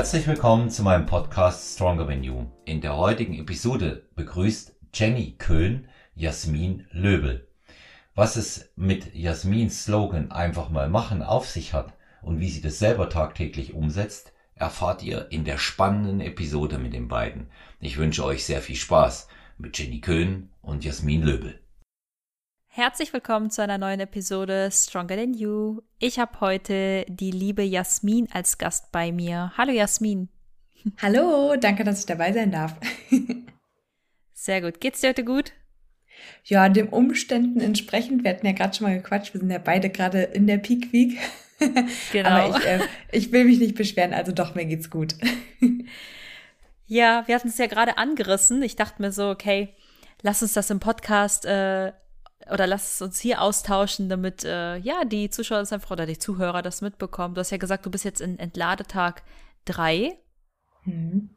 Herzlich willkommen zu meinem Podcast Stronger Than You. In der heutigen Episode begrüßt Jenny Köhn Jasmin Löbel. Was es mit Jasmins Slogan einfach mal machen auf sich hat und wie sie das selber tagtäglich umsetzt, erfahrt ihr in der spannenden Episode mit den beiden. Ich wünsche euch sehr viel Spaß mit Jenny Köhn und Jasmin Löbel. Herzlich willkommen zu einer neuen Episode Stronger Than You. Ich habe heute die liebe Jasmin als Gast bei mir. Hallo Jasmin. Hallo, danke, dass ich dabei sein darf. Sehr gut. Geht's dir heute gut? Ja, den Umständen entsprechend. Wir hatten ja gerade schon mal gequatscht. Wir sind ja beide gerade in der Peak Week. Genau. Aber ich, äh, ich will mich nicht beschweren, also doch, mir geht's gut. ja, wir hatten es ja gerade angerissen. Ich dachte mir so, okay, lass uns das im Podcast äh, oder lass es uns hier austauschen, damit äh, ja die Zuschauer das einfach oder die Zuhörer das mitbekommen. Du hast ja gesagt, du bist jetzt in Entladetag drei. Mhm.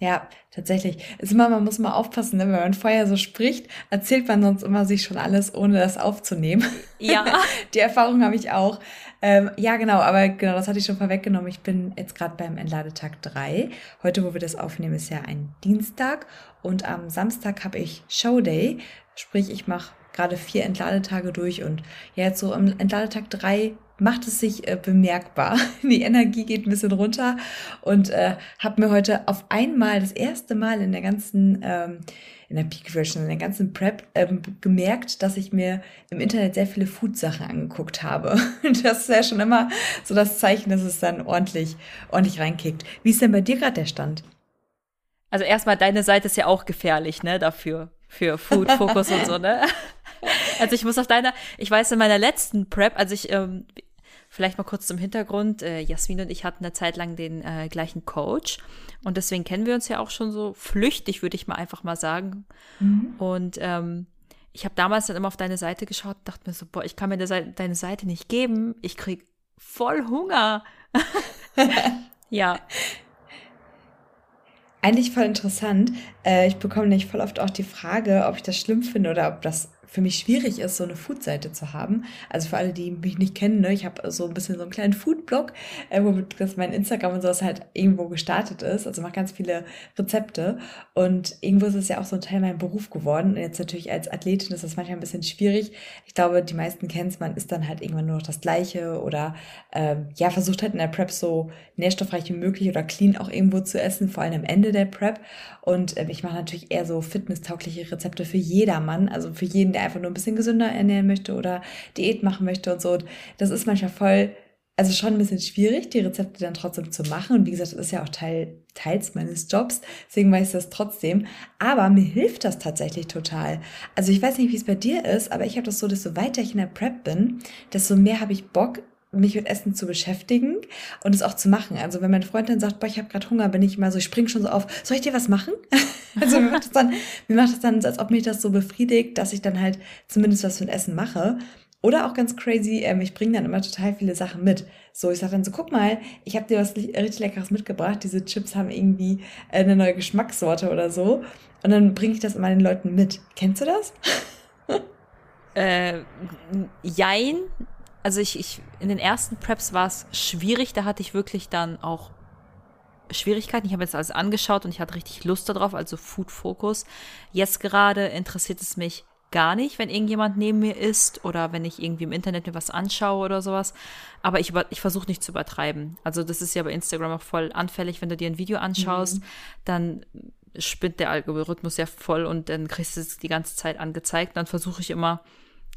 Ja, tatsächlich. Ist immer, man muss mal aufpassen, ne? wenn man vorher so spricht, erzählt man sonst immer sich schon alles, ohne das aufzunehmen. Ja. Die Erfahrung habe ich auch. Ähm, ja, genau, aber genau, das hatte ich schon vorweggenommen. Ich bin jetzt gerade beim Entladetag drei. Heute, wo wir das aufnehmen, ist ja ein Dienstag und am Samstag habe ich Showday. Sprich, ich mache gerade vier Entladetage durch und ja, jetzt so am Entladetag drei macht es sich äh, bemerkbar. Die Energie geht ein bisschen runter und äh, habe mir heute auf einmal das erste Mal in der ganzen ähm, in der Peak Version, in der ganzen Prep ähm, gemerkt, dass ich mir im Internet sehr viele Food-Sachen angeguckt habe. das ist ja schon immer so das Zeichen, dass es dann ordentlich, ordentlich reinkickt. Wie ist denn bei dir gerade der Stand? Also erstmal, deine Seite ist ja auch gefährlich, ne, dafür. Für Food, Fokus und so, ne? Also ich muss auf deiner, ich weiß in meiner letzten Prep, also ich, ähm, vielleicht mal kurz zum Hintergrund, äh, Jasmin und ich hatten eine Zeit lang den äh, gleichen Coach und deswegen kennen wir uns ja auch schon so flüchtig, würde ich mal einfach mal sagen. Mhm. Und ähm, ich habe damals dann immer auf deine Seite geschaut und dachte mir so, boah, ich kann mir Seite, deine Seite nicht geben, ich krieg voll Hunger. ja. Eigentlich voll interessant. Äh, ich bekomme nämlich voll oft auch die Frage, ob ich das schlimm finde oder ob das für mich schwierig ist, so eine Food-Seite zu haben. Also für alle, die mich nicht kennen, ne, ich habe so ein bisschen so einen kleinen Food-Blog, äh, wo das mein Instagram und sowas halt irgendwo gestartet ist. Also mache ganz viele Rezepte. Und irgendwo ist es ja auch so ein Teil meinem Beruf geworden. Und jetzt natürlich als Athletin ist das manchmal ein bisschen schwierig. Ich glaube, die meisten kennen es, man ist dann halt irgendwann nur noch das Gleiche oder ähm, ja, versucht halt in der Prep so nährstoffreich wie möglich oder clean auch irgendwo zu essen, vor allem am Ende der Prep. Und äh, ich mache natürlich eher so fitnesstaugliche Rezepte für jedermann, also für jeden, der einfach nur ein bisschen gesünder ernähren möchte oder Diät machen möchte und so. Das ist manchmal voll, also schon ein bisschen schwierig, die Rezepte dann trotzdem zu machen. Und wie gesagt, das ist ja auch Teil, teils meines Jobs, deswegen weiß ich das trotzdem. Aber mir hilft das tatsächlich total. Also ich weiß nicht, wie es bei dir ist, aber ich habe das so, desto weiter ich in der Prep bin, desto mehr habe ich Bock, mich mit Essen zu beschäftigen und es auch zu machen. Also wenn mein Freund dann sagt, boah, ich habe gerade Hunger, bin ich mal so, ich spring schon so auf, soll ich dir was machen? also mir macht das dann, mir macht das dann, als ob mich das so befriedigt, dass ich dann halt zumindest was für ein Essen mache. Oder auch ganz crazy, ähm, ich bringe dann immer total viele Sachen mit. So, ich sage dann so, guck mal, ich habe dir was richtig Leckeres mitgebracht. Diese Chips haben irgendwie eine neue Geschmackssorte oder so. Und dann bringe ich das immer den Leuten mit. Kennst du das? äh, jein, also ich, ich, in den ersten Preps war es schwierig, da hatte ich wirklich dann auch Schwierigkeiten. Ich habe jetzt alles angeschaut und ich hatte richtig Lust darauf, also Food Focus. Jetzt gerade interessiert es mich gar nicht, wenn irgendjemand neben mir ist oder wenn ich irgendwie im Internet mir was anschaue oder sowas. Aber ich, ich versuche nicht zu übertreiben. Also das ist ja bei Instagram auch voll anfällig, wenn du dir ein Video anschaust, mhm. dann spinnt der Algorithmus ja voll und dann kriegst du es die ganze Zeit angezeigt. Dann versuche ich immer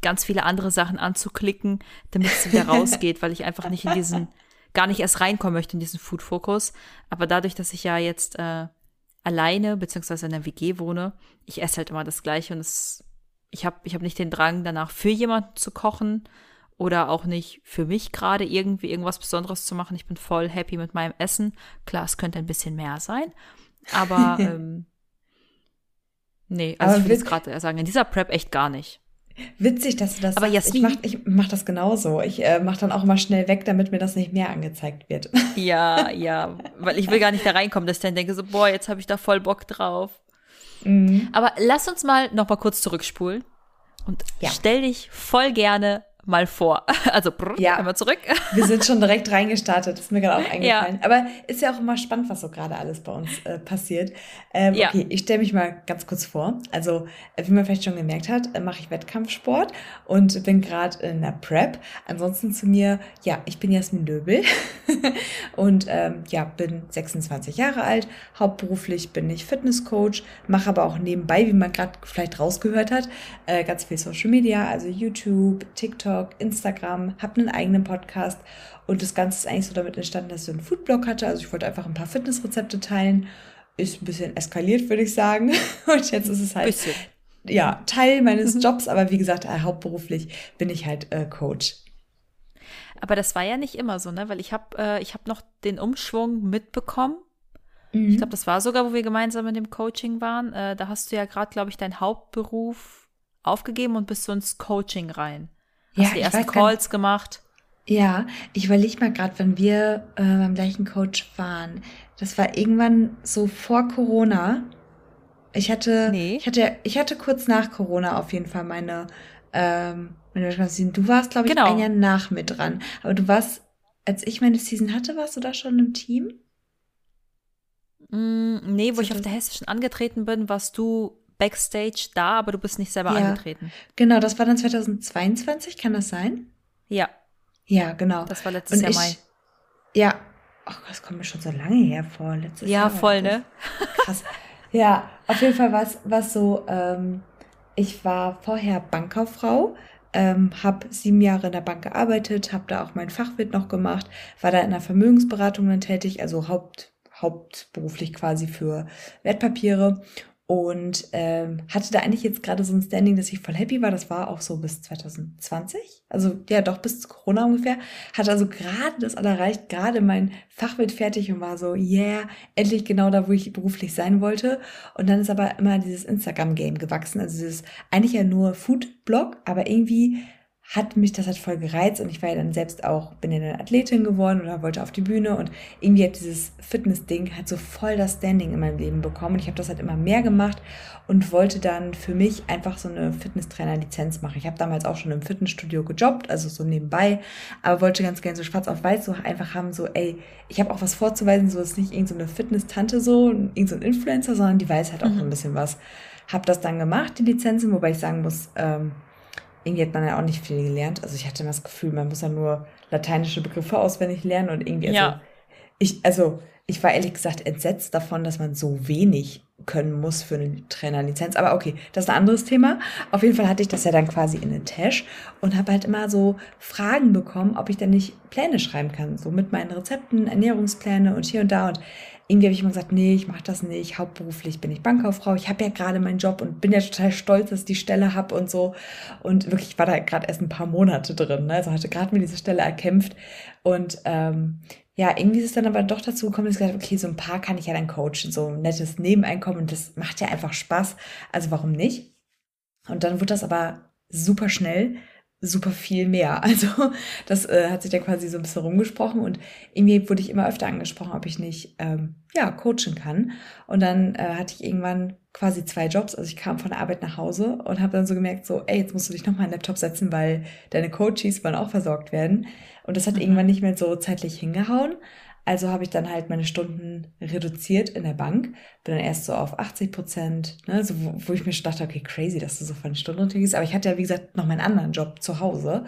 ganz viele andere Sachen anzuklicken, damit es wieder rausgeht, weil ich einfach nicht in diesen, gar nicht erst reinkommen möchte in diesen Food-Fokus. Aber dadurch, dass ich ja jetzt äh, alleine beziehungsweise in der WG wohne, ich esse halt immer das Gleiche und es, ich habe ich hab nicht den Drang, danach für jemanden zu kochen oder auch nicht für mich gerade irgendwie irgendwas Besonderes zu machen. Ich bin voll happy mit meinem Essen. Klar, es könnte ein bisschen mehr sein, aber ähm, nee, also aber ich will jetzt gerade sagen, in dieser Prep echt gar nicht. Witzig, dass du das Aber sagst. Jasmin, ich mache mach das genauso. Ich äh, mache dann auch immer schnell weg, damit mir das nicht mehr angezeigt wird. Ja, ja, weil ich will gar nicht da reinkommen, dass ich dann denke so, boah, jetzt habe ich da voll Bock drauf. Mhm. Aber lass uns mal noch mal kurz zurückspulen und ja. stell dich voll gerne mal vor. Also brr, Ja. einmal zurück. Wir sind schon direkt reingestartet, ist mir gerade auch eingefallen. Aber ist ja auch immer spannend, was so gerade alles bei uns äh, passiert. Ähm, Ja. Okay, ich stelle mich mal ganz kurz vor. Also, äh, wie man vielleicht schon gemerkt hat, äh, mache ich Wettkampfsport und bin gerade in der Prep. Ansonsten zu mir, ja, ich bin Jasmin Löbel und ähm, ja, bin 26 Jahre alt. Hauptberuflich bin ich Fitnesscoach, mache aber auch nebenbei, wie man gerade vielleicht rausgehört hat, äh, ganz viel Social Media, also YouTube, TikTok, Instagram, habe einen eigenen Podcast und das Ganze ist eigentlich so damit entstanden, dass ich einen Foodblog hatte. Also ich wollte einfach ein paar Fitnessrezepte teilen. Ist ein bisschen eskaliert, würde ich sagen. Und jetzt ist es halt Bisschen. ja Teil meines Mhm. Jobs, aber wie gesagt, äh, hauptberuflich bin ich halt äh, Coach. Aber das war ja nicht immer so, ne? Weil ich habe äh, ich hab noch den Umschwung mitbekommen. Mhm. Ich glaube, das war sogar, wo wir gemeinsam in dem Coaching waren. Äh, da hast du ja gerade, glaube ich, deinen Hauptberuf aufgegeben und bist so ins Coaching rein. Hast Ja, die ich ersten Calls gemacht. Ja, ich überlege mal gerade, wenn wir äh, beim gleichen Coach waren. Das war irgendwann so vor Corona. Ich hatte, Nee. ich hatte, ich hatte kurz nach Corona auf jeden Fall meine, ähm, meine. Du warst, glaube ich, Genau. ein Jahr nach mit dran. Aber du warst, als ich meine Season hatte, warst du da schon im Team? Mm, nee, wo So ich auf der Hessischen angetreten bin, warst du Backstage da, aber du bist nicht selber Ja. angetreten. Genau, das war dann 2022, kann das sein? Ja, Ja, genau. das war letztes Und Jahr ich, Mai. ja, ach, das kommt mir schon so lange her vor. Letztes Ja, Jahr voll, ne? Krass. Ja, auf jeden Fall war es so, ähm, ich war vorher Bankkauffrau, ähm, habe sieben Jahre in der Bank gearbeitet, habe da auch mein Fachwirt noch gemacht, war da in der Vermögensberatung dann tätig, also Haupt, hauptberuflich quasi für Wertpapiere und ähm, hatte da eigentlich jetzt gerade so ein Standing, dass ich voll happy war. Das war auch so bis 2020, also ja doch bis Corona ungefähr. Hatte also gerade das alle erreicht, gerade mein Fachwirt fertig und war so, yeah, endlich genau da, wo ich beruflich sein wollte. Und dann ist aber immer dieses Instagram-Game gewachsen, also dieses eigentlich ja nur Food-Blog, aber irgendwie hat mich das halt voll gereizt und ich war ja dann selbst auch, bin ja eine Athletin geworden oder wollte auf die Bühne und irgendwie hat dieses Fitness-Ding halt so voll das Standing in meinem Leben bekommen und ich habe das halt immer mehr gemacht und wollte dann für mich einfach so eine Fitnesstrainer-Lizenz machen. Ich habe damals auch schon im Fitnessstudio gejobbt, also so nebenbei, aber wollte ganz gerne so schwarz auf weiß so einfach haben, so ey, ich habe auch was vorzuweisen, so ist nicht irgendeine so eine Fitness-Tante so, irgendein so ein Influencer, sondern die weiß halt auch Mhm. ein bisschen was. Hab das dann gemacht, die Lizenzen, wobei ich sagen muss, ähm, irgendwie hat man ja auch nicht viel gelernt. Also ich hatte immer das Gefühl, man muss ja nur lateinische Begriffe auswendig lernen und irgendwie, also Ja. ich, also ich war ehrlich gesagt entsetzt davon, dass man so wenig können muss für eine Trainerlizenz. Aber okay, das ist ein anderes Thema. Auf jeden Fall hatte ich das ja dann quasi in den Tash und habe halt immer so Fragen bekommen, ob ich denn nicht Pläne schreiben kann, so mit meinen Rezepten, Ernährungspläne und hier und da und irgendwie habe ich immer gesagt, nee, ich mache das nicht. Hauptberuflich bin ich Bankkauffrau. Ich habe ja gerade meinen Job und bin ja total stolz, dass ich die Stelle habe und so. Und wirklich, ich war da gerade erst ein paar Monate drin. Ne? Also hatte gerade mir diese Stelle erkämpft. Und ähm, ja, irgendwie ist es dann aber doch dazu gekommen, dass ich gesagt habe, okay, so ein paar kann ich ja dann coachen. So ein nettes Nebeneinkommen. Und das macht ja einfach Spaß. Also warum nicht? Und dann wurde das aber super schnell super viel mehr. Also das äh, hat sich dann quasi so ein bisschen rumgesprochen und irgendwie wurde ich immer öfter angesprochen, ob ich nicht ähm, ja coachen kann. Und dann äh, hatte ich irgendwann quasi zwei Jobs. Also ich kam von der Arbeit nach Hause und habe dann so gemerkt, so, ey, jetzt musst du dich noch mal an den Laptop setzen, weil deine Coaches wollen auch versorgt werden. Und das hat Mhm. irgendwann nicht mehr so zeitlich hingehauen. Also habe ich dann halt meine Stunden reduziert in der Bank, bin dann erst so auf 80 Prozent, ne, so, wo, wo ich mir schon dachte, okay, crazy, dass du so von den Stunden runtergehst. Aber ich hatte ja, wie gesagt, noch meinen anderen Job zu Hause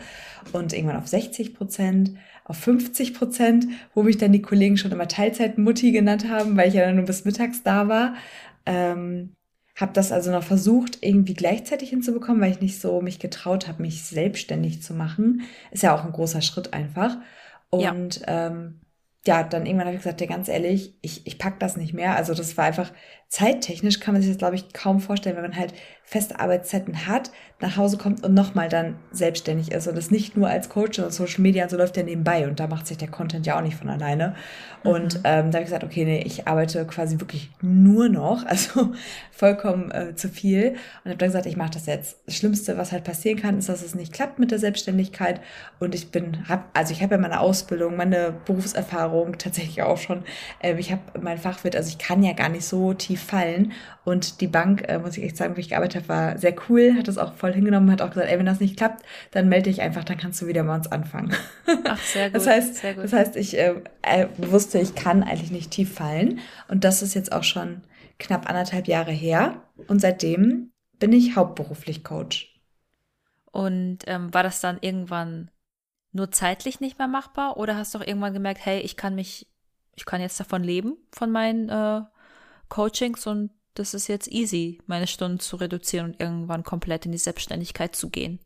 und irgendwann auf 60 Prozent, auf 50 Prozent, wo mich dann die Kollegen schon immer Teilzeit-Mutti genannt haben, weil ich ja dann nur bis mittags da war. Ähm, habe das also noch versucht, irgendwie gleichzeitig hinzubekommen, weil ich nicht so mich getraut habe, mich selbstständig zu machen. Ist ja auch ein großer Schritt einfach. Ja. Und ähm, ja, dann irgendwann habe ich gesagt, ja, ganz ehrlich, ich, ich pack das nicht mehr. Also das war einfach zeittechnisch kann man sich das, glaube ich, kaum vorstellen, wenn man halt feste Arbeitszeiten hat, nach Hause kommt und nochmal dann selbstständig ist und das nicht nur als Coach, sondern Social Media und so läuft ja nebenbei und da macht sich der Content ja auch nicht von alleine. Und Mhm. ähm, da habe ich gesagt, okay, nee, ich arbeite quasi wirklich nur noch, also vollkommen äh, zu viel und habe dann gesagt, ich mache das jetzt. Das Schlimmste, was halt passieren kann, ist, dass es nicht klappt mit der Selbstständigkeit und ich bin, hab, also ich habe ja meine Ausbildung, meine Berufserfahrung tatsächlich auch schon. Ähm, ich habe mein Fachwirt, also ich kann ja gar nicht so tief tief fallen. Und die Bank, äh, muss ich echt sagen, wo ich gearbeitet habe, war sehr cool, hat das auch voll hingenommen, hat auch gesagt, ey, wenn das nicht klappt, dann melde dich einfach, dann kannst du wieder bei uns anfangen. Ach, sehr gut. Das heißt, sehr gut. Das heißt ich äh, äh, wusste, ich kann eigentlich nicht tief fallen. Und das ist jetzt auch schon knapp anderthalb Jahre her. Und seitdem bin ich hauptberuflich Coach. Und ähm, war das dann irgendwann nur zeitlich nicht mehr machbar oder hast du auch irgendwann gemerkt, hey, ich kann mich, ich kann jetzt davon leben, von meinen äh, Coachings und das ist jetzt easy, meine Stunden zu reduzieren und irgendwann komplett in die Selbstständigkeit zu gehen?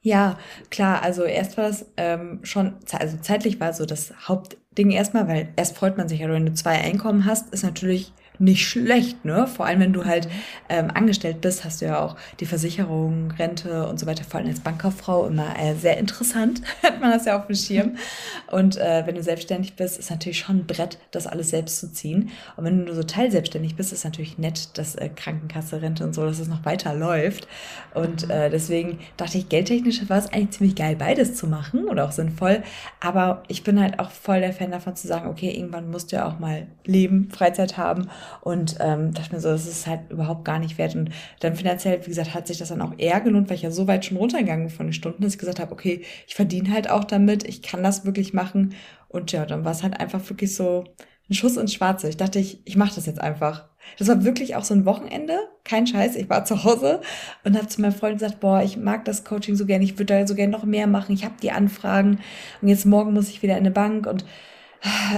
Ja, klar, also erst war das ähm, schon, also zeitlich war so das Hauptding erstmal, weil erst freut man sich ja, wenn du zwei Einkommen hast, ist natürlich nicht schlecht, ne? Vor allem, wenn du halt ähm, angestellt bist, hast du ja auch die Versicherung, Rente und so weiter, vor allem als Bankkauffrau immer äh, sehr interessant, hat man das ja auf dem Schirm. Und äh, wenn du selbstständig bist, ist natürlich schon ein Brett, das alles selbst zu ziehen. Und wenn du nur so teilselbstständig bist, ist natürlich nett, dass äh, Krankenkasse, Rente und so, dass es noch weiter läuft. Und äh, deswegen dachte ich, geldtechnisch war es eigentlich ziemlich geil, beides zu machen oder auch sinnvoll. Aber ich bin halt auch voll der Fan davon zu sagen, okay, irgendwann musst du ja auch mal leben, Freizeit haben und ähm, dachte mir so, das ist halt überhaupt gar nicht wert. Und dann finanziell, wie gesagt, hat sich das dann auch eher gelohnt, weil ich ja so weit schon runtergegangen von den Stunden, dass ich gesagt habe, okay, ich verdiene halt auch damit, ich kann das wirklich machen. Und ja, dann war es halt einfach wirklich so ein Schuss ins Schwarze. Ich dachte, ich, ich mache das jetzt einfach. Das war wirklich auch so ein Wochenende, kein Scheiß. Ich war zu Hause und habe zu meinem Freund gesagt, boah, ich mag das Coaching so gern, ich würde da so gern noch mehr machen. Ich habe die Anfragen und jetzt morgen muss ich wieder in eine Bank und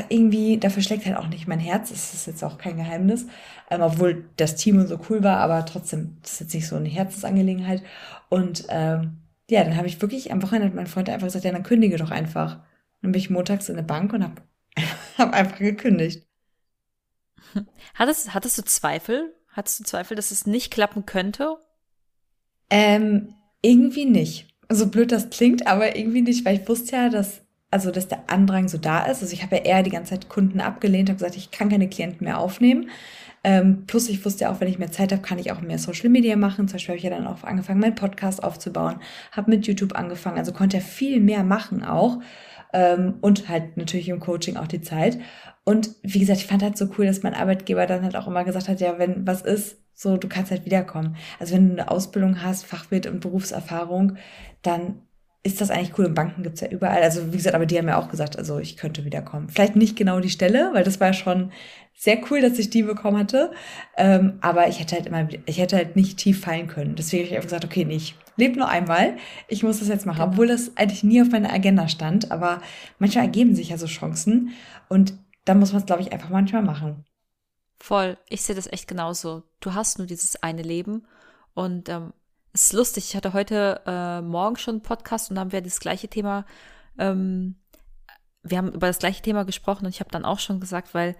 irgendwie, dafür schlägt halt auch nicht mein Herz. Das ist jetzt auch kein Geheimnis. Ähm, obwohl das Team so cool war, aber trotzdem, das ist jetzt nicht so eine Herzensangelegenheit. Und ähm, ja, dann habe ich wirklich am Wochenende mein Freund einfach gesagt, ja, dann kündige doch einfach. Dann bin ich montags in der Bank und habe hab einfach gekündigt. Hattest, hattest du Zweifel? Hattest du Zweifel, dass es nicht klappen könnte? Ähm, irgendwie nicht. So blöd das klingt, aber irgendwie nicht, weil ich wusste ja, dass also dass der Andrang so da ist. Also ich habe ja eher die ganze Zeit Kunden abgelehnt, habe gesagt, ich kann keine Klienten mehr aufnehmen. Ähm, plus ich wusste ja auch, wenn ich mehr Zeit habe, kann ich auch mehr Social Media machen. Zum Beispiel habe ich ja dann auch angefangen, meinen Podcast aufzubauen, habe mit YouTube angefangen, also konnte ja viel mehr machen auch. Ähm, und halt natürlich im Coaching auch die Zeit. Und wie gesagt, ich fand halt so cool, dass mein Arbeitgeber dann halt auch immer gesagt hat, ja, wenn was ist, so, du kannst halt wiederkommen. Also wenn du eine Ausbildung hast, Fachwirt und Berufserfahrung, dann ist das eigentlich cool. Und Banken gibt's ja überall. Also wie gesagt, aber die haben ja auch gesagt, also ich könnte wiederkommen. Vielleicht nicht genau die Stelle, weil das war schon sehr cool, dass ich die bekommen hatte. Ähm, aber ich hätte halt immer, ich hätte halt nicht tief fallen können. Deswegen habe ich einfach gesagt, okay, nee, ich lebe nur einmal. Ich muss das jetzt machen. Genau. Obwohl das eigentlich nie auf meiner Agenda stand. Aber manchmal ergeben sich ja so Chancen. Und da muss man es, glaube ich, einfach manchmal machen. Voll. Ich sehe das echt genauso. Du hast nur dieses eine Leben. Und ähm, es ist lustig, ich hatte heute äh, Morgen schon einen Podcast und da haben wir das gleiche Thema, ähm, wir haben über das gleiche Thema gesprochen und ich habe dann auch schon gesagt, weil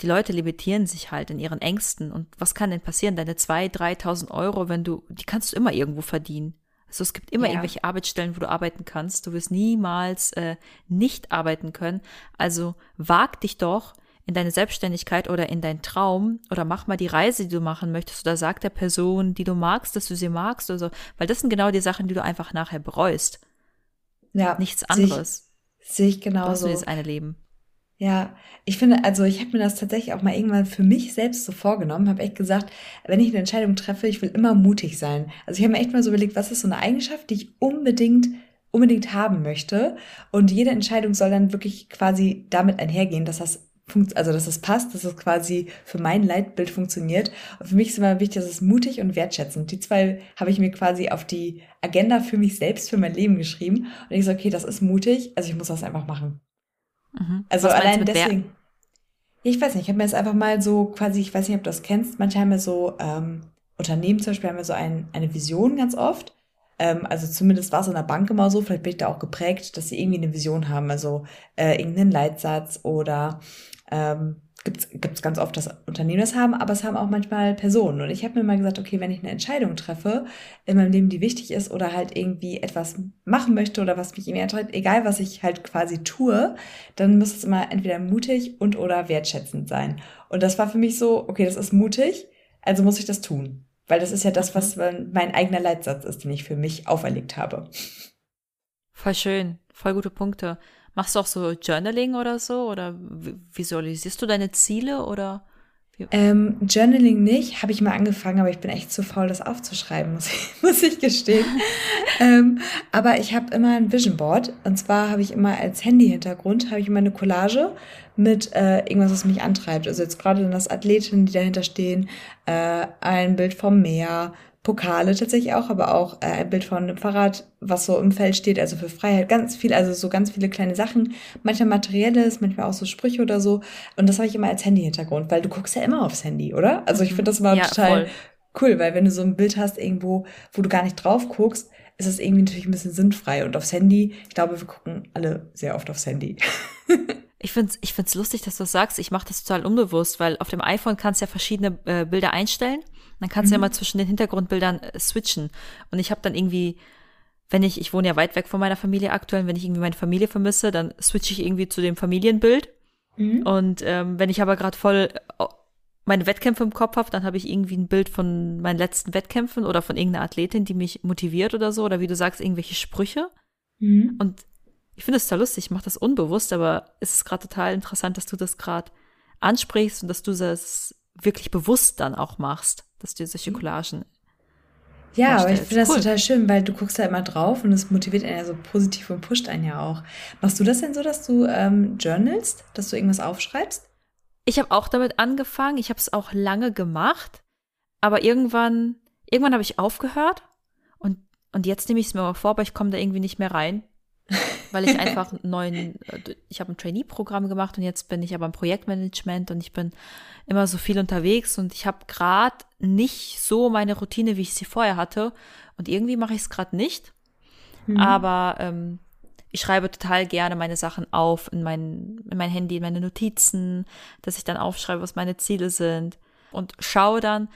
die Leute limitieren sich halt in ihren Ängsten. Und was kann denn passieren? Deine 2.000, 3.000 Euro, wenn du, die kannst du immer irgendwo verdienen. Also es gibt immer ja. irgendwelche Arbeitsstellen, wo du arbeiten kannst. Du wirst niemals äh, nicht arbeiten können. Also wag dich doch in deine Selbstständigkeit oder in deinen Traum oder mach mal die Reise, die du machen möchtest oder sag der Person, die du magst, dass du sie magst oder so, weil das sind genau die Sachen, die du einfach nachher bereust. Ja. Nichts anderes. Sehe ich, genauso. Du hast nur dieses eine Leben. Ja, ich finde, also ich habe mir das tatsächlich auch mal irgendwann für mich selbst so vorgenommen, habe echt gesagt, wenn ich eine Entscheidung treffe, ich will immer mutig sein. Also ich habe mir echt mal so überlegt, was ist so eine Eigenschaft, die ich unbedingt unbedingt haben möchte und jede Entscheidung soll dann wirklich quasi damit einhergehen, dass das also dass es passt, dass es quasi für mein Leitbild funktioniert. Und für mich ist immer wichtig, dass es mutig und wertschätzend. Die zwei habe ich mir quasi auf die Agenda für mich selbst, für mein Leben geschrieben. Und ich so, okay, das ist mutig, also ich muss das einfach machen. Mhm. Also Was allein deswegen. Ich weiß nicht, ich habe mir das einfach mal so quasi, ich weiß nicht, ob du das kennst, manche haben ja so, ähm, Unternehmen zum Beispiel haben ja so ein, eine Vision ganz oft. Ähm, also zumindest war es in der Bank immer so, vielleicht bin ich da auch geprägt, dass sie irgendwie eine Vision haben, also äh, irgendeinen Leitsatz oder ähm, gibt es ganz oft, dass Unternehmen das haben, aber es haben auch manchmal Personen. Und ich habe mir mal gesagt, okay, wenn ich eine Entscheidung treffe in meinem Leben, die wichtig ist oder halt irgendwie etwas machen möchte oder was mich irgendwie antreibt, egal was ich halt quasi tue, dann muss es immer entweder mutig und oder wertschätzend sein. Und das war für mich so, okay, das ist mutig, also muss ich das tun. Weil das ist ja das, was mhm. mein eigener Leitsatz ist, den ich für mich auferlegt habe. Voll schön, voll gute Punkte. Machst du auch so Journaling oder so? Oder visualisierst du deine Ziele oder Ähm, Journaling nicht, habe ich mal angefangen, aber ich bin echt zu faul, das aufzuschreiben, muss ich, muss ich gestehen. ähm, aber ich habe immer ein Vision Board und zwar habe ich immer als Handy-Hintergrund, habe ich immer eine Collage mit äh, irgendwas, was mich antreibt. Also jetzt gerade das Athletinnen, die dahinter stehen, äh, ein Bild vom Meer, Pokale tatsächlich auch, aber auch äh, ein Bild von einem Fahrrad, was so im Feld steht, also für Freiheit, ganz viel, also so ganz viele kleine Sachen, manchmal materielles, manchmal auch so Sprüche oder so. Und das habe ich immer als Handy-Hintergrund, weil du guckst ja immer aufs Handy, oder? Also ich finde das immer ja, total voll. cool, weil wenn du so ein Bild hast irgendwo, wo du gar nicht drauf guckst, ist das irgendwie natürlich ein bisschen sinnfrei. Und aufs Handy, ich glaube, wir gucken alle sehr oft aufs Handy. Ich finde es ich find's lustig, dass du das sagst. Ich mache das total unbewusst, weil auf dem iPhone kannst du ja verschiedene äh, Bilder einstellen. Dann kannst mhm. du ja mhm. mal zwischen den Hintergrundbildern äh, switchen. Und ich habe dann irgendwie, wenn ich, ich wohne ja weit weg von meiner Familie aktuell, wenn ich irgendwie meine Familie vermisse, dann switche ich irgendwie zu dem Familienbild. Mhm. Und ähm, wenn ich aber gerade voll äh, meine Wettkämpfe im Kopf habe, dann habe ich irgendwie ein Bild von meinen letzten Wettkämpfen oder von irgendeiner Athletin, die mich motiviert oder so, oder wie du sagst, irgendwelche Sprüche. Mhm. Und ich finde es total lustig, ich mache das unbewusst, aber es ist gerade total interessant, dass du das gerade ansprichst und dass du das wirklich bewusst dann auch machst dass du solche. Collagen ja, aber ich finde das cool. total schön, weil du guckst da immer drauf und es motiviert einen ja so positiv und pusht einen ja auch. Machst du das denn so, dass du ähm, journalst, dass du irgendwas aufschreibst? Ich habe auch damit angefangen. Ich habe es auch lange gemacht, aber irgendwann, irgendwann habe ich aufgehört und und jetzt nehme ich es mir mal vor, aber ich komme da irgendwie nicht mehr rein weil ich einfach einen neuen, äh, ich habe ein Trainee-Programm gemacht und jetzt bin ich aber im Projektmanagement und ich bin immer so viel unterwegs und ich habe gerade nicht so meine Routine, wie ich sie vorher hatte und irgendwie mache ich es gerade nicht. Mhm. Aber ähm, ich schreibe total gerne meine Sachen auf in mein, in mein Handy, in meine Notizen, dass ich dann aufschreibe, was meine Ziele sind und schaue dann,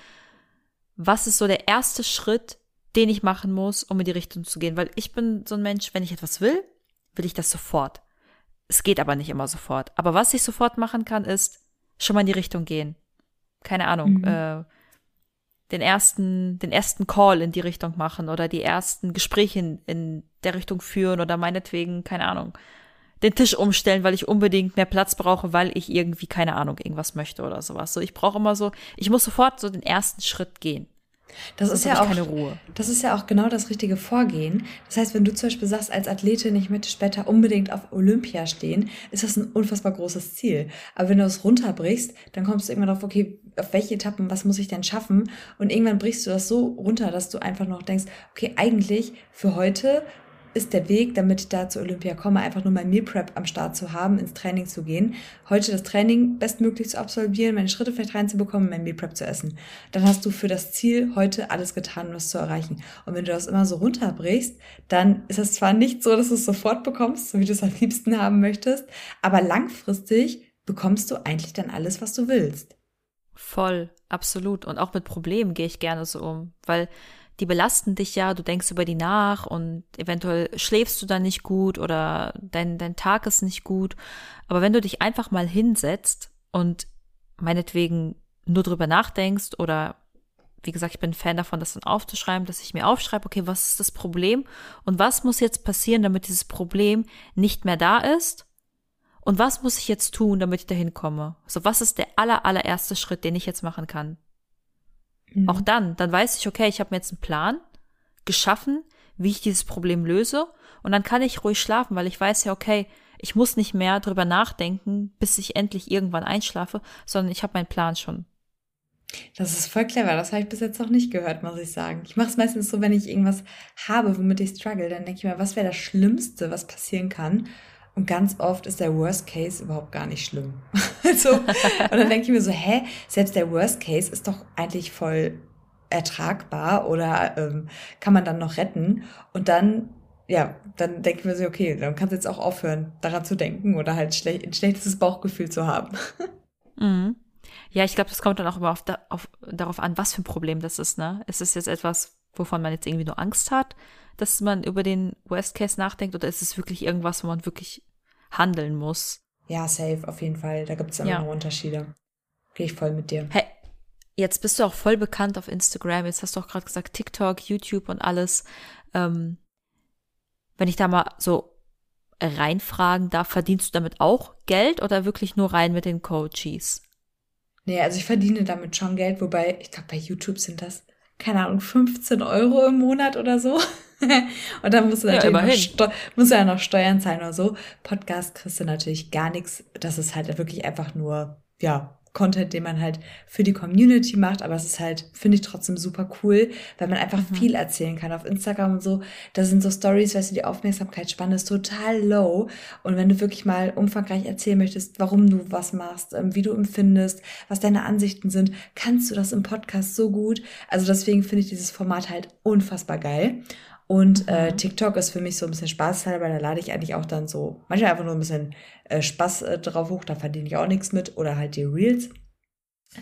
was ist so der erste Schritt, den ich machen muss, um in die Richtung zu gehen. Weil ich bin so ein Mensch, wenn ich etwas will, will ich das sofort. Es geht aber nicht immer sofort. Aber was ich sofort machen kann, ist schon mal in die Richtung gehen. Keine Ahnung, mhm. äh, den ersten, den ersten Call in die Richtung machen oder die ersten Gespräche in, in der Richtung führen oder meinetwegen, keine Ahnung, den Tisch umstellen, weil ich unbedingt mehr Platz brauche, weil ich irgendwie, keine Ahnung, irgendwas möchte oder sowas. So, ich brauche immer so, ich muss sofort so den ersten Schritt gehen. Das ist ja auch keine Ruhe. Das ist ja auch genau das richtige Vorgehen. Das heißt, wenn du zum Beispiel sagst, als Athletin, ich möchte später unbedingt auf Olympia stehen, ist das ein unfassbar großes Ziel. Aber wenn du es runterbrichst, dann kommst du irgendwann drauf, okay, auf welche Etappen, was muss ich denn schaffen? Und irgendwann brichst du das so runter, dass du einfach noch denkst, okay, eigentlich für heute ist der Weg, damit ich da zur Olympia komme, einfach nur mein Meal Prep am Start zu haben, ins Training zu gehen, heute das Training bestmöglich zu absolvieren, meine Schritte vielleicht reinzubekommen, mein Meal Prep zu essen. Dann hast du für das Ziel heute alles getan, um es zu erreichen. Und wenn du das immer so runterbrichst, dann ist es zwar nicht so, dass du es sofort bekommst, so wie du es am liebsten haben möchtest, aber langfristig bekommst du eigentlich dann alles, was du willst. Voll, absolut. Und auch mit Problemen gehe ich gerne so um, weil die belasten dich ja, du denkst über die nach und eventuell schläfst du dann nicht gut oder dein, dein Tag ist nicht gut. Aber wenn du dich einfach mal hinsetzt und meinetwegen nur drüber nachdenkst oder wie gesagt, ich bin Fan davon, das dann aufzuschreiben, dass ich mir aufschreibe, okay, was ist das Problem und was muss jetzt passieren, damit dieses Problem nicht mehr da ist? Und was muss ich jetzt tun, damit ich dahin komme? So, was ist der aller, allererste Schritt, den ich jetzt machen kann? Mhm. Auch dann, dann weiß ich, okay, ich habe mir jetzt einen Plan geschaffen, wie ich dieses Problem löse und dann kann ich ruhig schlafen, weil ich weiß ja, okay, ich muss nicht mehr drüber nachdenken, bis ich endlich irgendwann einschlafe, sondern ich habe meinen Plan schon. Das ist voll clever. Das habe ich bis jetzt noch nicht gehört, muss ich sagen. Ich mache es meistens so, wenn ich irgendwas habe, womit ich struggle, dann denke ich mir, was wäre das Schlimmste, was passieren kann? Und ganz oft ist der Worst Case überhaupt gar nicht schlimm. so, und dann denke ich mir so, hä, selbst der Worst Case ist doch eigentlich voll ertragbar oder ähm, kann man dann noch retten. Und dann, ja, dann denke ich mir so, okay, dann kannst du jetzt auch aufhören, daran zu denken oder halt schle ein schlechtes Bauchgefühl zu haben. mhm. Ja, ich glaube, das kommt dann auch immer auf, da, auf, darauf an, was für ein Problem das ist. Ne? Ist es jetzt etwas, wovon man jetzt irgendwie nur Angst hat, dass man über den Worst Case nachdenkt, oder ist es wirklich irgendwas, wo man wirklich handeln muss. Ja, safe, auf jeden Fall. Da gibt es immer ja. noch Unterschiede. Gehe ich voll mit dir. Hey, jetzt bist du auch voll bekannt auf Instagram. Jetzt hast du auch gerade gesagt, TikTok, YouTube und alles. Ähm, wenn ich da mal so reinfragen darf, verdienst du damit auch Geld oder wirklich nur rein mit den Coaches? Nee, also ich verdiene damit schon Geld, wobei, ich glaube, bei YouTube sind das, keine Ahnung, 15 Euro im Monat oder so. und dann musst du natürlich ja, noch, Steu musst du ja noch Steuern zahlen oder so. Podcast kriegst du natürlich gar nichts. Das ist halt wirklich einfach nur, ja, Content, den man halt für die Community macht, aber es ist halt, finde ich trotzdem super cool, weil man einfach mhm. viel erzählen kann auf Instagram und so. Da sind so Stories, weißt du, die Aufmerksamkeitsspanne ist total low. Und wenn du wirklich mal umfangreich erzählen möchtest, warum du was machst, ähm, wie du empfindest, was deine Ansichten sind, kannst du das im Podcast so gut. Also deswegen finde ich dieses Format halt unfassbar geil. Und äh, mhm. TikTok ist für mich so ein bisschen Spaßteil, weil da lade ich eigentlich auch dann so, manchmal einfach nur ein bisschen äh, Spaß äh, drauf hoch, da verdiene ich auch nichts mit. Oder halt die Reels.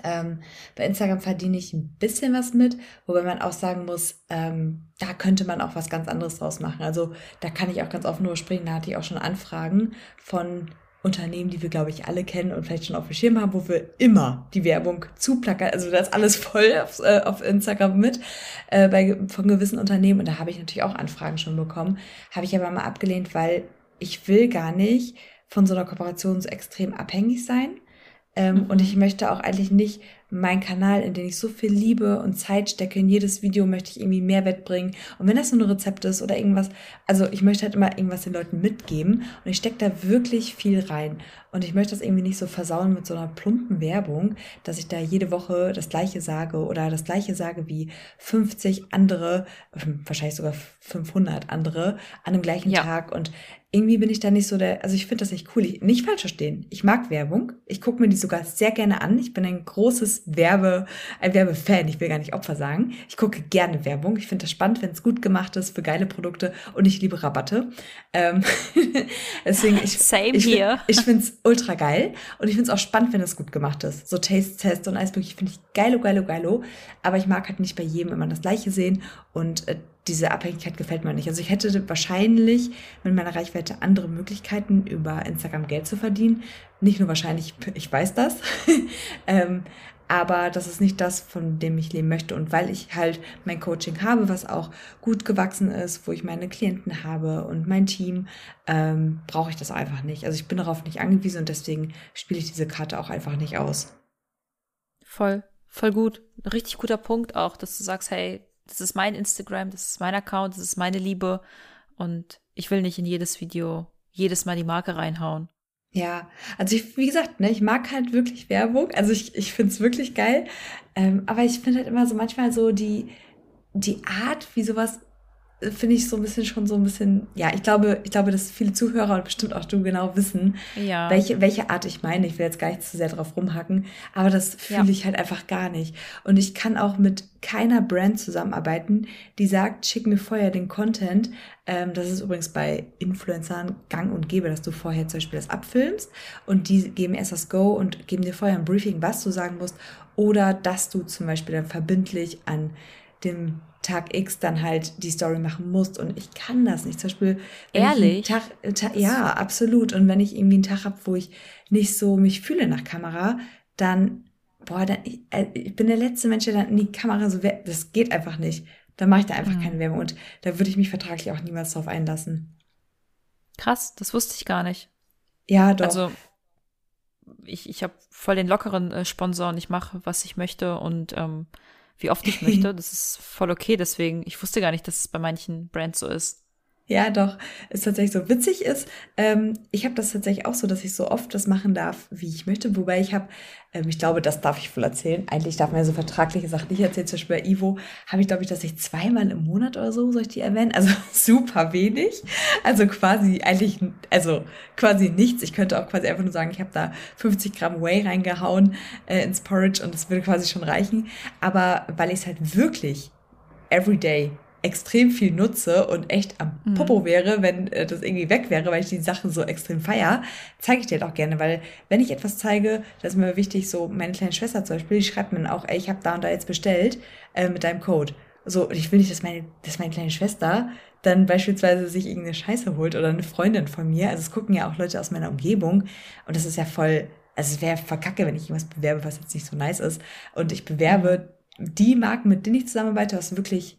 Ähm, bei Instagram verdiene ich ein bisschen was mit, wobei man auch sagen muss, ähm, da könnte man auch was ganz anderes draus machen. Also da kann ich auch ganz offen nur springen, da hatte ich auch schon Anfragen von Unternehmen, die wir, glaube ich, alle kennen und vielleicht schon auf dem Schirm haben, wo wir immer die Werbung zuplackern. Also da ist alles voll auf, äh, auf Instagram mit äh, bei, von gewissen Unternehmen. Und da habe ich natürlich auch Anfragen schon bekommen. Habe ich aber mal abgelehnt, weil ich will gar nicht von so einer Kooperation so extrem abhängig sein. Ähm, mhm. Und ich möchte auch eigentlich nicht mein Kanal, in den ich so viel Liebe und Zeit stecke, in jedes Video möchte ich irgendwie Mehrwert bringen. Und wenn das nur ein Rezept ist oder irgendwas, also ich möchte halt immer irgendwas den Leuten mitgeben und ich stecke da wirklich viel rein. Und ich möchte das irgendwie nicht so versauen mit so einer plumpen Werbung, dass ich da jede Woche das gleiche sage oder das gleiche sage wie 50 andere, wahrscheinlich sogar 500 andere an dem gleichen ja. Tag. Und irgendwie bin ich da nicht so der, also ich finde das nicht cool. Ich, nicht falsch verstehen. Ich mag Werbung. Ich gucke mir die sogar sehr gerne an. Ich bin ein großes Werbe, ein Werbefan. Ich will gar nicht Opfer sagen. Ich gucke gerne Werbung. Ich finde das spannend, wenn es gut gemacht ist für geile Produkte und ich liebe Rabatte. Ähm, deswegen, ich, Same ich, here. ich finde es ultra geil und ich finde es auch spannend, wenn es gut gemacht ist. So Taste-Test und alles mögliche finde ich geilo, geilo, geilo. Aber ich mag halt nicht bei jedem immer das Gleiche sehen und äh, diese Abhängigkeit gefällt mir nicht. Also ich hätte wahrscheinlich mit meiner Reichweite andere Möglichkeiten, über Instagram Geld zu verdienen. Nicht nur wahrscheinlich, ich weiß das. ähm, aber das ist nicht das, von dem ich leben möchte. Und weil ich halt mein Coaching habe, was auch gut gewachsen ist, wo ich meine Klienten habe und mein Team, ähm, brauche ich das einfach nicht. Also ich bin darauf nicht angewiesen und deswegen spiele ich diese Karte auch einfach nicht aus. Voll, voll gut. Richtig guter Punkt auch, dass du sagst, hey, das ist mein Instagram, das ist mein Account, das ist meine Liebe und ich will nicht in jedes Video jedes Mal die Marke reinhauen. Ja, also ich, wie gesagt, ne, ich mag halt wirklich Werbung. Also ich, ich finde es wirklich geil. Ähm, aber ich finde halt immer so manchmal so die, die Art, wie sowas finde ich so ein bisschen schon so ein bisschen, ja, ich glaube, ich glaube, dass viele Zuhörer und bestimmt auch du genau wissen, ja. welche, welche Art ich meine. Ich will jetzt gar nicht zu sehr drauf rumhacken, aber das fühle ja. ich halt einfach gar nicht. Und ich kann auch mit keiner Brand zusammenarbeiten, die sagt, schick mir vorher den Content. Ähm, das ist übrigens bei Influencern gang und gäbe, dass du vorher zum Beispiel das abfilmst und die geben erst das Go und geben dir vorher ein Briefing, was du sagen musst oder dass du zum Beispiel dann verbindlich an dem Tag X dann halt die Story machen musst und ich kann das nicht. Zum Beispiel, ehrlich, Tag, Tag, ja, absolut. Und wenn ich irgendwie einen Tag habe, wo ich nicht so mich fühle nach Kamera, dann boah, dann, ich, äh, ich bin der letzte Mensch, der dann in die Kamera so, das geht einfach nicht. Dann mache ich da einfach mhm. keine Werbung und da würde ich mich vertraglich auch niemals drauf einlassen. Krass, das wusste ich gar nicht. Ja, doch. Also ich, ich habe voll den lockeren äh, Sponsor und ich mache, was ich möchte und ähm, wie oft ich möchte. Das ist voll okay. Deswegen, ich wusste gar nicht, dass es bei manchen Brands so ist. Ja, doch, ist tatsächlich so witzig ist. Ähm, ich habe das tatsächlich auch so, dass ich so oft das machen darf, wie ich möchte. Wobei ich habe, ähm, ich glaube, das darf ich wohl erzählen. Eigentlich darf man ja so vertragliche Sachen nicht erzählen. Zum Beispiel bei Ivo habe ich, glaube ich, dass ich zweimal im Monat oder so, soll ich die erwähnen? Also super wenig. Also quasi eigentlich, also quasi nichts. Ich könnte auch quasi einfach nur sagen, ich habe da 50 Gramm Whey reingehauen äh, ins Porridge und das würde quasi schon reichen. Aber weil ich es halt wirklich everyday extrem viel nutze und echt am mhm. Popo wäre, wenn äh, das irgendwie weg wäre, weil ich die Sachen so extrem feier, zeige ich dir doch gerne, weil wenn ich etwas zeige, das ist mir wichtig, so meine kleine Schwester zum Beispiel, die schreibt mir dann auch, ey, ich habe da und da jetzt bestellt äh, mit deinem Code. So, ich will nicht, dass meine, dass meine kleine Schwester dann beispielsweise sich irgendeine Scheiße holt oder eine Freundin von mir. Also es gucken ja auch Leute aus meiner Umgebung und das ist ja voll, also es wäre verkacke, wenn ich irgendwas bewerbe, was jetzt nicht so nice ist. Und ich bewerbe die Marken, mit denen ich zusammenarbeite, was wirklich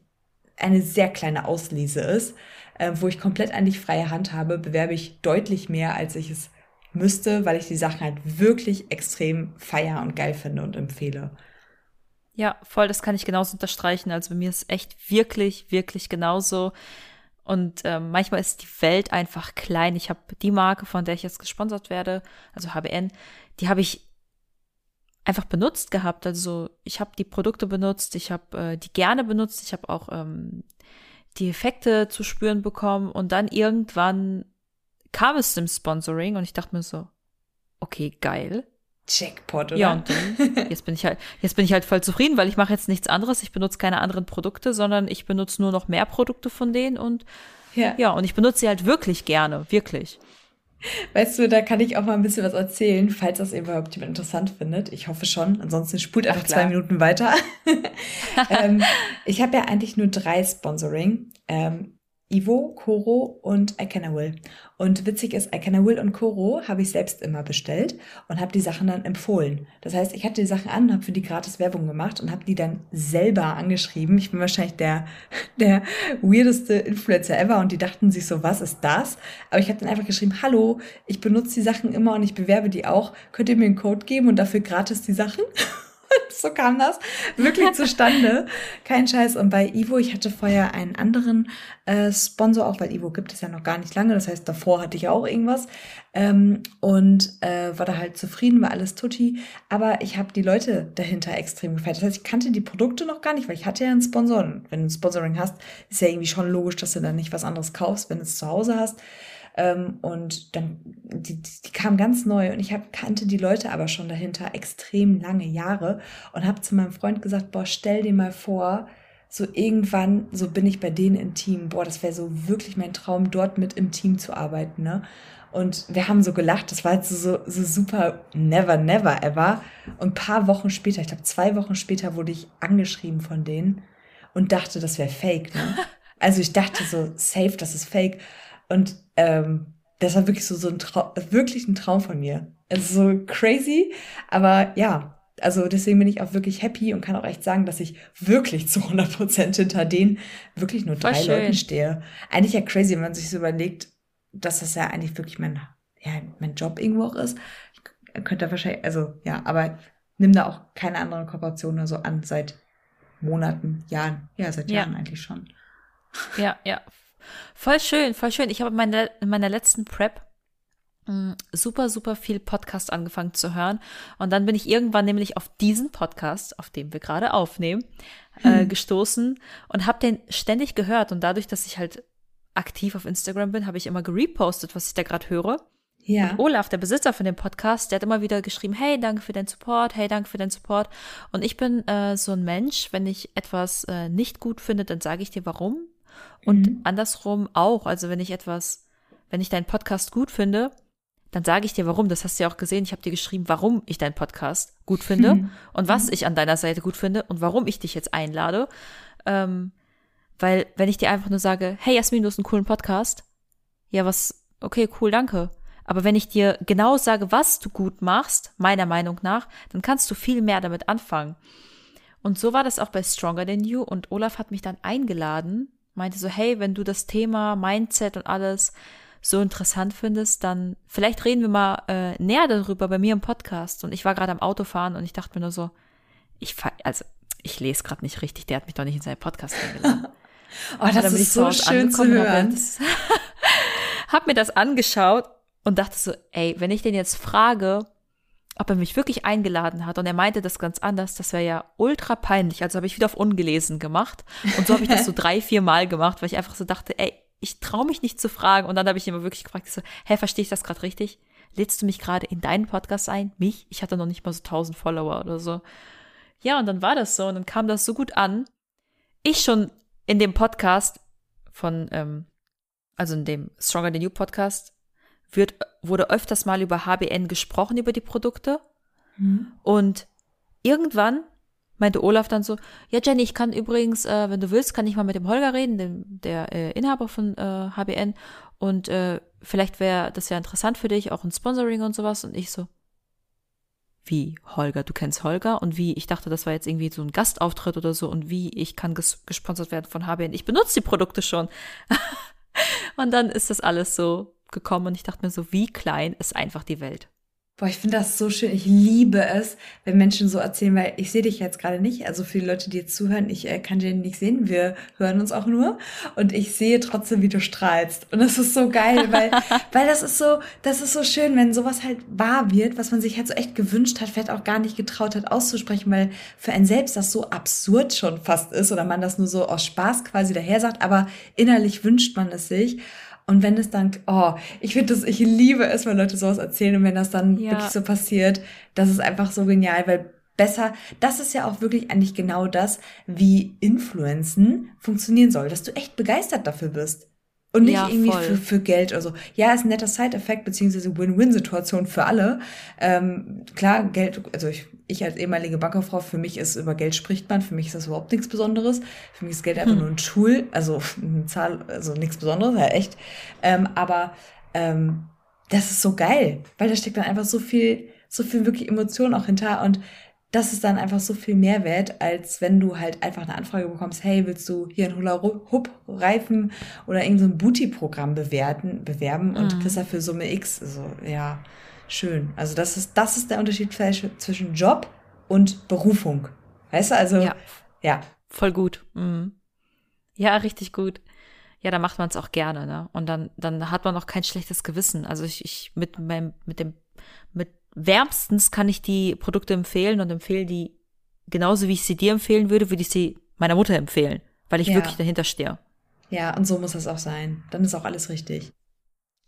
eine sehr kleine Auslese ist, äh, wo ich komplett eigentlich freie Hand habe, bewerbe ich deutlich mehr, als ich es müsste, weil ich die Sachen halt wirklich extrem feier und geil finde und empfehle. Ja, voll, das kann ich genauso unterstreichen. Also bei mir ist echt wirklich, wirklich genauso. Und äh, manchmal ist die Welt einfach klein. Ich habe die Marke, von der ich jetzt gesponsert werde, also HBN, die habe ich einfach benutzt gehabt. Also ich habe die Produkte benutzt, ich habe äh, die gerne benutzt, ich habe auch ähm, die Effekte zu spüren bekommen und dann irgendwann kam es zum Sponsoring und ich dachte mir so, okay, geil. Jackpot, oder? Ja, und dann, jetzt bin ich halt, jetzt bin ich halt voll zufrieden, weil ich mache jetzt nichts anderes. Ich benutze keine anderen Produkte, sondern ich benutze nur noch mehr Produkte von denen und ja, ja und ich benutze sie halt wirklich gerne, wirklich. Weißt du, da kann ich auch mal ein bisschen was erzählen, falls das überhaupt jemand interessant findet. Ich hoffe schon. Ansonsten spult einfach zwei Minuten weiter. ähm, ich habe ja eigentlich nur drei Sponsoring. Ähm, Ivo, Koro und I Can I Will. Und witzig ist, I Can I Will und Koro habe ich selbst immer bestellt und habe die Sachen dann empfohlen. Das heißt, ich hatte die Sachen an, habe für die gratis Werbung gemacht und habe die dann selber angeschrieben. Ich bin wahrscheinlich der, der weirdeste Influencer ever und die dachten sich so, was ist das? Aber ich habe dann einfach geschrieben, hallo, ich benutze die Sachen immer und ich bewerbe die auch. Könnt ihr mir einen Code geben und dafür gratis die Sachen? so kam das wirklich zustande. Kein Scheiß. Und bei Ivo, ich hatte vorher einen anderen äh, Sponsor, auch weil Ivo gibt es ja noch gar nicht lange. Das heißt, davor hatte ich auch irgendwas. Ähm, und äh, war da halt zufrieden, war alles tutti. Aber ich habe die Leute dahinter extrem gefeiert. Das heißt, ich kannte die Produkte noch gar nicht, weil ich hatte ja einen Sponsor. Und wenn du ein Sponsoring hast, ist ja irgendwie schon logisch, dass du dann nicht was anderes kaufst, wenn du es zu Hause hast. Ähm, und dann, die, die kam ganz neu und ich hab, kannte die Leute aber schon dahinter extrem lange Jahre und habe zu meinem Freund gesagt, boah, stell dir mal vor, so irgendwann, so bin ich bei denen im Team. Boah, das wäre so wirklich mein Traum, dort mit im Team zu arbeiten, ne? Und wir haben so gelacht, das war jetzt so, so super never, never ever. Und ein paar Wochen später, ich glaube zwei Wochen später, wurde ich angeschrieben von denen und dachte, das wäre fake, ne? Also ich dachte so, safe, das ist fake. Und ähm, das war wirklich so, so ein Traum, wirklich ein Traum von mir. Es ist so crazy, aber ja, also deswegen bin ich auch wirklich happy und kann auch echt sagen, dass ich wirklich zu 100 Prozent hinter denen wirklich nur drei Leuten stehe. Eigentlich ja crazy, wenn man sich so überlegt, dass das ja eigentlich wirklich mein, ja, mein Job irgendwo auch ist. Ich könnte wahrscheinlich, also ja, aber nimm da auch keine andere Kooperation oder so an seit Monaten, Jahren. Ja, seit Jahren ja. eigentlich schon. Ja, ja, Voll schön, voll schön. Ich habe in meiner, in meiner letzten Prep mm, super, super viel Podcast angefangen zu hören. Und dann bin ich irgendwann nämlich auf diesen Podcast, auf dem wir gerade aufnehmen, äh, hm. gestoßen und habe den ständig gehört. Und dadurch, dass ich halt aktiv auf Instagram bin, habe ich immer gerepostet, was ich da gerade höre. Ja. Und Olaf, der Besitzer von dem Podcast, der hat immer wieder geschrieben, hey, danke für deinen Support, hey, danke für deinen Support. Und ich bin äh, so ein Mensch, wenn ich etwas äh, nicht gut finde, dann sage ich dir warum. Und mhm. andersrum auch. Also wenn ich etwas, wenn ich deinen Podcast gut finde, dann sage ich dir warum. Das hast du ja auch gesehen. Ich habe dir geschrieben, warum ich deinen Podcast gut finde mhm. und was mhm. ich an deiner Seite gut finde und warum ich dich jetzt einlade. Ähm, weil wenn ich dir einfach nur sage, hey Jasmin, du hast einen coolen Podcast, ja was, okay, cool, danke. Aber wenn ich dir genau sage, was du gut machst, meiner Meinung nach, dann kannst du viel mehr damit anfangen. Und so war das auch bei Stronger Than You und Olaf hat mich dann eingeladen meinte so, hey, wenn du das Thema Mindset und alles so interessant findest, dann vielleicht reden wir mal äh, näher darüber bei mir im Podcast. Und ich war gerade am Autofahren und ich dachte mir nur so, ich also ich lese gerade nicht richtig, der hat mich doch nicht in seinen Podcast eingeladen. oh, das ist so schön zu hören. Hab, hab mir das angeschaut und dachte so, ey, wenn ich den jetzt frage, ob er mich wirklich eingeladen hat und er meinte das ganz anders, das wäre ja ultra peinlich. Also habe ich wieder auf ungelesen gemacht und so habe ich das so drei, vier Mal gemacht, weil ich einfach so dachte, ey, ich traue mich nicht zu fragen und dann habe ich immer wirklich gefragt, so, hä, verstehe ich das gerade richtig? Lädst du mich gerade in deinen Podcast ein? Mich? Ich hatte noch nicht mal so tausend Follower oder so. Ja, und dann war das so und dann kam das so gut an. Ich schon in dem Podcast von, ähm, also in dem Stronger Than You Podcast, wird, wurde öfters mal über HBN gesprochen, über die Produkte. Mhm. Und irgendwann meinte Olaf dann so, ja Jenny, ich kann übrigens, äh, wenn du willst, kann ich mal mit dem Holger reden, dem, der äh, Inhaber von äh, HBN. Und äh, vielleicht wäre das ja interessant für dich, auch ein Sponsoring und sowas. Und ich so, wie Holger, du kennst Holger und wie, ich dachte, das war jetzt irgendwie so ein Gastauftritt oder so und wie ich kann ges gesponsert werden von HBN. Ich benutze die Produkte schon. und dann ist das alles so gekommen und ich dachte mir so, wie klein ist einfach die Welt. Boah, ich finde das so schön. Ich liebe es, wenn Menschen so erzählen, weil ich sehe dich jetzt gerade nicht. Also für die Leute, die jetzt zuhören, ich äh, kann Jenny nicht sehen. Wir hören uns auch nur. Und ich sehe trotzdem, wie du strahlst. Und das ist so geil, weil, weil das ist so, das ist so schön, wenn sowas halt wahr wird, was man sich halt so echt gewünscht hat, vielleicht auch gar nicht getraut hat auszusprechen, weil für einen selbst das so absurd schon fast ist oder man das nur so aus Spaß quasi daher sagt, aber innerlich wünscht man es sich. Und wenn es dann, oh, ich finde das, ich liebe es, wenn Leute sowas erzählen und wenn das dann ja. wirklich so passiert, das ist einfach so genial, weil besser, das ist ja auch wirklich eigentlich genau das, wie Influenzen funktionieren soll, dass du echt begeistert dafür bist. Und nicht ja, irgendwie für, für Geld oder so. Ja, ist ein netter Side-Effekt, beziehungsweise Win-Win-Situation für alle. Ähm, klar, Geld, also ich, ich als ehemalige Bankerfrau, für mich ist über Geld spricht man, für mich ist das überhaupt nichts Besonderes. Für mich ist Geld einfach hm. nur ein Tool, also eine Zahl, also nichts Besonderes, ja echt. Ähm, aber ähm, das ist so geil, weil da steckt dann einfach so viel, so viel wirklich Emotion auch hinter und das ist dann einfach so viel mehr wert, als wenn du halt einfach eine Anfrage bekommst, hey, willst du hier ein Hula-Hoop-Reifen oder irgendein so Booty-Programm bewerten, bewerben und mhm. kriegst dafür Summe X. Also, ja, schön. Also das ist, das ist der Unterschied zwischen Job und Berufung. Weißt du, also, ja. ja. Voll gut. Mhm. Ja, richtig gut. Ja, da macht man es auch gerne, ne? Und dann, dann hat man auch kein schlechtes Gewissen. Also ich, ich mit meinem, mit dem, mit wärmstens kann ich die Produkte empfehlen und empfehle die genauso wie ich sie dir empfehlen würde, würde ich sie meiner Mutter empfehlen, weil ich ja. wirklich dahinter stehe. Ja, und so muss das auch sein. Dann ist auch alles richtig.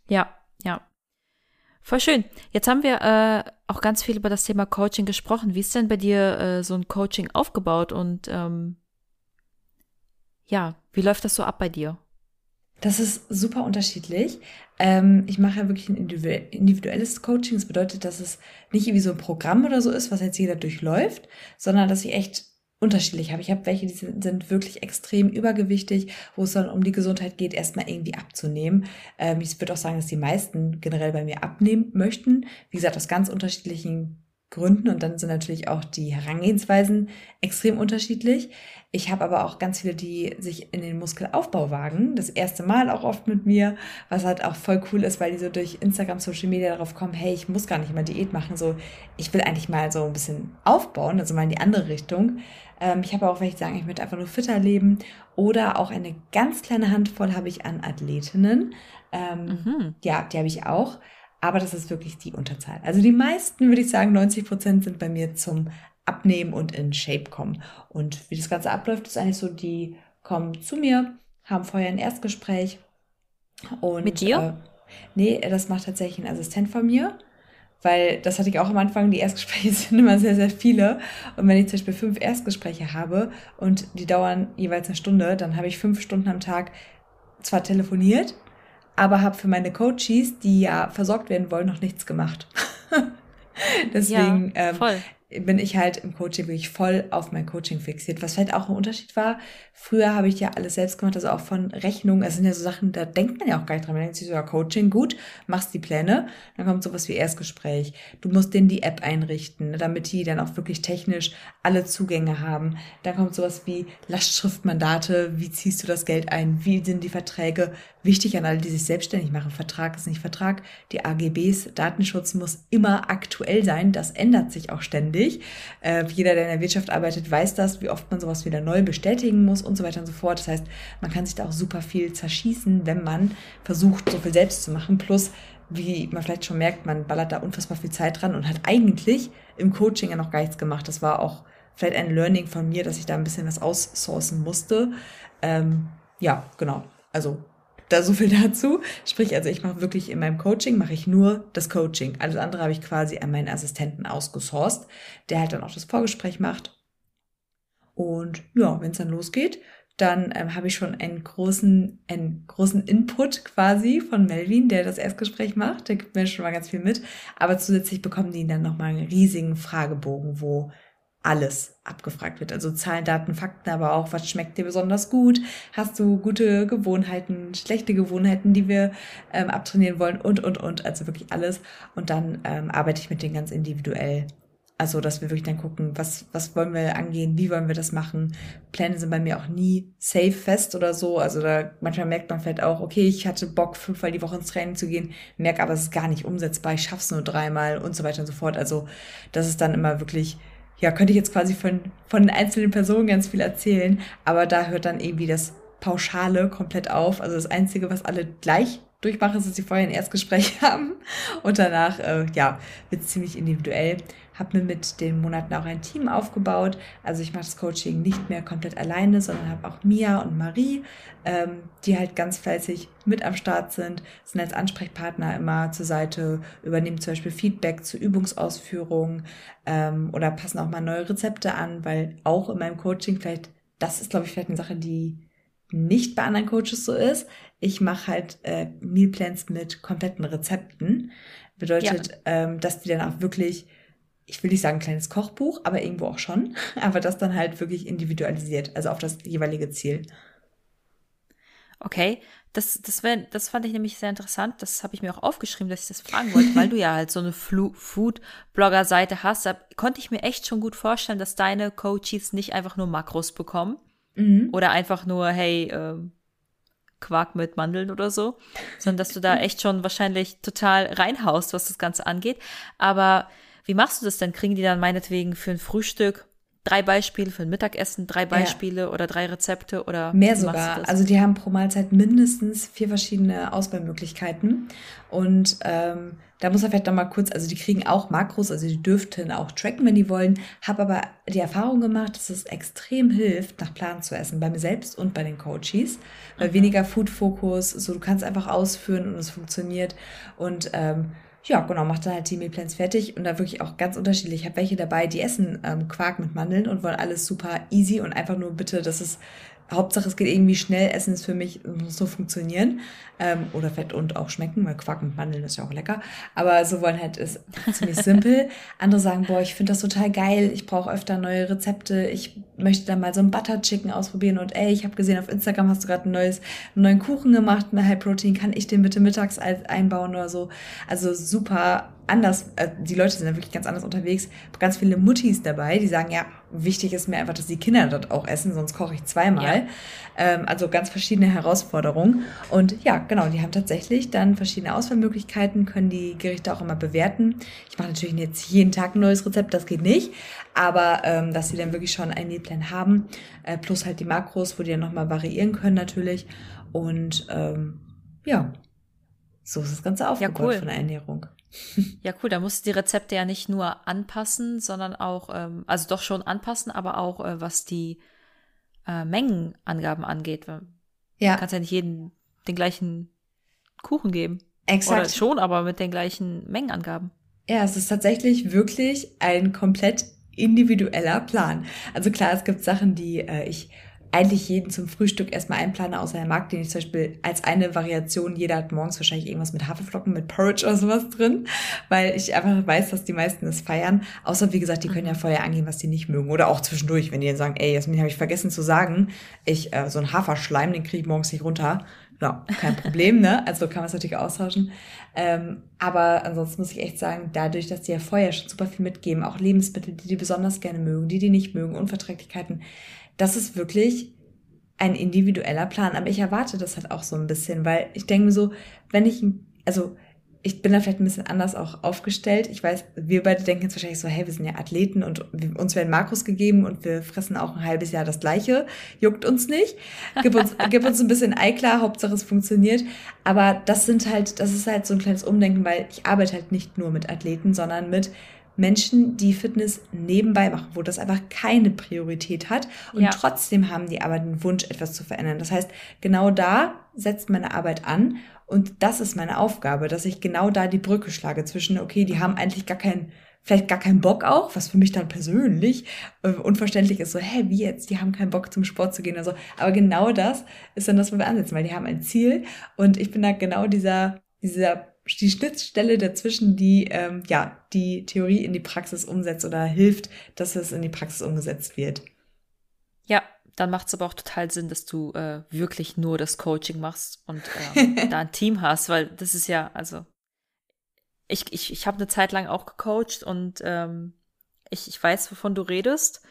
Ja, ja. Voll schön. Jetzt haben wir äh, auch ganz viel über das Thema Coaching gesprochen. Wie ist denn bei dir äh, so ein Coaching aufgebaut und ähm, ja, wie läuft das so ab bei dir? Das ist super unterschiedlich. Ähm, ich mache ja wirklich ein individuelles Coaching. Das bedeutet, dass es nicht irgendwie so ein Programm oder so ist, was jetzt jeder durchläuft, sondern dass ich echt unterschiedlich habe. Ich habe welche, die sind, sind, wirklich extrem übergewichtig, wo es dann um die Gesundheit geht, erstmal irgendwie abzunehmen. Ähm, ich würde auch sagen, dass die meisten generell bei mir abnehmen möchten. Wie gesagt, aus ganz unterschiedlichen Gründen und dann sind natürlich auch die Herangehensweisen extrem unterschiedlich. Ich habe aber auch ganz viele, die sich in den Muskelaufbau wagen. Das erste Mal auch oft mit mir, was halt auch voll cool ist, weil die so durch Instagram, Social Media darauf kommen, hey, ich muss gar nicht mal Diät machen, so ich will eigentlich mal so ein bisschen aufbauen, also mal in die andere Richtung. Ähm, ich habe auch welche, die sagen, ich möchte einfach nur fitter leben. Oder auch eine ganz kleine Handvoll habe ich an Athletinnen. Ähm, mhm. Ja, die habe ich auch. Aber das ist wirklich die Unterzahl. Also die meisten, würde ich sagen, 90 Prozent sind bei mir zum Abnehmen und in Shape kommen. Und wie das Ganze abläuft, ist eigentlich so, die kommen zu mir, haben vorher ein Erstgespräch. Und, Mit dir? Äh, nee, das macht tatsächlich ein Assistent von mir. Weil das hatte ich auch am Anfang, die Erstgespräche sind immer sehr, sehr viele. Und wenn ich zum Beispiel fünf Erstgespräche habe und die dauern jeweils eine Stunde, dann habe ich fünf Stunden am Tag zwar telefoniert, aber habe für meine Coaches, die ja versorgt werden wollen, noch nichts gemacht. Deswegen ja, ähm, bin ich halt im Coaching wirklich voll auf mein Coaching fixiert. Was vielleicht auch ein Unterschied war, früher habe ich ja alles selbst gemacht, also auch von Rechnungen. Es sind ja so Sachen, da denkt man ja auch gar nicht dran. Man denkt sich so, ja, Coaching, gut, machst die Pläne, dann kommt sowas wie Erstgespräch. Du musst denen die App einrichten, damit die dann auch wirklich technisch alle Zugänge haben. Dann kommt sowas wie Lastschriftmandate, wie ziehst du das Geld ein, wie sind die Verträge. Wichtig an alle, die sich selbstständig machen. Vertrag ist nicht Vertrag. Die AGBs, Datenschutz muss immer aktuell sein. Das ändert sich auch ständig. Äh, jeder, der in der Wirtschaft arbeitet, weiß das, wie oft man sowas wieder neu bestätigen muss und so weiter und so fort. Das heißt, man kann sich da auch super viel zerschießen, wenn man versucht, so viel selbst zu machen. Plus, wie man vielleicht schon merkt, man ballert da unfassbar viel Zeit dran und hat eigentlich im Coaching ja noch gar nichts gemacht. Das war auch vielleicht ein Learning von mir, dass ich da ein bisschen was aussourcen musste. Ähm, ja, genau. Also da so viel dazu. Sprich, also ich mache wirklich in meinem Coaching, mache ich nur das Coaching. Alles andere habe ich quasi an meinen Assistenten ausgesourced, der halt dann auch das Vorgespräch macht. Und ja, wenn es dann losgeht, dann ähm, habe ich schon einen großen, einen großen Input quasi von Melvin, der das Erstgespräch macht. Der gibt mir schon mal ganz viel mit. Aber zusätzlich bekommen die dann nochmal einen riesigen Fragebogen, wo alles abgefragt wird. Also Zahlen, Daten, Fakten, aber auch, was schmeckt dir besonders gut? Hast du gute Gewohnheiten, schlechte Gewohnheiten, die wir ähm, abtrainieren wollen und, und, und. Also wirklich alles. Und dann ähm, arbeite ich mit denen ganz individuell. Also, dass wir wirklich dann gucken, was, was wollen wir angehen, wie wollen wir das machen. Pläne sind bei mir auch nie safe fest oder so. Also da manchmal merkt man vielleicht auch, okay, ich hatte Bock, fünfmal die Woche ins Training zu gehen, merke aber, es ist gar nicht umsetzbar, ich schaff's nur dreimal und so weiter und so fort. Also, das ist dann immer wirklich, ja, könnte ich jetzt quasi von, von einzelnen Personen ganz viel erzählen, aber da hört dann irgendwie das Pauschale komplett auf. Also das Einzige, was alle gleich durchmachen, ist, dass sie vorher ein Erstgespräch haben und danach, äh, ja, wird es ziemlich individuell habe mir mit den Monaten auch ein Team aufgebaut. Also ich mache das Coaching nicht mehr komplett alleine, sondern habe auch Mia und Marie, ähm, die halt ganz fleißig mit am Start sind, sind als Ansprechpartner immer zur Seite, übernehmen zum Beispiel Feedback zur Übungsausführung ähm, oder passen auch mal neue Rezepte an, weil auch in meinem Coaching vielleicht, das ist glaube ich vielleicht eine Sache, die nicht bei anderen Coaches so ist. Ich mache halt äh, Mealplans mit kompletten Rezepten. Bedeutet, ja. ähm, dass die dann auch wirklich ich will nicht sagen kleines Kochbuch, aber irgendwo auch schon, aber das dann halt wirklich individualisiert, also auf das jeweilige Ziel. Okay, das, das, wär, das fand ich nämlich sehr interessant. Das habe ich mir auch aufgeschrieben, dass ich das fragen wollte, weil du ja halt so eine Food-Blogger-Seite hast. Da konnte ich mir echt schon gut vorstellen, dass deine Coaches nicht einfach nur Makros bekommen mhm. oder einfach nur, hey, äh, Quark mit Mandeln oder so, sondern dass du da echt schon wahrscheinlich total reinhaust, was das Ganze angeht. Aber wie machst du das denn? Kriegen die dann meinetwegen für ein Frühstück drei Beispiele, für ein Mittagessen drei Beispiele ja. oder drei Rezepte oder mehr sogar? Also die haben pro Mahlzeit mindestens vier verschiedene Auswahlmöglichkeiten und ähm, da muss er vielleicht noch mal kurz, also die kriegen auch Makros, also die dürften auch tracken, wenn die wollen. Habe aber die Erfahrung gemacht, dass es extrem hilft, nach Plan zu essen, bei mir selbst und bei den Coaches, weil mhm. weniger Food-Fokus, so du kannst einfach ausführen und es funktioniert und ähm, ja, genau, macht dann halt die Mealplans fertig und da wirklich auch ganz unterschiedlich. Ich habe welche dabei, die essen ähm, Quark mit Mandeln und wollen alles super easy und einfach nur bitte, dass es Hauptsache es geht irgendwie schnell, Essen ist für mich, so funktionieren. Ähm, oder fett und auch schmecken, weil Quark mit Mandeln ist ja auch lecker. Aber so wollen halt ist ziemlich simpel. Andere sagen, boah, ich finde das total geil, ich brauche öfter neue Rezepte, ich möchte dann mal so ein Butter Chicken ausprobieren und ey, ich habe gesehen, auf Instagram hast du gerade ein neues, einen neuen Kuchen gemacht, eine High Protein, kann ich den bitte mittags einbauen oder so. Also super anders, äh, die Leute sind ja wirklich ganz anders unterwegs. Ganz viele Muttis dabei, die sagen, ja, wichtig ist mir einfach, dass die Kinder dort auch essen, sonst koche ich zweimal. Ja. Ähm, also ganz verschiedene Herausforderungen. Und ja, genau, die haben tatsächlich dann verschiedene Auswahlmöglichkeiten, können die Gerichte auch immer bewerten. Ich mache natürlich jetzt jeden Tag ein neues Rezept, das geht nicht. Aber ähm, dass sie dann wirklich schon einen Mealplan haben, äh, plus halt die Makros, wo die dann nochmal variieren können natürlich. Und ähm, ja, so ist das Ganze aufgebaut ja, cool. von der Ernährung. Ja, cool. Da musst du die Rezepte ja nicht nur anpassen, sondern auch, ähm, also doch schon anpassen, aber auch äh, was die äh, Mengenangaben angeht. Ja. Du kannst ja nicht jeden den gleichen Kuchen geben. Exakt. Oder schon, aber mit den gleichen Mengenangaben. Ja, es ist tatsächlich wirklich ein komplett individueller Plan. Also klar, es gibt Sachen, die äh, ich eigentlich jeden zum Frühstück erstmal einplane, außer der Markt, den ich zum Beispiel als eine Variation, jeder hat morgens wahrscheinlich irgendwas mit Haferflocken, mit Porridge oder sowas drin, weil ich einfach weiß, dass die meisten es feiern. Außer, wie gesagt, die können ja mhm. vorher angehen, was die nicht mögen. Oder auch zwischendurch, wenn die dann sagen, ey, Jasmin, habe ich vergessen zu sagen, ich, äh, so ein Haferschleim, den kriege ich morgens nicht runter. Ja, kein Problem, ne? Also kann man es natürlich austauschen. Ähm, aber ansonsten muss ich echt sagen, dadurch, dass die ja vorher schon super viel mitgeben, auch Lebensmittel, die die besonders gerne mögen, die die nicht mögen, Unverträglichkeiten, das ist wirklich ein individueller Plan. Aber ich erwarte das halt auch so ein bisschen, weil ich denke mir so, wenn ich, also ich bin da vielleicht ein bisschen anders auch aufgestellt. Ich weiß, wir beide denken jetzt wahrscheinlich so, hey, wir sind ja Athleten und uns werden Makros gegeben und wir fressen auch ein halbes Jahr das Gleiche. Juckt uns nicht. Gib uns, gib uns ein bisschen Eiklar, Hauptsache es funktioniert. Aber das sind halt, das ist halt so ein kleines Umdenken, weil ich arbeite halt nicht nur mit Athleten, sondern mit Menschen, die Fitness nebenbei machen, wo das einfach keine Priorität hat und ja. trotzdem haben die aber den Wunsch, etwas zu verändern. Das heißt, genau da setzt meine Arbeit an und das ist meine Aufgabe, dass ich genau da die Brücke schlage zwischen, okay, die haben eigentlich gar keinen, vielleicht gar keinen Bock auch, was für mich dann persönlich äh, unverständlich ist, so, hä, wie jetzt, die haben keinen Bock zum Sport zu gehen oder so. Aber genau das ist dann das, wo wir ansetzen, weil die haben ein Ziel und ich bin da genau dieser, dieser die Schnittstelle dazwischen, die ähm, ja die Theorie in die Praxis umsetzt oder hilft, dass es in die Praxis umgesetzt wird. Ja, dann macht es aber auch total Sinn, dass du äh, wirklich nur das Coaching machst und ähm, da ein Team hast, weil das ist ja, also ich, ich, ich habe eine Zeit lang auch gecoacht und ähm, Ich, ich weiß, wovon du redest.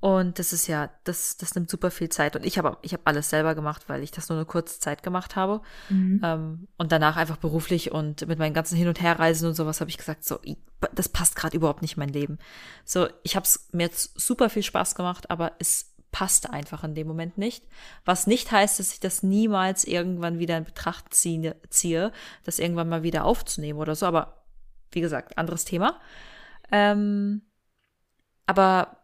Und das ist ja, das, das nimmt super viel Zeit. Und ich habe ich hab alles selber gemacht, weil ich das nur eine kurze Zeit gemacht habe. Mhm. Ähm, und danach einfach beruflich und mit meinen ganzen Hin- und Herreisen und sowas habe ich gesagt, so, das passt gerade überhaupt nicht in mein Leben. So, ich habe es mir jetzt super viel Spaß gemacht, aber es passte einfach in dem Moment nicht. Was nicht heißt, dass ich das niemals irgendwann wieder in Betracht ziehe, ziehe das irgendwann mal wieder aufzunehmen oder so. Aber wie gesagt, anderes Thema. Ähm, aber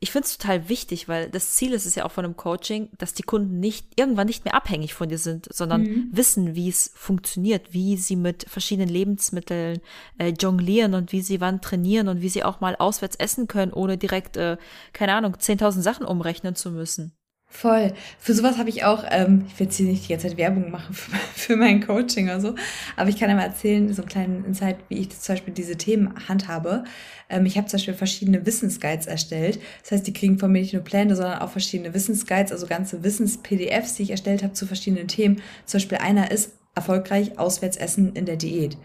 ich finde es total wichtig, weil das Ziel ist es ja auch von einem Coaching, dass die Kunden nicht irgendwann nicht mehr abhängig von dir sind, sondern mhm. wissen, wie es funktioniert, wie sie mit verschiedenen Lebensmitteln äh, jonglieren und wie sie wann trainieren und wie sie auch mal auswärts essen können, ohne direkt, äh, keine Ahnung, 10.000 Sachen umrechnen zu müssen. Voll. Für sowas habe ich auch, ähm, ich will jetzt hier nicht die ganze Zeit Werbung machen für, für mein Coaching oder so, aber ich kann einmal erzählen, so einen kleinen Insight, wie ich zum Beispiel diese Themen handhabe. Ähm, ich habe zum Beispiel verschiedene Wissensguides erstellt. Das heißt, die kriegen von mir nicht nur Pläne, sondern auch verschiedene Wissensguides, also ganze Wissens-PDFs, die ich erstellt habe zu verschiedenen Themen. Zum Beispiel einer ist erfolgreich auswärts essen in der Diät,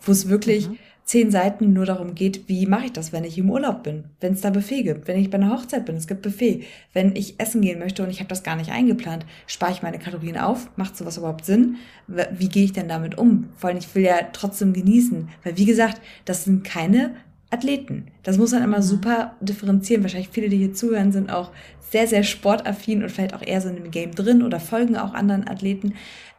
wo es wirklich mhm zehn Seiten nur darum geht, wie mache ich das, wenn ich im Urlaub bin, wenn es da Buffet gibt, wenn ich bei einer Hochzeit bin, es gibt Buffet, wenn ich essen gehen möchte und ich habe das gar nicht eingeplant, spare ich meine Kalorien auf, macht sowas überhaupt Sinn? Wie gehe ich denn damit um? Vor allem, ich will ja trotzdem genießen, weil wie gesagt, das sind keine Athleten. Das muss man immer mhm. super differenzieren. Wahrscheinlich viele, die hier zuhören, sind auch sehr, sehr sportaffin und vielleicht auch eher so in dem Game drin oder folgen auch anderen Athleten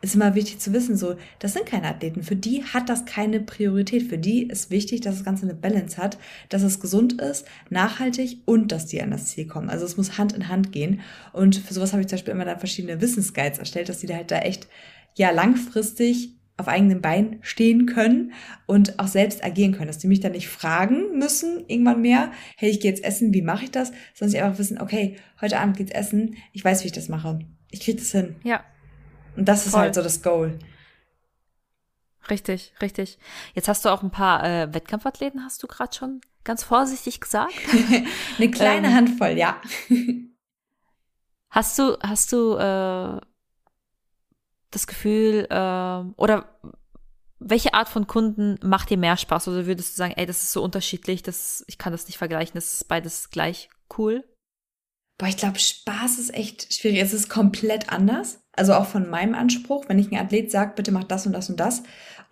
ist immer wichtig zu wissen, so, das sind keine Athleten. Für die hat das keine Priorität. Für die ist wichtig, dass das Ganze eine Balance hat, dass es gesund ist, nachhaltig und dass die an das Ziel kommen. Also es muss Hand in Hand gehen. Und für sowas habe ich zum Beispiel immer dann verschiedene Wissensguides erstellt, dass die da halt da echt, ja, langfristig auf eigenen Beinen stehen können und auch selbst agieren können, dass die mich dann nicht fragen müssen irgendwann mehr, hey, ich gehe jetzt essen, wie mache ich das, sondern sie einfach wissen, okay, heute Abend geht's essen, ich weiß, wie ich das mache. Ich kriege das hin. Ja, und das ist halt so das Goal. Richtig, richtig. Jetzt hast du auch ein paar äh, Wettkampfathleten, hast du gerade schon ganz vorsichtig gesagt. Eine kleine ähm, Handvoll, ja. hast du, hast du äh, das Gefühl, äh, oder welche Art von Kunden macht dir mehr Spaß? Oder würdest du sagen, ey, das ist so unterschiedlich, das, ich kann das nicht vergleichen, das ist beides gleich cool? Boah, ich glaube, Spaß ist echt schwierig. Es ist komplett anders. Also auch von meinem Anspruch, wenn ich ein Athlet sage, bitte mach das und das und das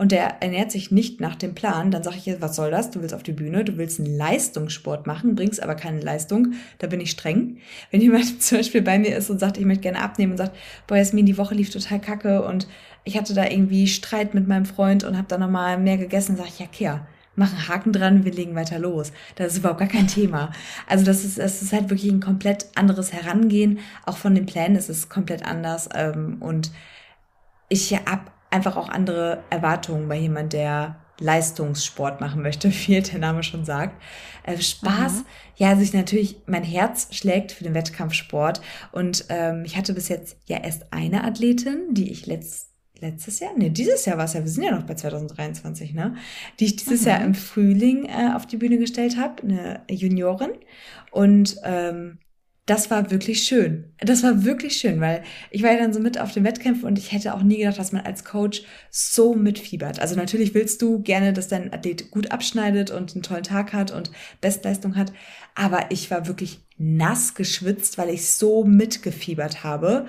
und der ernährt sich nicht nach dem Plan, dann sage ich was soll das? Du willst auf die Bühne, du willst einen Leistungssport machen, bringst aber keine Leistung, da bin ich streng. Wenn jemand zum Beispiel bei mir ist und sagt, ich möchte gerne abnehmen und sagt, boah, Jasmin, die Woche lief total kacke und ich hatte da irgendwie Streit mit meinem Freund und habe da nochmal mehr gegessen, sage ich, ja, Kehr machen Haken dran, wir legen weiter los. Das ist überhaupt gar kein Thema. Also das ist, das ist halt wirklich ein komplett anderes Herangehen. Auch von den Plänen ist es komplett anders. Ähm, und ich habe einfach auch andere Erwartungen bei jemand, der Leistungssport machen möchte, wie der Name schon sagt. Äh, Spaß, mhm. ja, sich natürlich, mein Herz schlägt für den Wettkampfsport. Und ähm, ich hatte bis jetzt ja erst eine Athletin, die ich letzt letztes Jahr? Ne, dieses Jahr war es ja, wir sind ja noch bei 2023, ne? Die ich dieses mhm. Jahr im Frühling äh, auf die Bühne gestellt habe, eine Juniorin. Und ähm, das war wirklich schön. Das war wirklich schön, weil ich war ja dann so mit auf den Wettkämpfen und ich hätte auch nie gedacht, dass man als Coach so mitfiebert. Also natürlich willst du gerne, dass dein Athlet gut abschneidet und einen tollen Tag hat und Bestleistung hat, aber ich war wirklich nass geschwitzt, weil ich so mitgefiebert habe.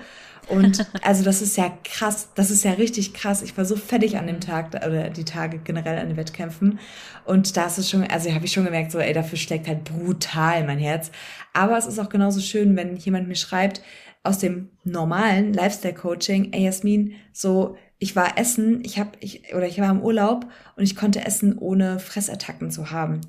Und also das ist ja krass, das ist ja richtig krass. Ich war so fertig an dem Tag oder die Tage generell an den Wettkämpfen. Und da ist es schon, also habe ich schon gemerkt, so, ey, dafür schlägt halt brutal mein Herz. Aber es ist auch genauso schön, wenn jemand mir schreibt, aus dem normalen Lifestyle-Coaching, ey Jasmin, so, ich war essen, ich habe, ich, oder ich war im Urlaub und ich konnte essen, ohne Fressattacken zu haben.